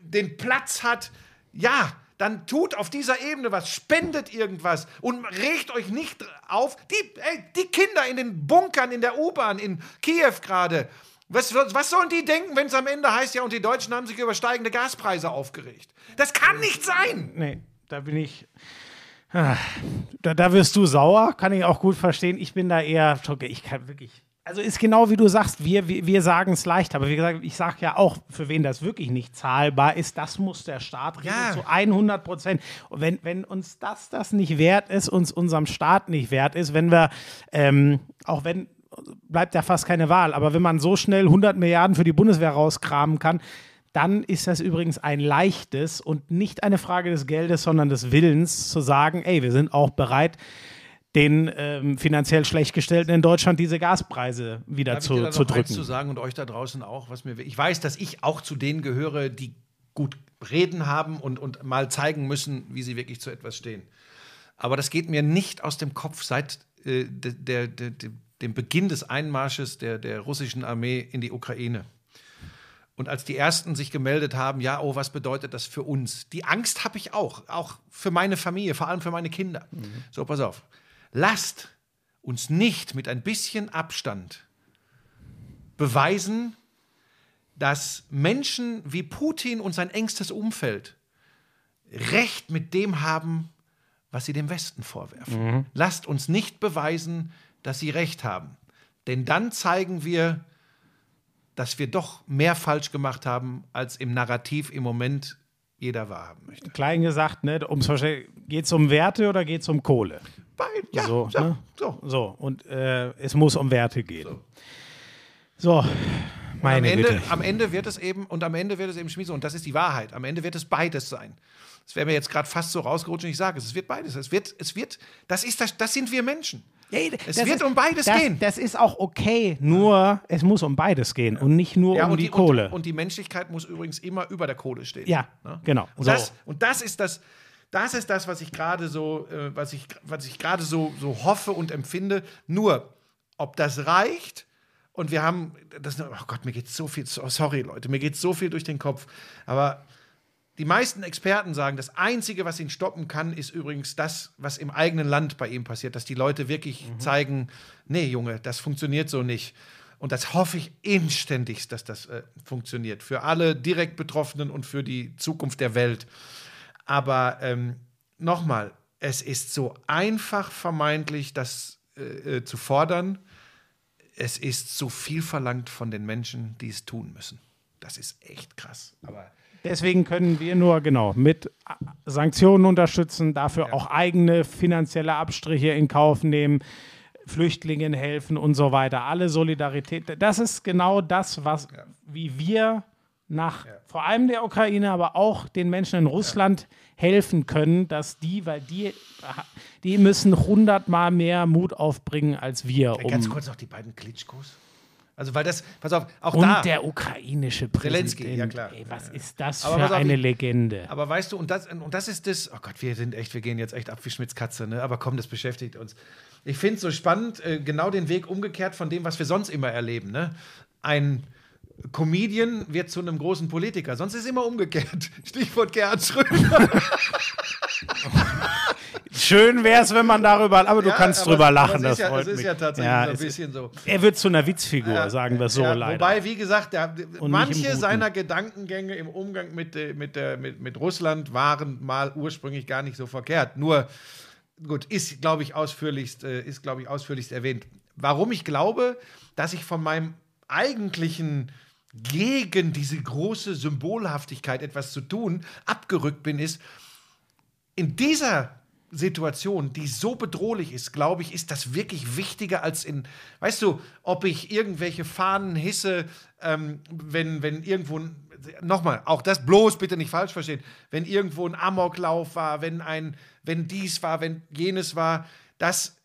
den Platz hat, ja, dann tut auf dieser Ebene was, spendet irgendwas und regt euch nicht auf. Die, ey, die Kinder in den Bunkern in der U-Bahn in Kiew gerade. Was, was sollen die denken, wenn es am Ende heißt, ja, und die Deutschen haben sich über steigende Gaspreise aufgeregt? Das kann nicht sein! Nee, da bin ich. Ah, Da, da wirst du sauer, kann ich auch gut verstehen. Ich bin da eher. Ich kann wirklich. Also ist genau wie du sagst, wir, wir, wir sagen es leicht, aber wie gesagt, ich sage ja auch, für wen das wirklich nicht zahlbar ist, das muss der Staat regeln Ja. zu 100 Prozent. Und wenn, wenn uns das das nicht wert ist, uns unserem Staat nicht wert ist, wenn wir, ähm, auch wenn, bleibt ja fast keine Wahl, aber wenn man so schnell 100 Milliarden für die Bundeswehr rauskramen kann, dann ist das übrigens ein leichtes und nicht eine Frage des Geldes, sondern des Willens zu sagen, ey, wir sind auch bereit, den ähm, finanziell Schlechtgestellten in Deutschland diese Gaspreise wieder Darf ich dir zu, da zu noch eins drücken. zu sagen und euch da draußen auch, was mir. Ich weiß, dass ich auch zu denen gehöre, die gut reden haben und, und mal zeigen müssen, wie sie wirklich zu etwas stehen. Aber das geht mir nicht aus dem Kopf seit äh, de, der, der, de, dem Beginn des Einmarsches der, der russischen Armee in die Ukraine. Und als die ersten sich gemeldet haben, ja, oh, was bedeutet das für uns? Die Angst habe ich auch, auch für meine Familie, vor allem für meine Kinder. So, pass auf. Lasst uns nicht mit ein bisschen Abstand beweisen, dass Menschen wie Putin und sein engstes Umfeld Recht mit dem haben, was sie dem Westen vorwerfen. Lasst uns nicht beweisen, dass sie Recht haben. Denn dann zeigen wir, dass wir doch mehr falsch gemacht haben, als im Narrativ im Moment jeder wahrhaben möchte. Klein gesagt, ne, ums geht es um Werte oder geht es um Kohle? Beid, ja, so, ja, ne? so. So, und äh, es muss um Werte gehen. So, am meine Ende, Güte. am Ende wird es eben, und am Ende wird es eben Schmiese, und das ist die Wahrheit, am Ende wird es beides sein. Das wäre mir jetzt gerade fast so rausgerutscht und ich sage es, es wird beides. Es wird, es wird, das ist das, das sind wir Menschen. Es Das wird ist- um beides das, gehen. Das ist auch okay, nur es muss um beides gehen und nicht nur um und die, Kohle. Und, und die Menschlichkeit muss übrigens immer über der Kohle stehen. ja, Ne? genau. Und, so. das, und das ist das, das ist das, was ich gerade so, äh, was ich, was ich gerade so, so hoffe und empfinde. Nur, ob das reicht, und wir haben, das, oh Gott, mir geht so viel, so- sorry Leute, mir geht so viel durch den Kopf, aber die meisten Experten sagen, das Einzige, was ihn stoppen kann, ist übrigens das, was im eigenen Land bei ihm passiert, dass die Leute wirklich zeigen, nee, Junge, das funktioniert so nicht. Und das hoffe ich inständigst, dass das äh, funktioniert. Für alle direkt Betroffenen und für die Zukunft der Welt. Aber ähm, nochmal, es ist so einfach vermeintlich, das äh, äh, zu fordern. Es ist so viel verlangt von den Menschen, die es tun müssen. Das ist echt krass. Aber Deswegen können wir nur genau mit Sanktionen unterstützen, dafür auch eigene finanzielle Abstriche in Kauf nehmen, Flüchtlingen helfen und so weiter. Alle Solidarität. Das ist genau das, was wie wir nach vor allem der Ukraine, aber auch den Menschen in Russland helfen können, dass die, weil die, die müssen hundertmal mehr Mut aufbringen als wir. Um, Ganz kurz noch die beiden Klitschkos. Also, weil das, pass auf, auch und da. der ukrainische Präsident. Zelensky, ja klar. Ey, was ist das Aber für auf, eine Legende? Aber weißt du, und das, und das ist das, oh Gott, wir sind echt, wir gehen jetzt echt ab wie Schmitz Katze, ne? aber komm, das beschäftigt uns. Ich finde es so spannend, äh, genau den Weg umgekehrt von dem, was wir sonst immer erleben. Ne? Ein Comedian wird zu einem großen Politiker, sonst ist es immer umgekehrt. Stichwort Gerhard Schröder. Schön wäre es, wenn man darüber, aber du Ja, kannst aber drüber lachen. das ist ja, freut es ist mich. ja tatsächlich Ja, so ein bisschen so. Er wird zu einer Witzfigur, sagen wir so Ja, leider. Wobei, wie gesagt, der, manche seiner Gedankengänge im Umgang mit, mit, mit, mit Russland waren mal ursprünglich gar nicht so verkehrt. Nur, gut, ist, glaube ich, ausführlichst, äh, ist, glaube ich, ausführlichst erwähnt. Warum ich glaube, dass ich von meinem eigentlichen gegen diese große Symbolhaftigkeit etwas zu tun abgerückt bin, ist, in dieser Situation, die so bedrohlich ist, glaube ich, ist das wirklich wichtiger als in, weißt du, ob ich irgendwelche Fahnen hisse, ähm, wenn, wenn irgendwo, nochmal, auch das bloß bitte nicht falsch verstehen, wenn irgendwo ein Amoklauf war, wenn ein, wenn dies war, wenn jenes war, das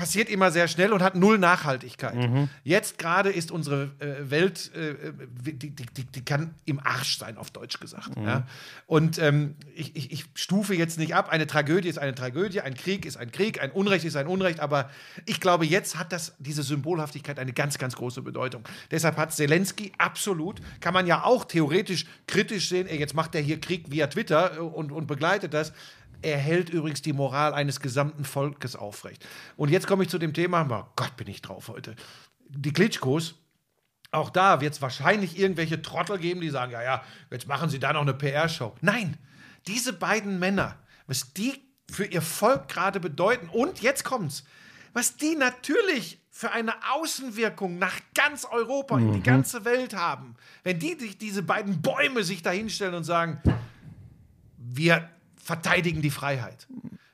passiert immer sehr schnell und hat null Nachhaltigkeit. Jetzt gerade ist unsere äh, Welt, äh, die, die, die, die kann im Arsch sein, auf Deutsch gesagt. Ja? Und ähm, ich, ich, ich stufe jetzt nicht ab, eine Tragödie ist eine Tragödie, ein Krieg ist ein Krieg, ein Unrecht ist ein Unrecht, aber ich glaube, jetzt hat das, diese Symbolhaftigkeit eine ganz, ganz große Bedeutung. Deshalb hat Zelensky absolut, kann man ja auch theoretisch kritisch sehen, ey, jetzt macht er hier Krieg via Twitter äh, und, und begleitet das. Er hält übrigens die Moral eines gesamten Volkes aufrecht. Und jetzt komme ich zu dem Thema, oh Gott, bin ich drauf heute. Die Klitschkos, auch da wird es wahrscheinlich irgendwelche Trottel geben, die sagen, ja, ja, jetzt machen sie da noch eine PR-Show. Nein, diese beiden Männer, was die für ihr Volk gerade bedeuten, und jetzt kommt's, was die natürlich für eine Außenwirkung nach ganz Europa, in die ganze Welt haben, wenn die, die diese beiden Bäume sich da hinstellen und sagen, wir verteidigen die Freiheit.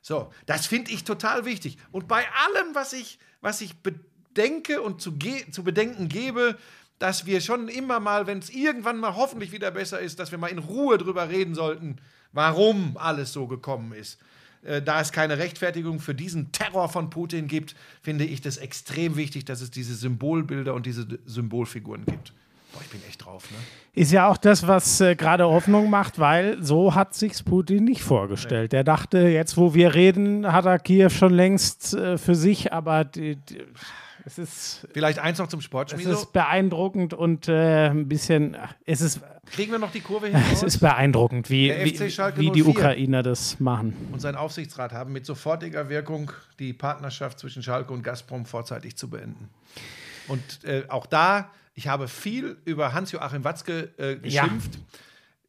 So, das finde ich total wichtig. Und bei allem, was ich, was ich bedenke und zu, zu bedenken gebe, dass wir schon immer mal, wenn es irgendwann mal hoffentlich wieder besser ist, dass wir mal in Ruhe drüber reden sollten, warum alles so gekommen ist. Äh, da es keine Rechtfertigung für diesen Terror von Putin gibt, finde ich das extrem wichtig, dass es diese Symbolbilder und diese Symbolfiguren gibt. Boah, ich bin echt drauf, ne? Ist ja auch das, was äh, gerade Hoffnung macht, weil so hat sich's Putin nicht vorgestellt. Er dachte, jetzt wo wir reden, hat er Kiew schon längst äh, für sich, aber die, die, es ist Vielleicht eins noch zum Es Sportschmiede. ist beeindruckend und äh, ein bisschen, es ist, Kriegen wir noch die Kurve hin? es ist beeindruckend, wie, wie, wie die 04. Ukrainer das machen. und sein Aufsichtsrat haben mit sofortiger Wirkung die Partnerschaft zwischen Schalke und Gazprom vorzeitig zu beenden. Und äh, auch da, ich habe viel über Hans-Joachim Watzke äh, geschimpft.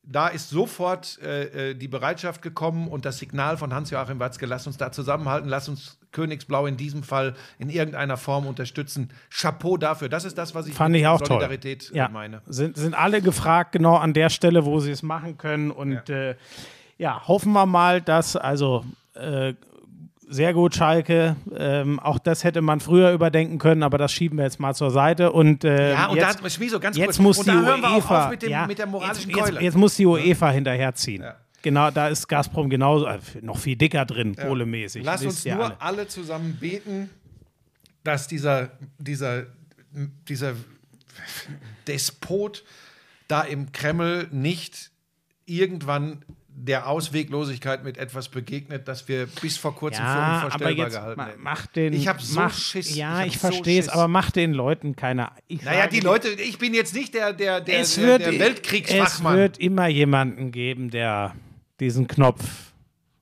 Da ist sofort äh, äh, die Bereitschaft gekommen und das Signal von Hans-Joachim Watzke, lass uns da zusammenhalten, lass uns Königsblau in diesem Fall in irgendeiner Form unterstützen. Chapeau dafür. Das ist das, was ich Fand mit ich auch toll. Solidarität äh, Ja, meine. sind, sind alle gefragt, genau an der Stelle, wo sie es machen können. Und ja, äh, ja hoffen wir mal, dass also äh, sehr gut Schalke. Ähm, auch das hätte man früher überdenken können, aber das schieben wir jetzt mal zur Seite. Und, äh, Ja, und jetzt, da, Schmieso, ganz jetzt kurz. muss und die da hören wir auch UEFA auf mit, dem, ja, mit der moralischen jetzt. Jetzt, jetzt muss die UEFA hinterherziehen. Ja. Genau, da ist Gazprom genauso, äh, noch viel dicker drin, kohlemäßig. Lass uns nur alle. alle. zusammen beten, dass dieser, dieser, dieser Despot da im Kreml nicht irgendwann der Ausweglosigkeit mit etwas begegnet, das wir bis vor kurzem für Ja, aber unvorstellbar jetzt gehalten hätten. mach den. Ich hab so mach, Schiss. Ja, Ich ich, hab so verstehe es, aber mach den Leuten keine. Ich Naja, sage die Leute, ich bin jetzt nicht der, der, der, es der, wird, der Es Weltkriegsfachmann. wird immer jemanden geben, der diesen Knopf.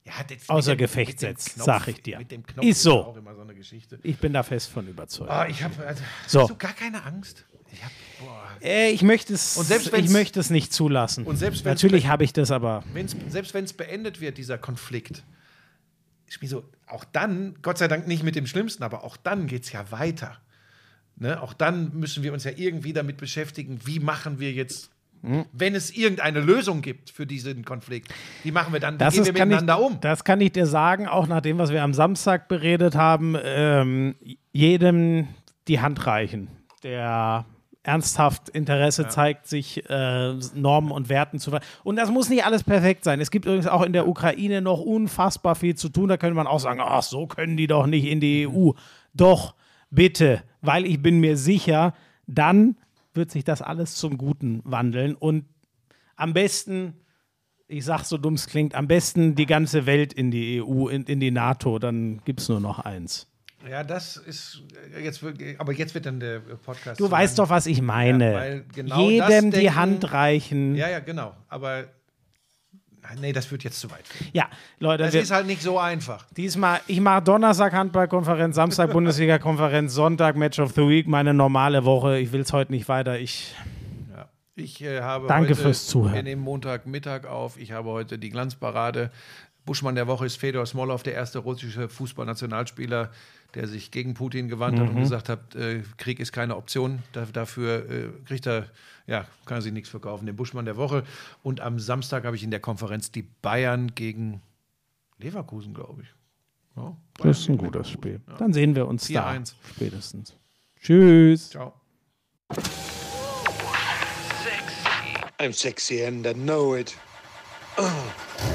Ja, außer Gefecht setzt, Knopf- sag ich dir. Ist so. auch immer so eine Geschichte. Ich bin da fest von überzeugt. Ah, ich habe also, So. hast du gar keine Angst. Ich hab, boah. Äh, ich möchte es. Und selbst ich möchte es nicht zulassen. Und selbst Natürlich be- habe ich das, aber wenn's, selbst wenn es beendet wird, dieser Konflikt, ist mir so, auch dann, Gott sei Dank nicht mit dem Schlimmsten, aber auch dann geht es ja weiter. Ne? Auch dann müssen wir uns ja irgendwie damit beschäftigen, wie machen wir jetzt, Hm. wenn es irgendeine Lösung gibt für diesen Konflikt, wie machen wir dann, das gehen ist, wir kann ich, miteinander um? das kann ich dir sagen, auch nach dem, was wir am Samstag beredet haben, ähm, jedem die Hand reichen, der ernsthaft Interesse zeigt, sich äh, Normen und Werten zu ver Und das muss nicht alles perfekt sein. Es gibt übrigens auch in der Ukraine noch unfassbar viel zu tun. Da könnte man auch sagen, ach, so können die doch nicht in die EU. Doch, bitte, weil ich bin mir sicher, dann wird sich das alles zum Guten wandeln. Und am besten, ich sag so dumm es klingt, am besten die ganze Welt in die EU, in, in die NATO. Dann gibt es nur noch eins. Ja, das ist äh, jetzt, wird- aber jetzt wird dann der Podcast. Du weißt doch, was ich meine. Ja, genau Jedem die denken- Hand reichen. Ja, ja, genau. Aber nee, das wird jetzt zu weit. Ja, Leute, Das ist halt nicht so einfach. diesmal, ich mache Donnerstag Handballkonferenz, Samstag Bundesliga-Konferenz, Sonntag Match of the Week, meine normale Woche. Ich will es heute nicht weiter. Ich, Ja. Ich äh, habe Danke heute, fürs Zuhören. Wir nehmen Montagmittag auf. Ich habe heute die Glanzparade. Buschmann der Woche ist Fedor Smolov, der erste russische Fußballnationalspieler, der sich gegen Putin gewandt hat und gesagt hat, äh, Krieg ist keine Option. Da, dafür äh, kriegt er, ja, kann er sich nichts verkaufen. Den Buschmann der Woche. Und am Samstag habe ich in der Konferenz die Bayern gegen Leverkusen, glaube ich. Ja, das ist ein gutes Spiel. Dann sehen wir uns da 4-1. spätestens. Tschüss. Ciao. I'm sexy and I know it.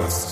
house.